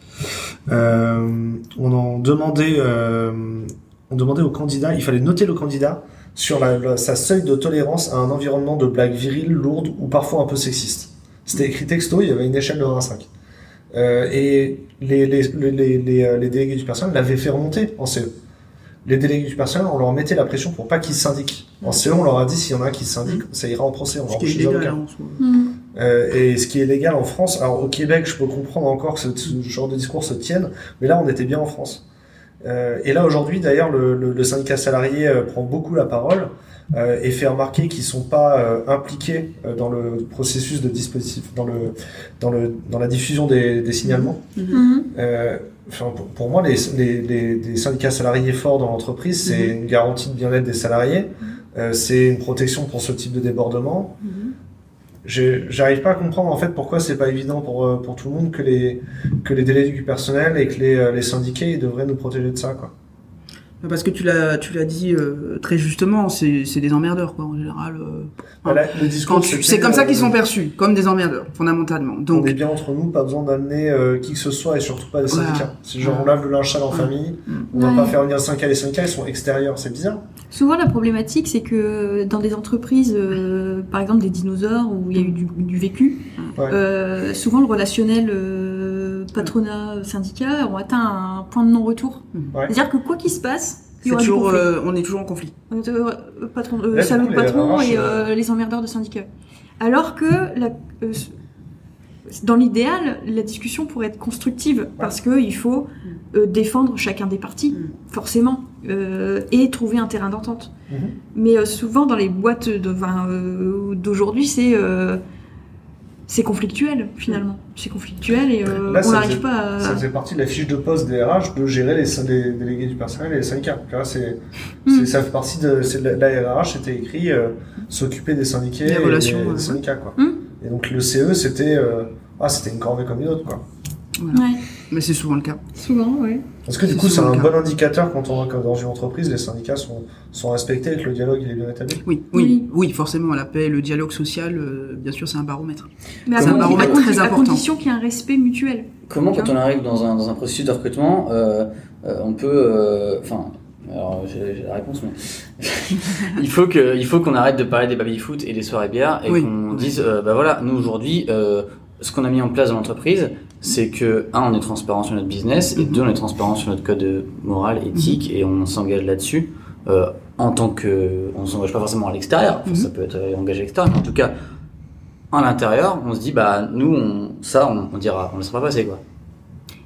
on en demandait, on demandait au candidat, il fallait noter le candidat sur la, la- sa seuil de tolérance à un environnement de blagues viriles, lourdes ou parfois un peu sexistes. C'était écrit texto, il y avait une échelle de 1 à 5. Euh, et les, les, les, les, les, euh, les délégués du personnel l'avaient fait remonter en CE. Les délégués du personnel, on leur mettait la pression pour pas qu'ils syndiquent. En CE, on leur a dit s'il y en a un qui syndique, ça ira en procès, on illégal avocats. hein, en soi. Mm. Euh, et ce qui est légal en France, alors au Québec, je peux comprendre encore que ce, ce genre de discours se tienne, mais là, on était bien en France. Euh, et là, aujourd'hui, d'ailleurs, le, le, le syndicat salarié euh, prend beaucoup la parole euh, et fait remarquer qu'ils sont pas euh, impliqués euh, dans le processus de dispositif, dans le dans le dans la diffusion des, des signalements. Mhm. Euh, enfin, pour, pour moi, les, les, les, les syndicats salariés forts dans l'entreprise, c'est une garantie de bien-être des salariés, euh, c'est une protection pour ce type de débordement. J'arrive pas à comprendre en fait pourquoi c'est pas évident pour, euh, pour tout le monde que les, que les délégués du personnel et que les, euh, les syndiqués devraient nous protéger de ça. Quoi. Parce que tu l'as, tu l'as dit euh, très justement, c'est, c'est des emmerdeurs quoi en général. euh. Voilà, le discours, Quand tu- c'était, c'est comme ça qu'ils euh, sont perçus, comme des emmerdeurs fondamentalement. On est bien entre nous, pas besoin d'amener euh, qui que ce soit et surtout pas des Voilà. syndicats. Si genre on lave le linge sale en Ouais. famille, Mm. on va Ouais. pas faire venir 5 les syndicats, ils sont extérieurs, c'est bizarre. Souvent, la problématique, c'est que dans des entreprises, euh, par exemple des dinosaures, où il y a eu du, du vécu, Ouais. euh, souvent le relationnel euh, patronat-syndicat ont atteint un point de non-retour. Ouais. C'est-à-dire que quoi qu'il se passe, il y c'est aura du toujours, euh, on est toujours en conflit. Euh, euh, patron, euh, Là, coup, les patron et les emmerdeurs de syndicats. Alors que la, euh, dans l'idéal, la discussion pourrait être constructive parce que il faut euh, défendre chacun des partis, Mm. forcément, euh, et trouver un terrain d'entente. Mais euh, souvent dans les boîtes euh, d'aujourd'hui, c'est euh, c'est conflictuel finalement. C'est conflictuel et euh, Là, on ça n'arrive pas à. Ça faisait partie de la fiche de poste des RH de gérer les, délégués du personnel et les syndicats. Vois, c'est, Mm. ça fait partie de la, la RH, c'était écrit euh, s'occuper des syndiqués Les et relations, des ouais. syndicats. Quoi. Mm. Et donc le CE, c'était euh, ah, c'était une corvée comme une autre. Quoi. Ouais, Mais c'est souvent le cas. souvent, ouais. Parce que du coup, c'est un bon indicateur quand on voit que dans une entreprise, les syndicats sont, sont respectés et que le dialogue il est bien établi? Oui, oui, oui, forcément, la paix, le dialogue social, euh, bien sûr, c'est un baromètre. Mais à, C'est un baromètre à très à important. condition qu'il y ait un respect mutuel. Comment, quand on arrive dans un, dans un processus de recrutement, euh, euh, on peut. euh, Enfin. alors, j'ai j'ai la réponse, mais. il faut que, il faut qu'on arrête de parler des baby-foot et des soirées bières et Oui. qu'on dise, euh, bah voilà, nous aujourd'hui, euh, ce qu'on a mis en place dans l'entreprise, c'est que, un, on est transparent sur notre business, et Mhm. deux, on est transparent sur notre code moral, éthique, et on s'engage là-dessus, euh, en tant que, on s'engage pas forcément à l'extérieur, Enfin, Mhm. ça peut être euh, engagé à l'extérieur, mais en tout cas, à l'intérieur, on se dit, bah, nous, on, ça, on, on dira, on ne laissera pas passer, quoi.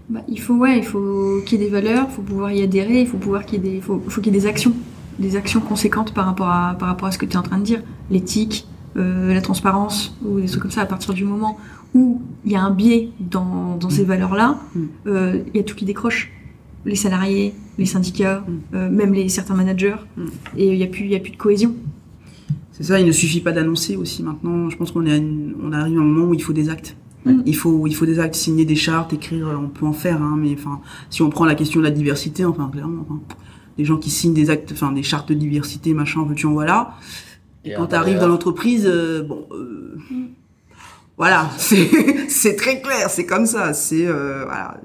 Bah, il faut ouais, il faut qu'il y ait des valeurs, il faut pouvoir y adhérer, il faut pouvoir qu'il y ait des, faut, faut qu'il y ait des actions, des actions conséquentes par rapport à par rapport à ce que tu es en train de dire, l'éthique, euh, la transparence ou des trucs comme ça. À partir du moment où il y a un biais dans, dans ces valeurs-là, Mm. euh, il y a tout qui décroche. Les salariés, les syndicats, Mm. euh, même les certains managers, Mm. et il y a plus y a plus de cohésion. C'est ça, il ne suffit pas d'annoncer aussi maintenant. Je pense qu'on est à une- on arrive à un moment où il faut des actes. Mm. Il faut, il faut des actes, signer des chartes, écrire, on peut en faire, hein, mais enfin, si on prend la question de la diversité, enfin, clairement, enfin, des gens qui signent des actes, enfin, des chartes de diversité, machin, veux-tu en voilà. Et quand tu arrives dans l'entreprise, euh, bon, euh, Mm. Voilà, c'est, très clair, c'est comme ça, c'est, euh, voilà.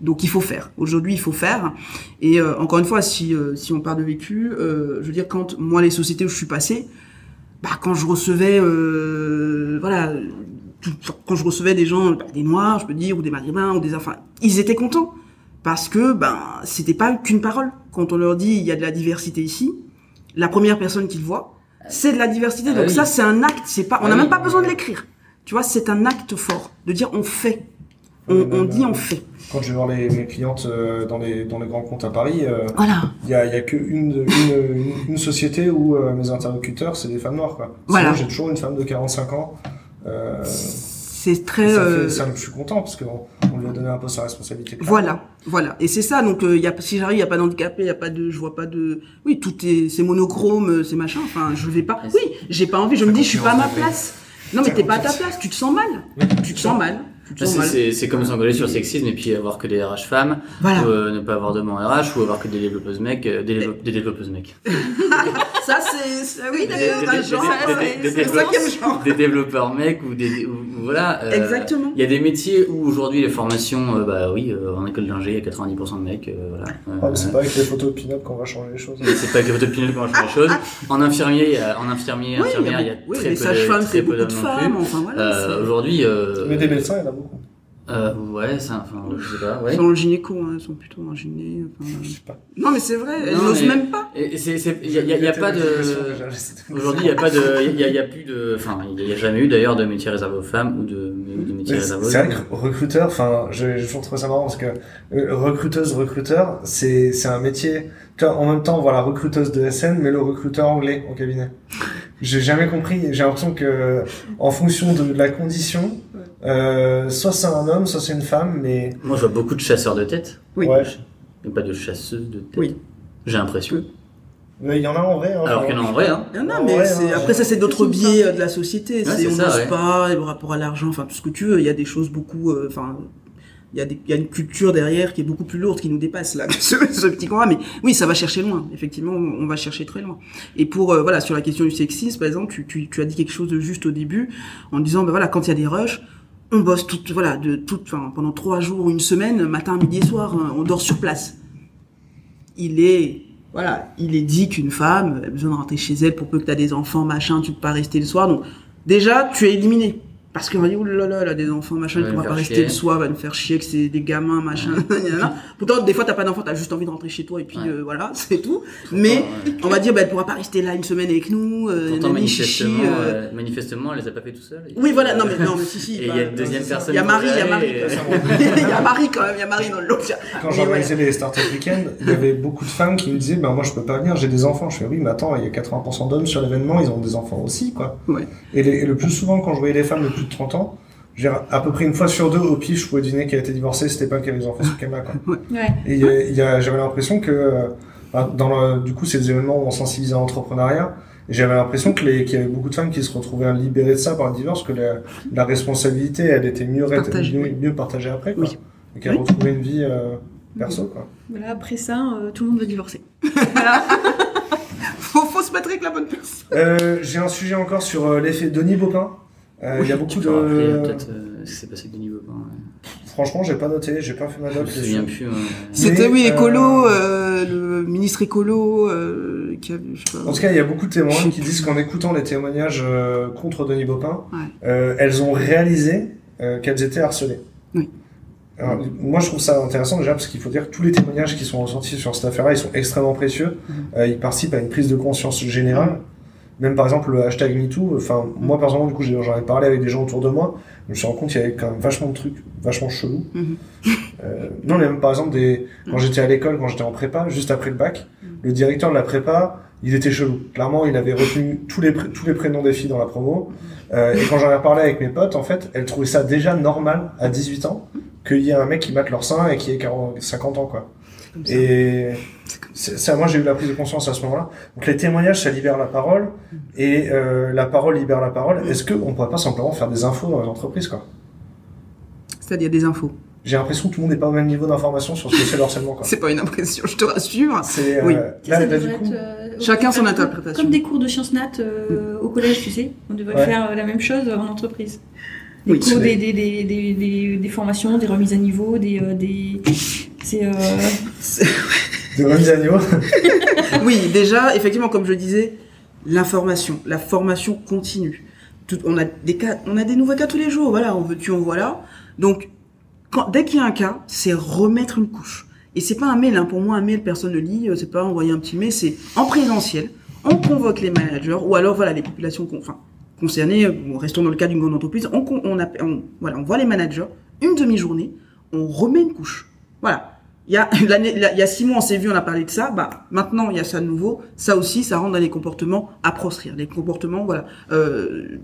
Donc il faut faire. Aujourd'hui, il faut faire. Et euh, encore une fois, si euh, si on parle de vécu, euh, je veux dire, quand moi les sociétés où je suis passé, bah quand je recevais, euh, voilà, tout- quand je recevais des gens, bah, des noirs, je peux dire, ou des maghrébins, ou des, enfin, ils étaient contents parce que ben c'était pas qu'une parole. Quand on leur dit il y a de la diversité ici, la première personne qu'ils voient, c'est de la diversité. Ah Donc oui. ça, c'est un acte. C'est pas, on Ah n'a oui. même pas besoin de l'écrire. Tu vois, c'est un acte fort de dire on fait. On, dit on fait. Quand je vais voir les, mes clientes euh, dans, les, dans les grands comptes à Paris, euh, Voilà. il y a, y a que une, une, une, une société où euh, mes interlocuteurs, c'est des femmes noires. Quoi. Voilà. Sinon, j'ai toujours une femme de 45 ans. Euh, C'est très. ça euh, fait, ça, je suis content parce qu'on on lui a donné un poste à responsabilité. Voilà, voilà. Et c'est ça. Donc, euh, y a, si j'arrive, il y a pas d'handicapé, il y a pas de, je vois pas de. Oui, tout est, c'est monochrome, c'est machin. Enfin, je vais pas. Oui, j'ai pas envie. Je me dis, je suis pas à ma place. Non, mais t'es pas à ta place. Tu te sens mal. Tu te sens. Tu te mal. C'est c'est comme s'engueuler sur le sexisme et puis avoir que des RH femmes, Voilà. ou euh, ne pas avoir d'hommes en RH, ou avoir que des développeuses mecs, euh, des, dévelop- des développeuses mecs. Ça, c'est, c'est- oui, Des- d'ailleurs, un des- genre, des- c'est développeurs- genre. Des développeurs mecs ou des ou- voilà. euh, Exactement. Il y a des métiers où aujourd'hui les formations, euh, bah oui, euh, en école d'ingé, il y a 90% de mecs, euh, voilà. Ouais, mais c'est pas avec les photos de pin-up qu'on va changer les choses. Mais c'est pas que votre opinion qu'on va changer les choses. En infirmier, il y a- en infirmier, infirmière, il y a oui, très les peu de, c'est très peu beaucoup de femmes. plus. Enfin, voilà. C'est- aujourd'hui, Mais des médecins, il y en a beaucoup. Euh, ouais, ça, enfin, je sais pas, ouais. Ils sont le gynéco, hein, ils sont plutôt en gyné. enfin, Je sais pas. Non, mais c'est vrai, elles Non, n'osent même pas. Et c'est, c'est, il y a, il y a- il y a pas de, aujourd'hui, il y a pas de, il y a, il y a plus de, enfin, il y a jamais eu d'ailleurs de métier réservé aux femmes ou de, de métier réservé C'est aux vrai hommes. que recruteur, enfin, j'ai toujours trouvé ça marrant parce que euh, recruteuse, recruteur, c'est c'est un métier. En même temps, voilà, recruteuse de SN, mais le recruteur anglais au cabinet. J'ai jamais compris. J'ai l'impression que, en fonction de la condition, euh, soit c'est un homme, soit c'est une femme, mais Moi, je vois beaucoup de chasseurs de tête, Oui. ouais. mais pas de chasseuses de tête. Oui. J'ai l'impression. Mais il y en a en vrai. Hein, Alors qu'il y en a en vrai, hein. Non, non, Ouais, mais ouais, c'est- ouais. après ça c'est d'autres biais ça. de la société. Ouais, c'est on n'ose ouais. pas, le rapport à l'argent, enfin tout ce que tu veux. Il y a des choses beaucoup, euh, enfin. il y, a des, il y a une culture derrière qui est beaucoup plus lourde, qui nous dépasse là, que ce, ce petit combat. Mais oui, ça va chercher loin. Effectivement, on va chercher très loin. Et pour euh, voilà, sur la question du sexisme, par exemple, tu, tu, tu as dit quelque chose de juste au début, en disant ben voilà, quand il y a des rushs, on bosse tout, voilà, de enfin, pendant trois jours, une semaine, matin, midi et soir, hein, on dort sur place. Il est voilà, il est dit qu'une femme a besoin de rentrer chez elle pour peu que tu as des enfants, machin, tu peux pas rester le soir. Donc déjà, tu es éliminé. Parce qu'on va dire, oh là là, elle a des enfants, machin, pourra me pas rester chier. le soir, va me faire chier que c'est des gamins, machin. Pourtant, des fois, t'as pas d'enfant, t'as juste envie de rentrer chez toi et puis Ouais. euh, voilà, c'est tout. Mais ouais. on va dire, bah, elle pourra pas rester là une semaine avec nous, euh, Pourtant, nani, chichi, manifestement, euh. euh, manifestement, elle les a pas fait tout seul. Oui, voilà, non, mais non, mais si, si. Et il bah, y a une deuxième personne. il y a Marie, il y a Marie. Il y a Marie quand même, il y a Marie dans le lot. Quand j'organisais les startup week-ends, il y avait beaucoup de femmes qui me disaient, ben moi je peux pas venir, j'ai des enfants. Je fais oui, mais attends, il y a 80% d'hommes sur l'événement, ils ont des enfants aussi, quoi. Ouais. Et, les- le plus souvent, quand je voyais des femmes de plus de 30 ans, j'ai à peu près une fois sur deux au pif, je pouvais deviner qu'elle était divorcée, c'était pas qu'elle avait des enfants sur quoi. Ouais. Et il y a- il y a- j'avais l'impression que, euh, bah, dans le, du coup, c'est des événements où on sensibilise à l'entrepreneuriat. Et j'avais l'impression que les, qu'il y avait beaucoup de femmes qui se retrouvaient libérées de ça par le divorce, que la, la responsabilité, elle était mieux, Partagée, mieux, oui. mieux partagée après, quoi. Oui. Et qu'elle Oui. retrouvait une vie, euh, perso, quoi. Voilà, après ça, euh, tout le monde veut divorcer. Faut, faut se mettre avec la bonne personne. Euh, j'ai un sujet encore sur euh, l'effet Denis Baupin. Euh, Il y a beaucoup Tu de. peut-être euh, ce qui s'est passé avec Denis Baupin. ouais. Franchement, j'ai pas noté, j'ai pas fait ma Je me note. souviens plus. C'était, oui, euh, écolo, euh, le ministre écolo, euh, qui a, je sais pas. En tout cas, il y a beaucoup de témoins qui disent qu'en écoutant les témoignages euh, contre Denis Baupin, Ouais. euh, elles ont réalisé euh, qu'elles étaient harcelées. Oui. Alors, moi, je trouve ça intéressant déjà parce qu'il faut dire que tous les témoignages qui sont ressortis sur cette affaire-là, ils sont extrêmement précieux. Mhm. Euh, ils participent à une prise de conscience générale. Même par exemple le hashtag MeToo. Enfin, moi personnellement, du coup, j'en ai parlé avec des gens autour de moi. Je me suis rendu compte qu'il y avait quand même vachement de trucs, vachement chelous. Mhm. Euh, non, mais même par exemple, des... quand j'étais à l'école, quand j'étais en prépa, juste après le bac, le directeur de la prépa, il était chelou. Clairement, il avait retenu tous les, tous les prénoms des filles dans la promo. Euh, et quand j'en ai parlé avec mes potes, en fait, elles trouvaient ça déjà normal à 18 ans qu'il y ait un mec qui batte leur sein et qui ait 40 50 ans, quoi. Comme ça. Et c'est- ça, moi, j'ai eu la prise de conscience à ce moment-là. Donc, les témoignages, ça libère la parole, et euh, la parole libère la parole. Est-ce qu'on pourrait pas simplement faire des infos dans les entreprises, quoi? C'est-à-dire des infos. J'ai l'impression que tout le monde n'est pas au même niveau d'information sur ce que c'est le harcèlement, quoi. C'est pas une impression, je te rassure. C'est euh, Oui. là, là, du coup, être, euh, Chacun son comme- interprétation. Comme des cours de sciences nat euh, au collège, tu sais. On devrait Ouais. faire la même chose en entreprise. Des Oui, cours, c'est- des, des, des, des, des, des formations, des remises à niveau, des... C'est... euh, de remises à niveau. Oui, déjà, effectivement, comme je disais, l'information, la formation continue. Tout, on a des cas, on a des nouveaux cas tous les jours. Voilà, on veut tu, on voilà. Donc, quand, dès qu'il y a un cas, c'est remettre une couche. Et c'est pas un mail, hein. pour moi, un mail, personne ne lit. euh, C'est pas envoyer un petit mail, c'est en présentiel. On convoque les managers ou alors voilà les populations, con- enfin concernées. euh, bon, restons dans le cas d'une grande entreprise. On, con- on, appelle- on- voilà, on voit les managers une demi-journée. On remet une couche. Voilà. Il y a l'année, il y a six mois, on s'est vu, on a parlé de ça. Bah, maintenant, il y a ça de nouveau. Ça aussi, ça rentre dans les comportements à proscrire. Les comportements, voilà, euh,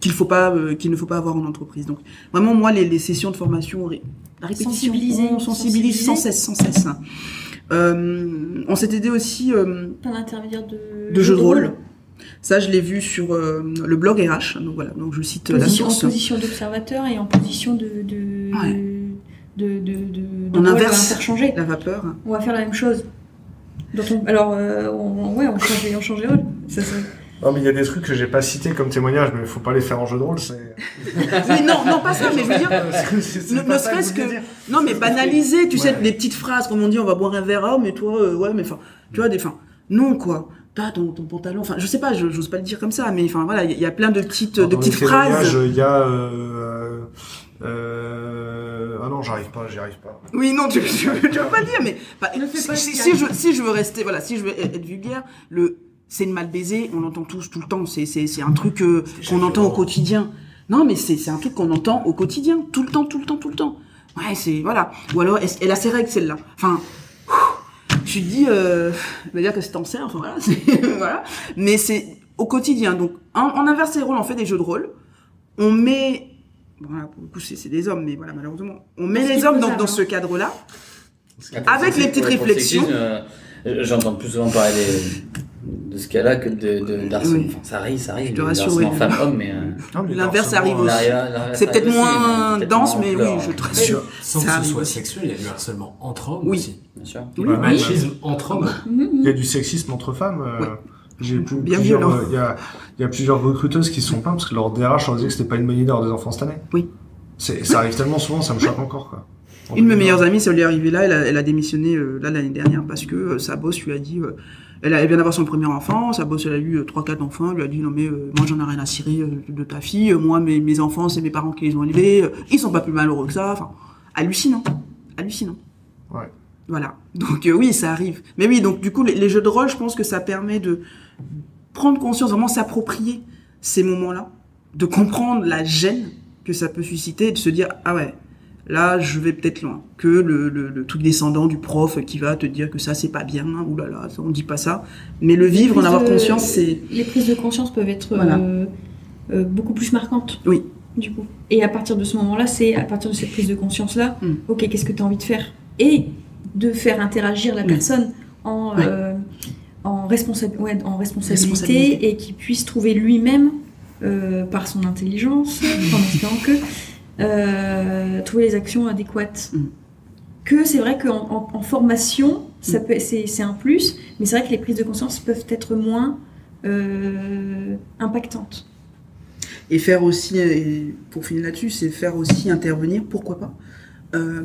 qu'il faut pas euh, qu'il ne faut pas avoir en entreprise. Donc vraiment moi les, les sessions de formation la répétition Sensibiliser, on sensibilise sans cesse sans cesse. Euh, on s'est aidé aussi Par l'intermédiaire de, de jeux de rôle. Ça, je l'ai vu sur le blog RH. Donc voilà, donc je cite la Position- en source. position d'observateur et en position de de Ouais. De, de, de, de On inverse. interchangé. La vapeur. On va faire la même chose. On- alors, euh, on, ouais, on change, on change les rôles. Ça, ça- Non, mais il y a des trucs que j'ai pas cités comme témoignage, mais faut pas les faire en jeu de rôle, c'est. Mais non, non, pas ça, mais je veux dire, ne, serait-ce que, dire. non, mais banaliser, tu sais, les petites phrases, comme on dit, on va boire un verre, ah, mais toi, euh, ouais, mais enfin, tu vois, des, enfin, non, quoi. T'as ton, ton pantalon, enfin, je sais pas, je- j'ose pas le dire comme ça, mais enfin, voilà, il y, a- il y a plein de petites, de Dans petites phrases. témoignages, Il y a. Euh, euh, ah non, j'arrive pas, j'y arrive pas. Oui, non, tu, tu, tu veux pas le dire, mais bah, si, pas si, le si calme. je, si je veux rester, voilà, si je veux être vulgaire, le c'est une mal baisée, on l'entend tous tout le temps, c'est c'est c'est un truc euh, qu'on entend au quotidien. Non, mais c'est c'est un truc qu'on entend au quotidien, tout le temps, tout le temps, tout le temps. Ouais, c'est voilà. Ou alors elle, elle a ses règles celle-là. Enfin, je te dis, euh, je veux dire que c'est en serre, enfin voilà. Mais c'est au quotidien. Donc, on, on inverse les rôles, on fait des jeux de rôle, on met, voilà, pour le coup c'est des hommes, mais voilà malheureusement, on met les hommes dans, dans ce cadre-là. Avec les petites réflexions. sexisme, euh, J'entends plus souvent parler des- de ce cas-là que de, de d'harcèlement. Oui. Enfin, ça arrive, ça arrive. Je te rassure, oui. femme-homme, mais. euh, mais L'inverse arrive aussi. C'est peut-être aussi, moins dense, moins mais oui, je hein. te rassure. Sans Ça que ce soit aussi. sexuel, il y a du harcèlement entre hommes Oui. aussi. Bien sûr. Machisme entre hommes. Il y a du sexisme entre femmes. J'ai Bien euh, il y a, il y a plusieurs recruteuses qui se sont plaintes parce que leur DRH leur disait que c'était pas une bonne idée d'avoir des enfants cette année. Oui. C'est, ça arrive tellement souvent, ça me choque encore, quoi. En Une de mes 2020. meilleures amies, ça lui est arrivé là, elle a, elle a démissionné euh, là l'année dernière parce que euh, sa boss lui a dit, elle, a- elle vient d'avoir son premier enfant, sa boss elle a eu trois quatre enfants, elle lui a dit non mais moi j'en ai rien à cirer de ta fille, moi mes, mes enfants c'est mes parents qui les ont élevés, ils sont pas plus malheureux que ça, enfin hallucinant, hallucinant. Ouais. Voilà. Donc euh, oui, ça arrive. Mais oui, donc du coup les, les jeux de rôle, je pense que ça permet de prendre conscience, vraiment s'approprier ces moments-là, de comprendre la gêne que ça peut susciter et de se dire ah ouais là je vais peut-être loin que le, le, le truc descendant du prof qui va te dire que ça c'est pas bien ou là là ça, on dit pas ça mais le vivre en avoir de- conscience c'est Les prises de conscience peuvent être Voilà. euh, euh, beaucoup plus marquantes. Oui. Du coup. Et à partir de ce moment-là, c'est à partir de cette prise de conscience-là, Mm. ok, qu'est-ce que tu as envie de faire? Et de faire interagir la Oui. personne en, euh, en, responsa- ouais, en responsabilité, Responsabilité. et qu'il puisse trouver lui-même, euh, par son intelligence, en espérant que, euh, trouver les actions adéquates. Mm. Que c'est vrai qu'en en, en formation, ça peut, c'est, c'est un plus, mais c'est vrai que les prises de conscience peuvent être moins euh, impactantes. et faire aussi et pour finir là-dessus c'est faire aussi intervenir pourquoi pas euh,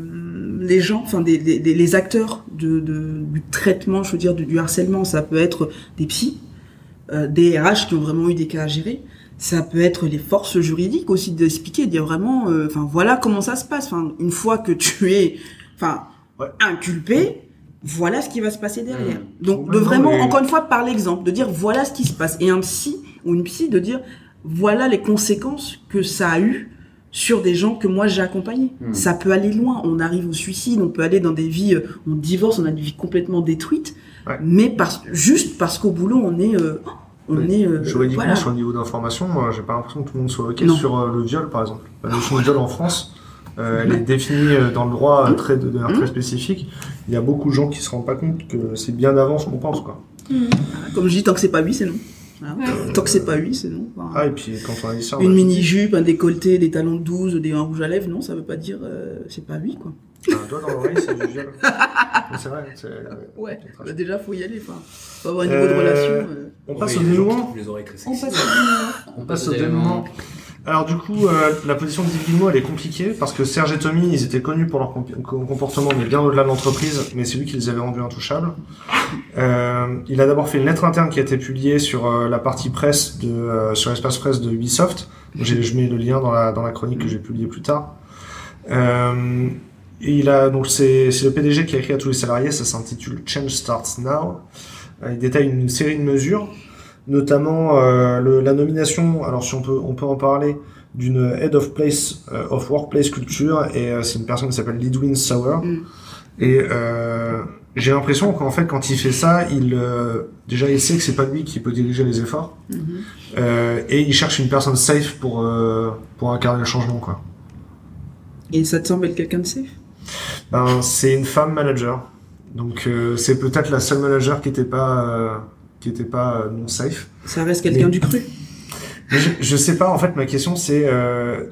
les gens enfin des, des- des- les acteurs de, de- du traitement je veux dire du, du harcèlement ça peut être des psys euh, des RH qui ont vraiment eu des cas à gérer. Ça peut être les forces juridiques aussi d'expliquer de dire vraiment euh, enfin voilà comment ça se passe. Enfin une fois que tu es enfin inculpé voilà ce qui va se passer derrière. Mmh. donc de vraiment encore une fois par l'exemple de dire voilà ce qui se passe. Et un psy ou une psy de dire voilà les conséquences que ça a eu sur des gens que moi j'ai accompagnés. Hmm. Ça peut aller loin. On arrive au suicide, on peut aller dans des vies, euh, on divorce, on a des vies complètement détruites, Ouais. mais parce, juste parce qu'au boulot on est, euh, on est, euh, Juridiquement, voilà. sur le niveau d'information, moi, j'ai pas l'impression que tout le monde soit OK Non. sur euh, le viol, par exemple. La notion de viol en France, euh, elle est définie euh, dans le droit euh, très, de manière très spécifique. Il y a beaucoup de gens qui se rendent pas compte que c'est bien avant ce qu'on pense, quoi. Comme je dis, tant que c'est pas oui, c'est non. Voilà. Ouais. Tant que c'est pas oui, c'est non. Enfin, Ah, et puis quand on a dit ça, une mini-jupe, un décolleté, des talons de 12, des un rouge à lèvres, non, ça veut pas dire euh, c'est pas oui, quoi. un doigt dans l'oreille, c'est du. Mais c'est vrai, c'est... Ouais, bah déjà faut y aller, enfin, faut avoir un niveau de Euh, relation. euh. On passe au dénouement. On passe au dénouement. Alors du coup, euh, la position de Guillemot, elle est compliquée parce que Serge et Tommy, ils étaient connus pour leur comp- com- comportement, mais bien au-delà de l'entreprise, mais c'est lui qui les avait rendus intouchables. Euh, il a d'abord fait une lettre interne qui a été publiée sur euh, la partie presse de sur l'espace presse de Ubisoft. Je mets le lien dans la chronique que j'ai publiée plus tard. Il a donc c'est le PDG qui a écrit à tous les salariés. Ça s'intitule Change Starts Now. Il détaille une série de mesures notamment euh, le- la nomination, alors si on peut, on peut en parler, d'une Head of Place euh, of Workplace Culture, et euh, c'est une personne qui s'appelle Lidwin Sauer. Mm. Et j'ai l'impression qu'en fait, quand il fait ça, il déjà il sait que c'est pas lui qui peut diriger les efforts, Mhm. euh, et il cherche une personne safe pour pour incarner le changement, quoi. Et ça te semble être quelqu'un de safe? Ben, c'est une femme manager, donc c'est peut-être la seule manager qui était pas qui était pas euh, non safe. Ça reste quelqu'un Mais- du cru. Mais je, je sais pas, en fait, ma question c'est euh,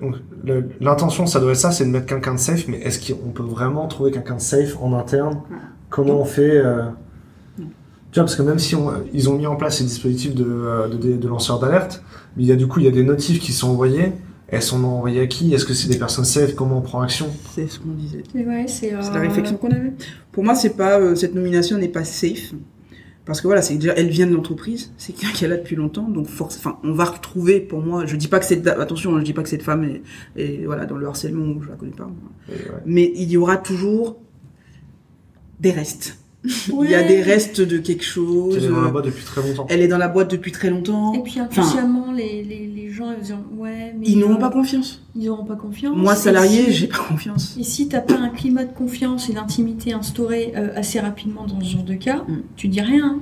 l'intention, ça doit être ça, c'est de mettre quelqu'un de safe, mais est-ce qu'on peut vraiment trouver quelqu'un de safe en interne? Comment on fait euh... Tu vois, parce que même si on, ils ont mis en place ces dispositifs de, de, de lanceurs d'alerte, mais il y a du coup, il y a des notifs qui sont envoyés. Elles sont envoyées à qui? Est-ce que c'est des personnes safe? Comment on prend action? C'est ce qu'on disait. Ouais, c'est euh, la réflexion qu'on avait. Pour moi, c'est pas euh, cette nomination n'est pas safe parce que voilà, c'est déjà elle vient de l'entreprise, c'est quelqu'un qui est là depuis longtemps, donc force, enfin, on va retrouver. Pour moi, je dis pas que cette attention, hein, je dis pas que cette femme est, est, voilà dans le harcèlement, je la connais pas, moi. Et ouais. mais il y aura toujours des restes. Il y a des restes de quelque chose. Qu'elle est dans la boîte depuis très longtemps. Elle est dans la boîte depuis très longtemps. Et puis inconsciemment, les, les, les gens ils disent ouais, mais Ils n'auront euh, pas confiance. ils n'auront pas confiance. Moi, salarié, si- j'ai pas confiance. Et si t'as pas un climat de confiance et d'intimité instauré euh, assez rapidement dans ce genre de cas, Mm. tu dis rien.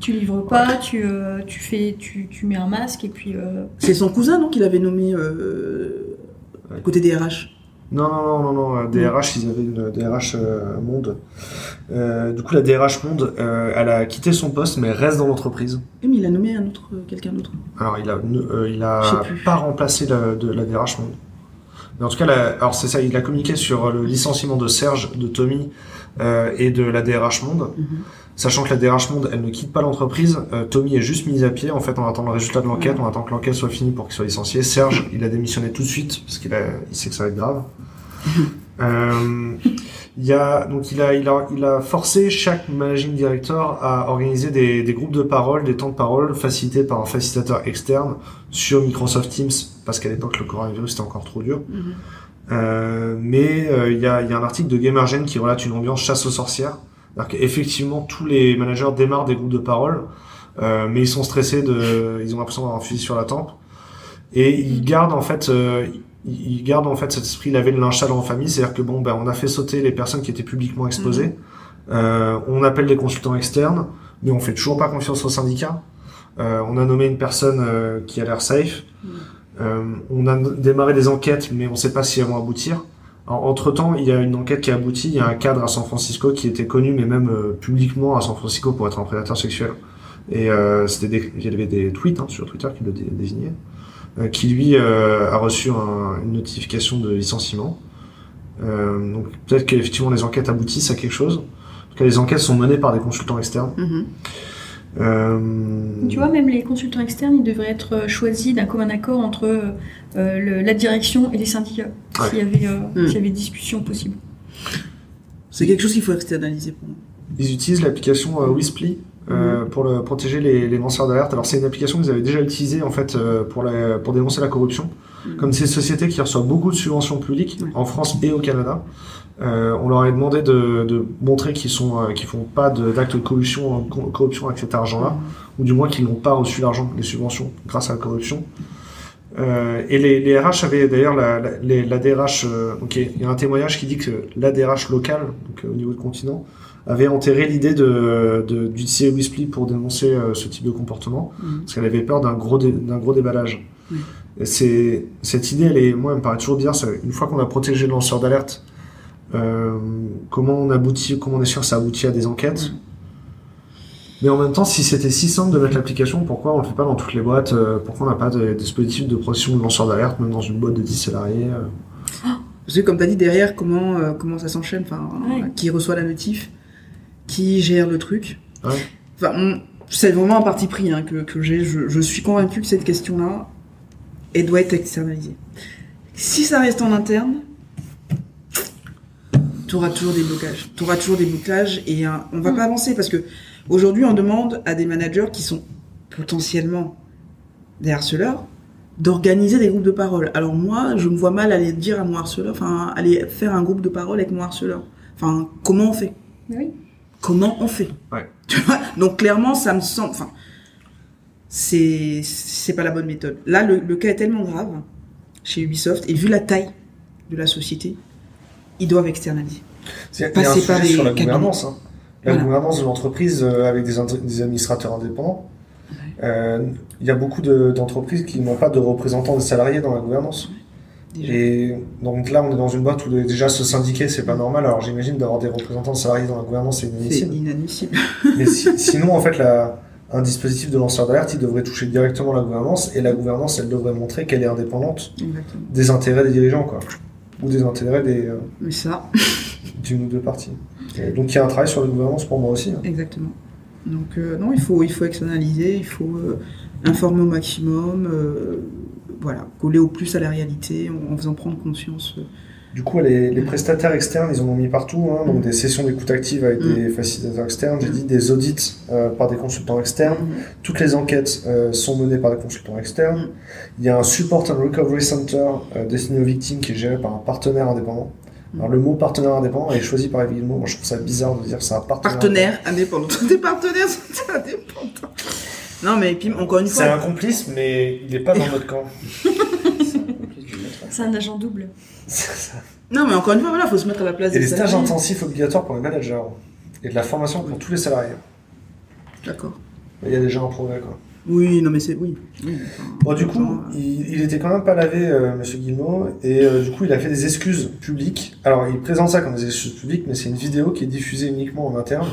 Tu livres pas, tu, euh, tu fais, tu, tu mets un masque et puis. euh, C'est son cousin, non, qu'il avait nommé euh, Ouais. côté des RH. Non, non, non, non, non. euh, DRH, ils avaient une DRH euh, monde. Euh, du coup, la DRH monde, euh, elle a quitté son poste, mais reste dans l'entreprise. Eh, mais il a nommé un autre, euh, quelqu'un d'autre. Alors, il a, euh, il a pas remplacé la, de, la DRH monde. Mais en tout cas, la- alors c'est ça, il a communiqué sur le licenciement de Serge, de Tommy euh, et de la DRH monde. Mhm. Sachant que la DRH monde, elle ne quitte pas l'entreprise. Euh, Tommy est juste mis à pied. En fait, on attend le résultat de l'enquête, on attend que l'enquête soit finie pour qu'il soit licencié. Serge, il a démissionné tout de suite parce qu'il a, il sait que ça va être grave. Euh, il y a donc il a il a il a forcé chaque managing director à organiser des, des groupes de parole, des temps de parole facilités par un facilitateur externe sur Microsoft Teams parce qu'à l'époque le coronavirus était encore trop dur. Mhm. Euh, mais euh, il y, a, il y a un article de Gamergen qui relate une ambiance chasse aux sorcières. C'est-à-dire qu'effectivement, tous les managers démarrent des groupes de parole, euh, mais ils sont stressés, de, ils ont l'impression d'avoir un fusil sur la tempe. Et ils gardent en fait, euh, ils gardent en fait cet esprit laver le linge sale en famille, c'est-à-dire que bon, ben, on a fait sauter les personnes qui étaient publiquement exposées, Euh, on appelle des consultants externes, mais on fait toujours pas confiance aux syndicats. Euh, on a nommé une personne euh, qui a l'air safe. Euh, on a démarré des enquêtes, mais on sait pas si elles vont aboutir. Entre temps, il y a une enquête qui a abouti. Il y a un cadre à San Francisco qui était connu, mais même euh, publiquement à San Francisco pour être un prédateur sexuel. Et euh, c'était des, il y avait des tweets hein, sur Twitter qui le dé- désignaient, euh, qui lui euh, a reçu un- une notification de licenciement. Euh, donc peut-être qu'effectivement les enquêtes aboutissent à quelque chose. En tout cas, les enquêtes sont menées par des consultants externes. Mhm. Euh, Tu vois, même les consultants externes, ils devraient être euh, choisis d'un commun accord entre euh, euh, le- la direction et les syndicats, Ouais. s'il y avait, euh, Mm. s'il y avait discussion possible. C'est quelque chose qu'il faut externaliser pour moi. Ils utilisent l'application euh, Whisply euh, pour le, protéger les, les lanceurs d'alerte. Alors c'est une application qu'ils avaient déjà utilisée en fait euh, pour, la, pour dénoncer la corruption. Mhm. Comme c'est une société qui reçoit beaucoup de subventions publiques en France et au Canada, euh, on leur a demandé de, de montrer qu'ils sont euh, qu'ils font pas de- d'actes de corruption, co- corruption avec cet argent-là, ou du moins qu'ils n'ont pas reçu l'argent, les subventions grâce à la corruption. Euh, et les, les RH avaient d'ailleurs la, la, les- la DRH, euh, ok, il y a un témoignage qui dit que la DRH locale, donc euh, au niveau du continent, avait enterré l'idée de, de, d'utiliser Whisply pour dénoncer euh, ce type de comportement, Mhm. parce qu'elle avait peur d'un gros, dé- d'un gros déballage. Oui. Et c'est, cette idée, elle est, moi, elle me paraît toujours bizarre. Une fois qu'on a protégé le lanceur d'alerte, euh, comment on aboutit, comment on est sûr que ça aboutit à des enquêtes Mais en même temps, si c'était si simple de mettre l'application, pourquoi on le fait pas dans toutes les boîtes euh, Pourquoi on n'a pas de, dispositif de protection de lanceur d'alerte, même dans une boîte de 10 salariés euh Parce que comme tu as dit derrière, comment, euh, comment ça s'enchaîne, enfin, Ouais. qui reçoit la notif, qui gère le truc. Ouais. Enfin, on- c'est vraiment un parti pris hein, que, que j'ai. Je, je suis convaincu que cette question-là, elle doit être externalisée. Si ça reste en interne, tu auras toujours des blocages. Tu auras toujours des blocages et euh, on va pas avancer parce que aujourd'hui on demande à des managers qui sont potentiellement des harceleurs d'organiser des groupes de parole. Alors moi, je me vois mal aller dire à mon harceleur, enfin aller faire un groupe de parole avec mon harceleur. Enfin, comment on fait? Oui. Comment on fait? Ouais. Tu vois? Donc clairement, ça me semble, enfin, c'est c'est pas la bonne méthode. Là, le, le cas est tellement grave chez Ubisoft et vu la taille de la société, ils doivent externaliser. Par sujet les sur la gouvernance. hein. La Voilà. gouvernance de l'entreprise euh, avec des, administrateurs indépendants. Euh, Il y a beaucoup de- d'entreprises qui n'ont pas de représentants des salariés dans la gouvernance. Déjà. Et donc là, on est dans une boîte où déjà se syndiquer, c'est pas normal. Alors j'imagine d'avoir des représentants salariés dans la gouvernance, c'est C'est inadmissible. inadmissible. Mais si- sinon, en fait, la, un dispositif de lanceur d'alerte, il devrait toucher directement la gouvernance, et la gouvernance, elle devrait montrer qu'elle est indépendante Exactement. des intérêts des dirigeants, quoi. Ou des intérêts des, euh, Mais ça, d'une ou deux parties. Et donc il y a un travail sur la gouvernance pour moi aussi. hein. exactement. Donc euh, non, il faut, il faut externaliser, il faut euh, informer au maximum, euh, voilà, coller au plus à la réalité en, en faisant prendre conscience. Du coup, les, les prestataires externes, ils en ont mis partout, hein, donc Mm. des sessions d'écoute active avec des facilitateurs externes, j'ai dit des audits euh, par des consultants externes, toutes les enquêtes euh, sont menées par des consultants externes, Mm. il y a un Support and Recovery Center euh, destiné aux victimes qui est géré par un partenaire indépendant. Mm. Alors le mot partenaire indépendant est choisi par Evil Moi je trouve ça bizarre de dire que c'est un partenaire. Partenaires indépendants. Tes partenaires sont indépendants. Non, mais puis encore une C'est un fois, complice, mais il n'est pas dans notre camp. C'est un agent double. Non, mais encore une fois, voilà, faut se mettre à la place Et des des stages salariés. intensifs obligatoires pour les managers. Et de la formation pour tous les salariés. D'accord. Il y a déjà un progrès, quoi. Oui, non, mais c'est oui. Bon, du coup, genre, il, il était quand même pas lavé, euh, Monsieur Guillemot, et euh, du coup, il a fait des excuses publiques. Alors, il présente ça comme des excuses publiques, mais c'est une vidéo qui est diffusée uniquement en interne.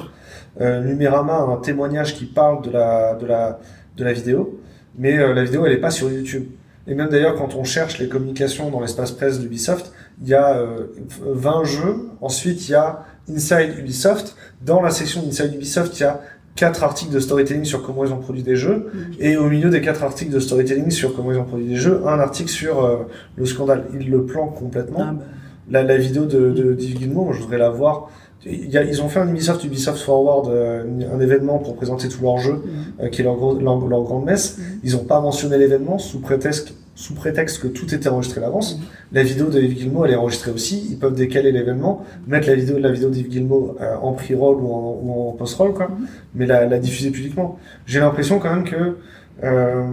Euh, Numérama a un témoignage qui parle de la, de la, de la vidéo, mais euh, la vidéo, elle est pas sur YouTube. Et même d'ailleurs, quand on cherche les communications dans l'espace presse d'Ubisoft, il y a euh, 20 jeux. Ensuite, il y a Inside Ubisoft. Dans la section Inside Ubisoft, il y a quatre articles de storytelling sur comment ils ont produit des jeux. Et au milieu des quatre articles de storytelling sur comment ils ont produit des jeux, un article sur euh, le scandale. Ils le planquent complètement. ah, bah, La, la vidéo de, de Guillemot, moi, je voudrais la voir. Y a, ils ont fait un Ubisoft, Ubisoft Forward, euh, un événement pour présenter tous leurs jeux, euh, qui est leur, gros- leur, leur grande messe. Mhm. Ils n'ont pas mentionné l'événement sous prétexte, sous prétexte que tout était enregistré d'avance. La vidéo de Yves Guillemot, elle est enregistrée aussi. Ils peuvent décaler l'événement, mettre la vidéo de la vidéo d'Yves Guillemot euh, en pre-roll ou en, ou en post-roll, quoi, Mhm. mais la, la diffuser publiquement. J'ai l'impression quand même que euh,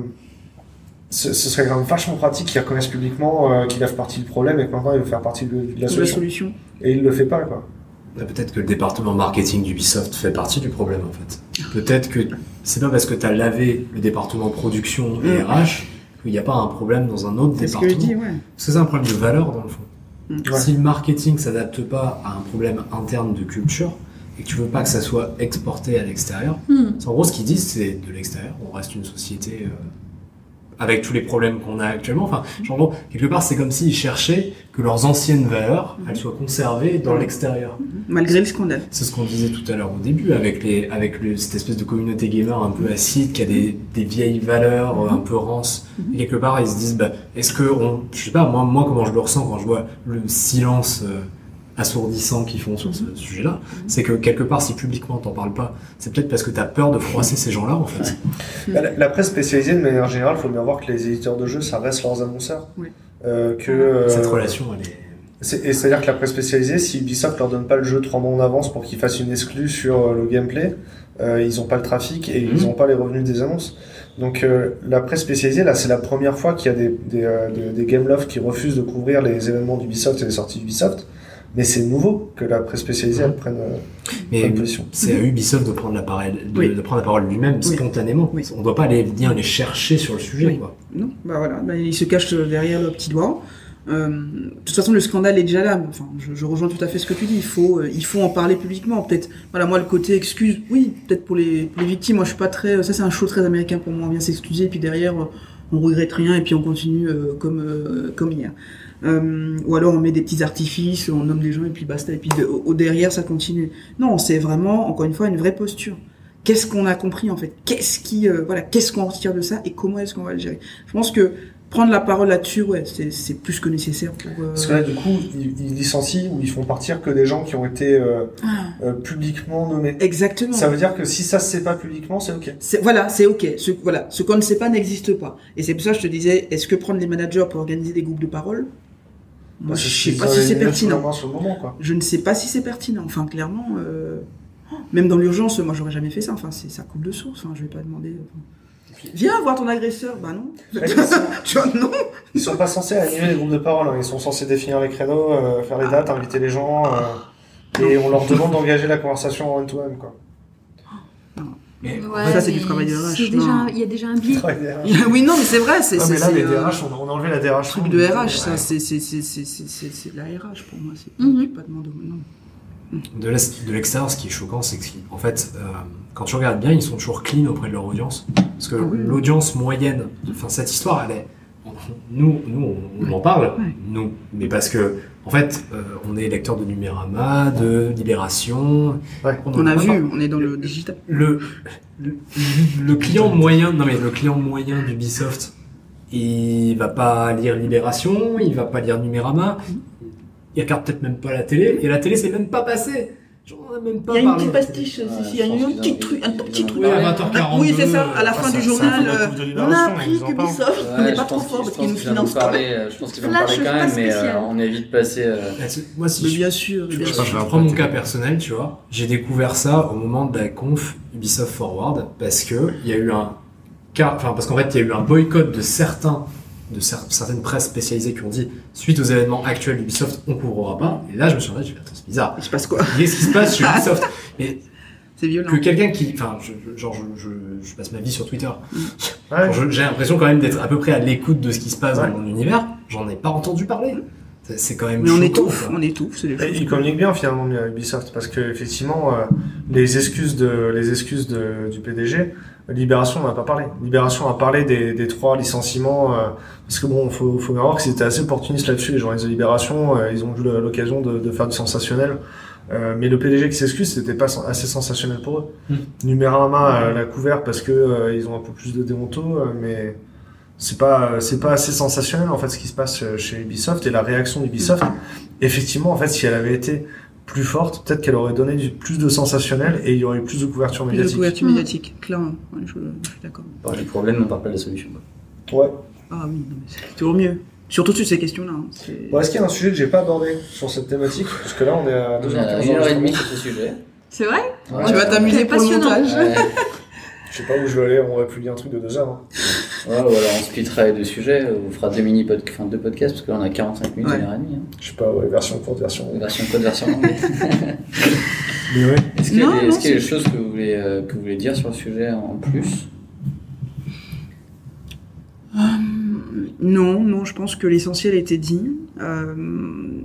ce, ce serait quand même vachement pratique qu'il reconnaisse publiquement euh, qu'il a fait partie du problème et que maintenant il veut faire partie de, de la la solution. solution. Et il le fait pas, quoi. Bah, Peut-être que le département marketing d'Ubisoft fait partie du problème en fait. Peut-être que c'est pas parce que tu as lavé le département production et Mm. RH qu'il n'y a pas un problème dans un autre C'est ce que département. je dis, ouais. Parce que c'est un problème de valeur dans le fond. Mm. Ouais. Si le marketing s'adapte pas à un problème interne de culture et que tu veux pas que ça soit exporté à l'extérieur, c'est en gros ce qu'ils disent c'est de l'extérieur, on reste une société euh, avec tous les problèmes qu'on a actuellement. Enfin, en gros, quelque part c'est comme s'ils cherchaient que leurs anciennes valeurs elles soient conservées dans l'extérieur. Malgré le scandale. C'est ce qu'on disait tout à l'heure au début, avec, les, avec le- cette espèce de communauté gamer un peu acide, qui a des, des vieilles valeurs euh, un peu rances. Et quelque part, ils se disent, bah, est-ce que, on, je sais pas, moi, moi, comment je le ressens quand je vois le silence euh, assourdissant qu'ils font sur ce sujet-là, c'est que quelque part, si publiquement t'en parles pas, c'est peut-être parce que t'as peur de froisser ces gens-là, en fait. La, la presse spécialisée, de manière générale, faut bien voir que les éditeurs de jeux, ça reste leurs annonceurs. Oui. Euh, que, euh, Cette relation, elle est... c'est-à-dire que la presse spécialisée, si Ubisoft leur donne pas le jeu trois mois en avance pour qu'ils fassent une exclue sur euh, le gameplay, euh, ils ont pas le trafic et ils Mhm. ont pas les revenus des annonces. Donc euh, la presse spécialisée, là, c'est la première fois qu'il y a des, des, euh, des, des game loft qui refusent de couvrir les événements d'Ubisoft et les sorties d'Ubisoft. Mais c'est nouveau que la presse spécialisée, elle prenne, euh, Mais position. c'est à Ubisoft de prendre la parole, de, Oui. de prendre la parole lui-même, Oui. spontanément. Oui. On doit pas aller venir les chercher sur le sujet, Oui. quoi. Non, bah voilà, bah, il se cache derrière le petit doigt. Euh, de toute façon, le scandale est déjà là. Enfin, je, je rejoins tout à fait ce que tu dis. Il faut, euh, il faut en parler publiquement. Peut-être, voilà, moi le côté excuse, oui, peut-être pour les, pour les victimes. Moi, je suis pas très. Ça, c'est un show très américain pour moi. On vient s'excuser, puis derrière, euh, on regrette rien, et puis on continue euh, comme, euh, comme hier. Euh, ou alors on met des petits artifices, on nomme des gens et puis basta. Et puis de- au, au derrière, ça continue. Non, c'est vraiment, encore une fois, une vraie posture. Qu'est-ce qu'on a compris en fait? Qu'est-ce qui, euh, voilà, qu'est-ce qu'on retire de ça et comment est-ce qu'on va le gérer? Je pense que prendre la parole là-dessus, ouais, c'est plus que nécessaire pour. euh, Parce que là, du coup, ils, ils licencient ou ils font partir que des gens qui ont été euh, Ah, euh, publiquement nommés. exactement. Ça veut dire que si ça se sait pas publiquement, c'est ok. C'est- Voilà, c'est ok. Ce, voilà, ce qu'on ne sait pas n'existe pas. Et c'est pour ça que je te disais, est-ce que prendre les managers pour organiser des groupes de parole? Moi, je sais pas si c'est pertinent. Moment, quoi. Je ne sais pas si c'est pertinent. Enfin, clairement, euh, même dans l'urgence, moi, j'aurais jamais fait ça. Enfin, c'est ça coupe de source. Enfin, je vais pas demander. euh, Viens voir ton agresseur. Bah non. Ils sont, Tu vois, non. ils sont pas censés animer les groupes de parole, hein. ils sont censés définir les créneaux, euh, faire les dates, inviter les gens, euh, et on leur demande d'engager la conversation en one-to-one, quoi. Mais ça, c'est du travail de RH, Il y a déjà un biais. Oui, non, mais c'est vrai. C'est Non, c'est- mais là, c'est, les euh, DRH, on a, on a enlevé la DRH. truc de RH, ça. C'est c'est- c'est- c'est- c'est- c'est- c'est de la RH pour moi. C'est pas, Mhm. pas de l'extérieur, ce qui est choquant, c'est qu'en fait, euh, quand tu regardes bien, ils sont toujours clean auprès de leur audience. Parce que Ah oui. l'audience moyenne, enfin, cette histoire, elle est. Nous, nous on, on en parle, Ouais. nous, mais parce que, en fait, euh, on est lecteur de Numérama, de Libération. Ouais. On a vu, on est dans le digital. le, le, le client moyen, non mais le client moyen d'Ubisoft, il va pas lire Libération, il va pas lire Numérama, il regarde peut-être même pas la télé, et la télé c'est même pas passé. J'en ai même pas Il y a une petite pastiche, Ouais, si, si, il y a je pense un qu'ils petit ont- truc, un tout petit truc. Oui, à Ouais. 20h42. Oui, c'est ça, à la fin du journal, euh, on a Libération, appris parlent. qu'Ubisoft Ouais, n'est pas trop fort parce qu'ils nous financent pas. parler, euh, Je pense qu'ils vont Flash, parler quand pas même, mais spécial. euh, on évite de passer. euh, c'est- Moi, si bien sûr, je- prends mon cas personnel, tu vois, j'ai découvert ça au moment de la conf Ubisoft Forward parce que il y a eu un cas, enfin parce qu'en fait il y a eu un boycott de certains de cer- certaines presses spécialisées qui ont dit suite aux événements actuels d'Ubisoft on couvrira pas. Et là je me suis rendu compte, c'est bizarre. Il se passe quoi? Qu'est-ce qui se passe chez Ubisoft. Mais C'est violent. que quelqu'un qui enfin je, je- genre je, je, je passe ma vie sur Twitter. Ouais. J'ai l'impression quand même d'être à peu près à l'écoute de ce qui se passe Ouais. dans mon univers. J'en ai pas entendu parler. C'est quand même Mais on étouffe, on étouffe, ils communiquent bien finalement Ubisoft parce que effectivement euh, les excuses de les excuses de, du PDG Libération on n'a pas parlé. Libération a parlé des, des trois licenciements euh, parce que bon faut faut bien voir que c'était assez opportuniste là-dessus les journalistes de Libération euh, ils ont eu l'occasion de, de faire du sensationnel. Euh, mais le PDG qui s'excuse c'était pas assez sensationnel pour eux. Mm. Numérama euh, l'a couvert parce que euh, ils ont un peu plus de déonto euh, mais c'est pas c'est pas assez sensationnel en fait ce qui se passe euh, chez Ubisoft et la réaction d'Ubisoft. Effectivement en fait si elle avait été plus forte peut-être qu'elle aurait donné du, plus de sensationnel et il y aurait eu plus de couverture Plus de médiatique couverture Mm. médiatique, clairement. Ouais, je, je suis d'accord. on parle du problème, on parle pas de la solution. ouais Ah oui, c'est toujours mieux. Surtout sur ces questions-là. hein. Bon, est-ce qu'il y a un sujet que j'ai pas abordé sur cette thématique? Parce que là on est à On 2 est à h une heure et demie sur ce sujet. C'est vrai? Ouais. Tu vas t'amuser C'est pour le passionnant. montage. Ouais. je sais pas où je vais aller on va publier un truc de 2 heures hein. Ouais, ou alors on splittera les deux sujets, on fera deux mini pod enfin, deux podcasts parce que là on a 45 minutes, Ouais. une heure et demie. Hein. je sais pas ouais, version courte version longue. Version code, version longue. mais ouais Est-ce qu'il y a, Non, des, non, est-ce qu'il y a des choses que vous, voulez, euh, que vous voulez dire sur le sujet en plus? Non, non, je pense que l'essentiel a été dit. Euh,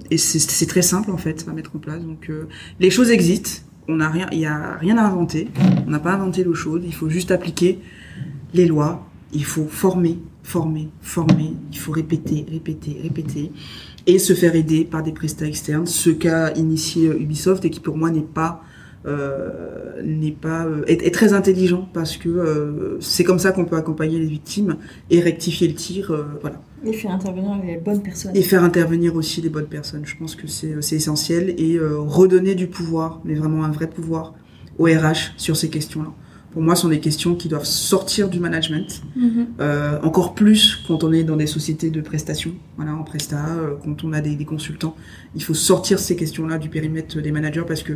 et c'est c'est très simple en fait à mettre en place. Donc euh, les choses existent. On n'a rien, il y a rien à inventer. On n'a pas inventé l'eau chaude. Il faut juste appliquer les lois. Il faut former, former, former. Il faut répéter, répéter, répéter et se faire aider par des prestats externes. Ce qu'a initié euh, Ubisoft et qui pour moi n'est pas euh, n'est pas euh, est, est très intelligent parce que euh, c'est comme ça qu'on peut accompagner les victimes et rectifier le tir. voilà Et faire intervenir les bonnes personnes. et faire intervenir aussi les bonnes personnes. Je pense que c'est essentiel et redonner du pouvoir, mais vraiment un vrai pouvoir au RH sur ces questions-là. Pour moi, ce sont des questions qui doivent sortir du management, Mhm. euh, encore plus quand on est dans des sociétés de prestations, voilà, en presta, euh, quand on a des, des consultants. Il faut sortir ces questions-là du périmètre des managers parce que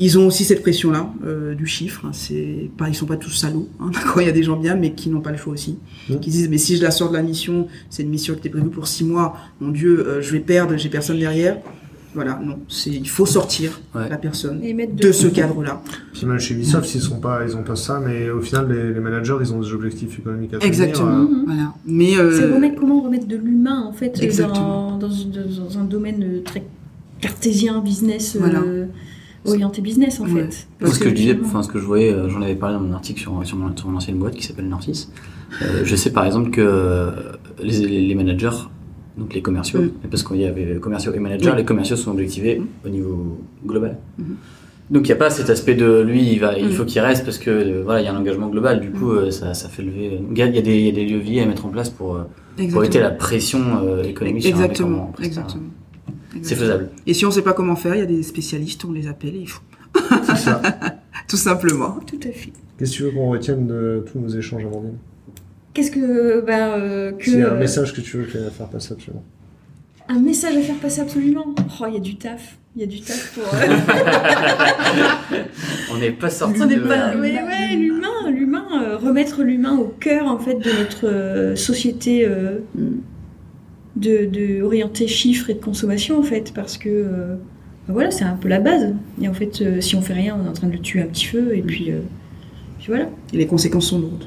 ils ont aussi cette pression-là euh, du chiffre. C'est pas, ils sont pas tous salauds. Hein, d'accord, il y a des gens bien, mais qui n'ont pas le choix aussi, qui disent mais si je la sors de la mission, c'est une mission qui était prévue pour six mois. Mon Dieu, euh, je vais perdre, j'ai personne derrière. Voilà, non, c'est il faut sortir Ouais. la personne Et mettre de ce cadre-là. puis même chez Ubisoft ils sont pas ils ont pas ça mais au final les, les managers ils ont des objectifs économiques à tenir Exactement. euh, Mhm. Voilà. Mais euh, C'est remettre, comment remettre de l'humain en fait Exactement. dans, dans, une- dans un domaine euh, très cartésien, business, euh, orienté business en Ouais. fait. Moi, ce que je disais, enfin ce que je voyais, euh, j'en avais parlé dans mon article sur, sur, mon, sur mon ancienne boîte qui s'appelle Nortis. Euh, je sais par exemple que euh, les managers, donc les commerciaux, Mm. parce qu'il y avait commerciaux et managers, Oui. les commerciaux sont objectivés Mm. au niveau global. Mhm. Donc il n'y a pas cet aspect de lui, il, va, il Mm. faut qu'il reste parce que euh, voilà, il y a un engagement global. Du coup, euh, ça, ça fait lever. Il y a, il y a des, il y a des leviers à mettre en place pour, euh, pour éviter la pression euh, économique sur un Exactement, prestat. exactement. C'est faisable. Et si on sait pas comment faire, il y a des spécialistes, on les appelle et il faut. c'est ça Tout simplement. Tout à fait. qu'est-ce que tu veux qu'on retienne de tous nos échanges Amandine Qu'est-ce que. Ben, euh, que s'il y a un message que tu veux faire passer absolument un message à faire passer absolument. Oh, il y a du taf. Il y a du taf pour. euh, On n'est pas sorti On de. n'est pas. Ouais, l'humain, l'humain. euh, remettre l'humain au cœur en fait de notre euh, société de, de orientée chiffres et de consommation en fait parce que euh, ben voilà c'est un peu la base et en fait euh, si on fait rien on est en train de le tuer un petit feu et puis, euh, puis voilà Et les conséquences sont lourdes.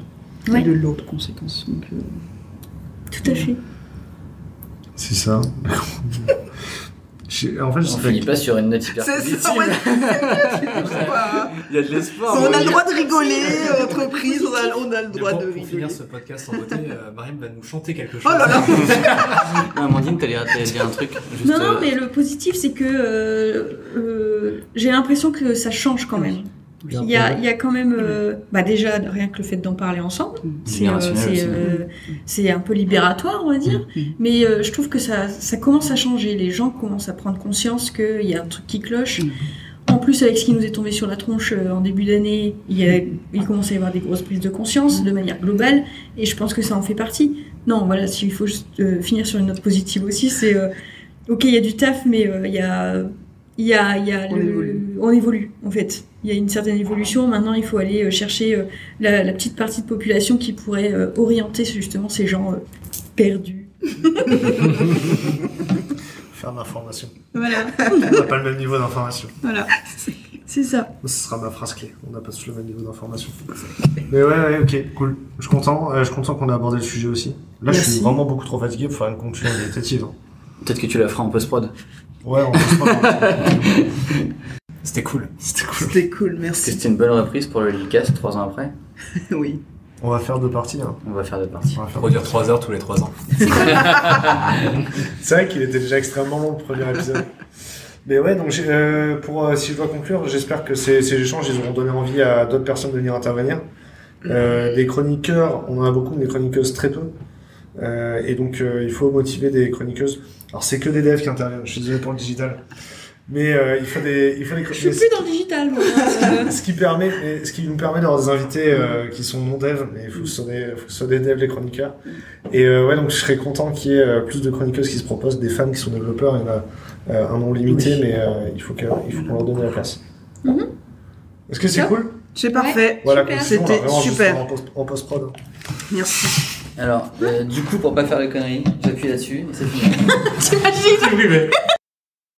Ouais. Et de l'autre conséquence. Donc, euh, tout à fait C'est ça. En fait, On j'ai finit pas sur une note hyper C'est ça, ouais, Il y a de l'espoir. On a le je- droit de rigoler, euh, entreprise, on a, on a le droit pour, de pour rigoler. finir ce podcast en beauté, euh, Mariam va nous chanter quelque chose. Oh là là Non, Amandine, t'allais dire un truc. Juste, non non euh, mais le positif c'est que euh, euh, j'ai l'impression que ça change quand même il y a, il y a quand même euh, bah déjà rien que le fait d'en parler ensemble c'est euh, Générationnel c'est, euh, c'est un peu libératoire on va dire Mm. Mais euh, je trouve que ça, ça commence à changer. Les gens commencent à prendre conscience qu'il y a un truc qui cloche. Mm. En plus, avec ce qui nous est tombé sur la tronche euh, en début d'année, il, y a- il commence à y avoir des grosses prises de conscience de manière globale. Et je pense que ça en fait partie. Non, voilà, s'il faut juste euh, finir sur une note positive aussi, c'est euh, ok, il y a du taf, mais euh, il y a. Il y a, il y a On le- évolue. on évolue, en fait. Il y a une certaine évolution. Maintenant, il faut aller euh, chercher euh, la, la petite partie de population qui pourrait euh, orienter justement ces gens perdus. faire de l'information. Voilà. On n'a pas le même niveau d'information. Voilà, c'est ça. Ce sera ma phrase clé. On n'a pas tous le même niveau d'information. Mais ouais, ouais, ok, cool. Je suis content. Je suis content qu'on ait abordé le sujet aussi. Là, je suis vraiment beaucoup trop fatigué pour faire une conclusion méditative. hein. Peut-être que tu la feras en post-prod. Ouais, peut pas. C'était cool. C'était cool. C'était cool, merci. c'était une bonne reprise pour le Lilcast trois ans après Oui. On va faire deux parties. Hein. On va faire deux parties. On va faire Produire 3 heures tous les 3 ans. C'est vrai qu'il était déjà extrêmement long le premier épisode. Mais ouais, donc euh, pour euh, si je dois conclure, j'espère que ces, ces échanges ils auront donné envie à d'autres personnes de venir intervenir. Euh, des chroniqueurs, on en a beaucoup, mais des chroniqueuses très peu. Euh, et donc euh, il faut motiver des chroniqueuses. Alors c'est que des devs qui interviennent. Je suis désolé pour le digital, mais euh, il faut des il faut des Je suis plus dans le digital, moi. Euh, Ce qui permet, mais ce qui nous permet d'avoir des invités euh, qui sont non devs, mais il faut que ce soit des, faut des devs les chroniqueurs. Et euh, ouais, donc je serais content qu'il y ait plus de chroniqueuses qui se proposent, des femmes qui sont développeurs. Il y en a euh, un nombre limité, Oui. mais euh, il faut que, il faut qu'on leur donne la place. Mhm. Est-ce que c'est cool? C'est parfait. Voilà, on va C'était super. En post- post-prod. hein. Merci. Alors, euh, du coup, pour pas faire les conneries, j'appuie là-dessus et c'est fini. T'imagines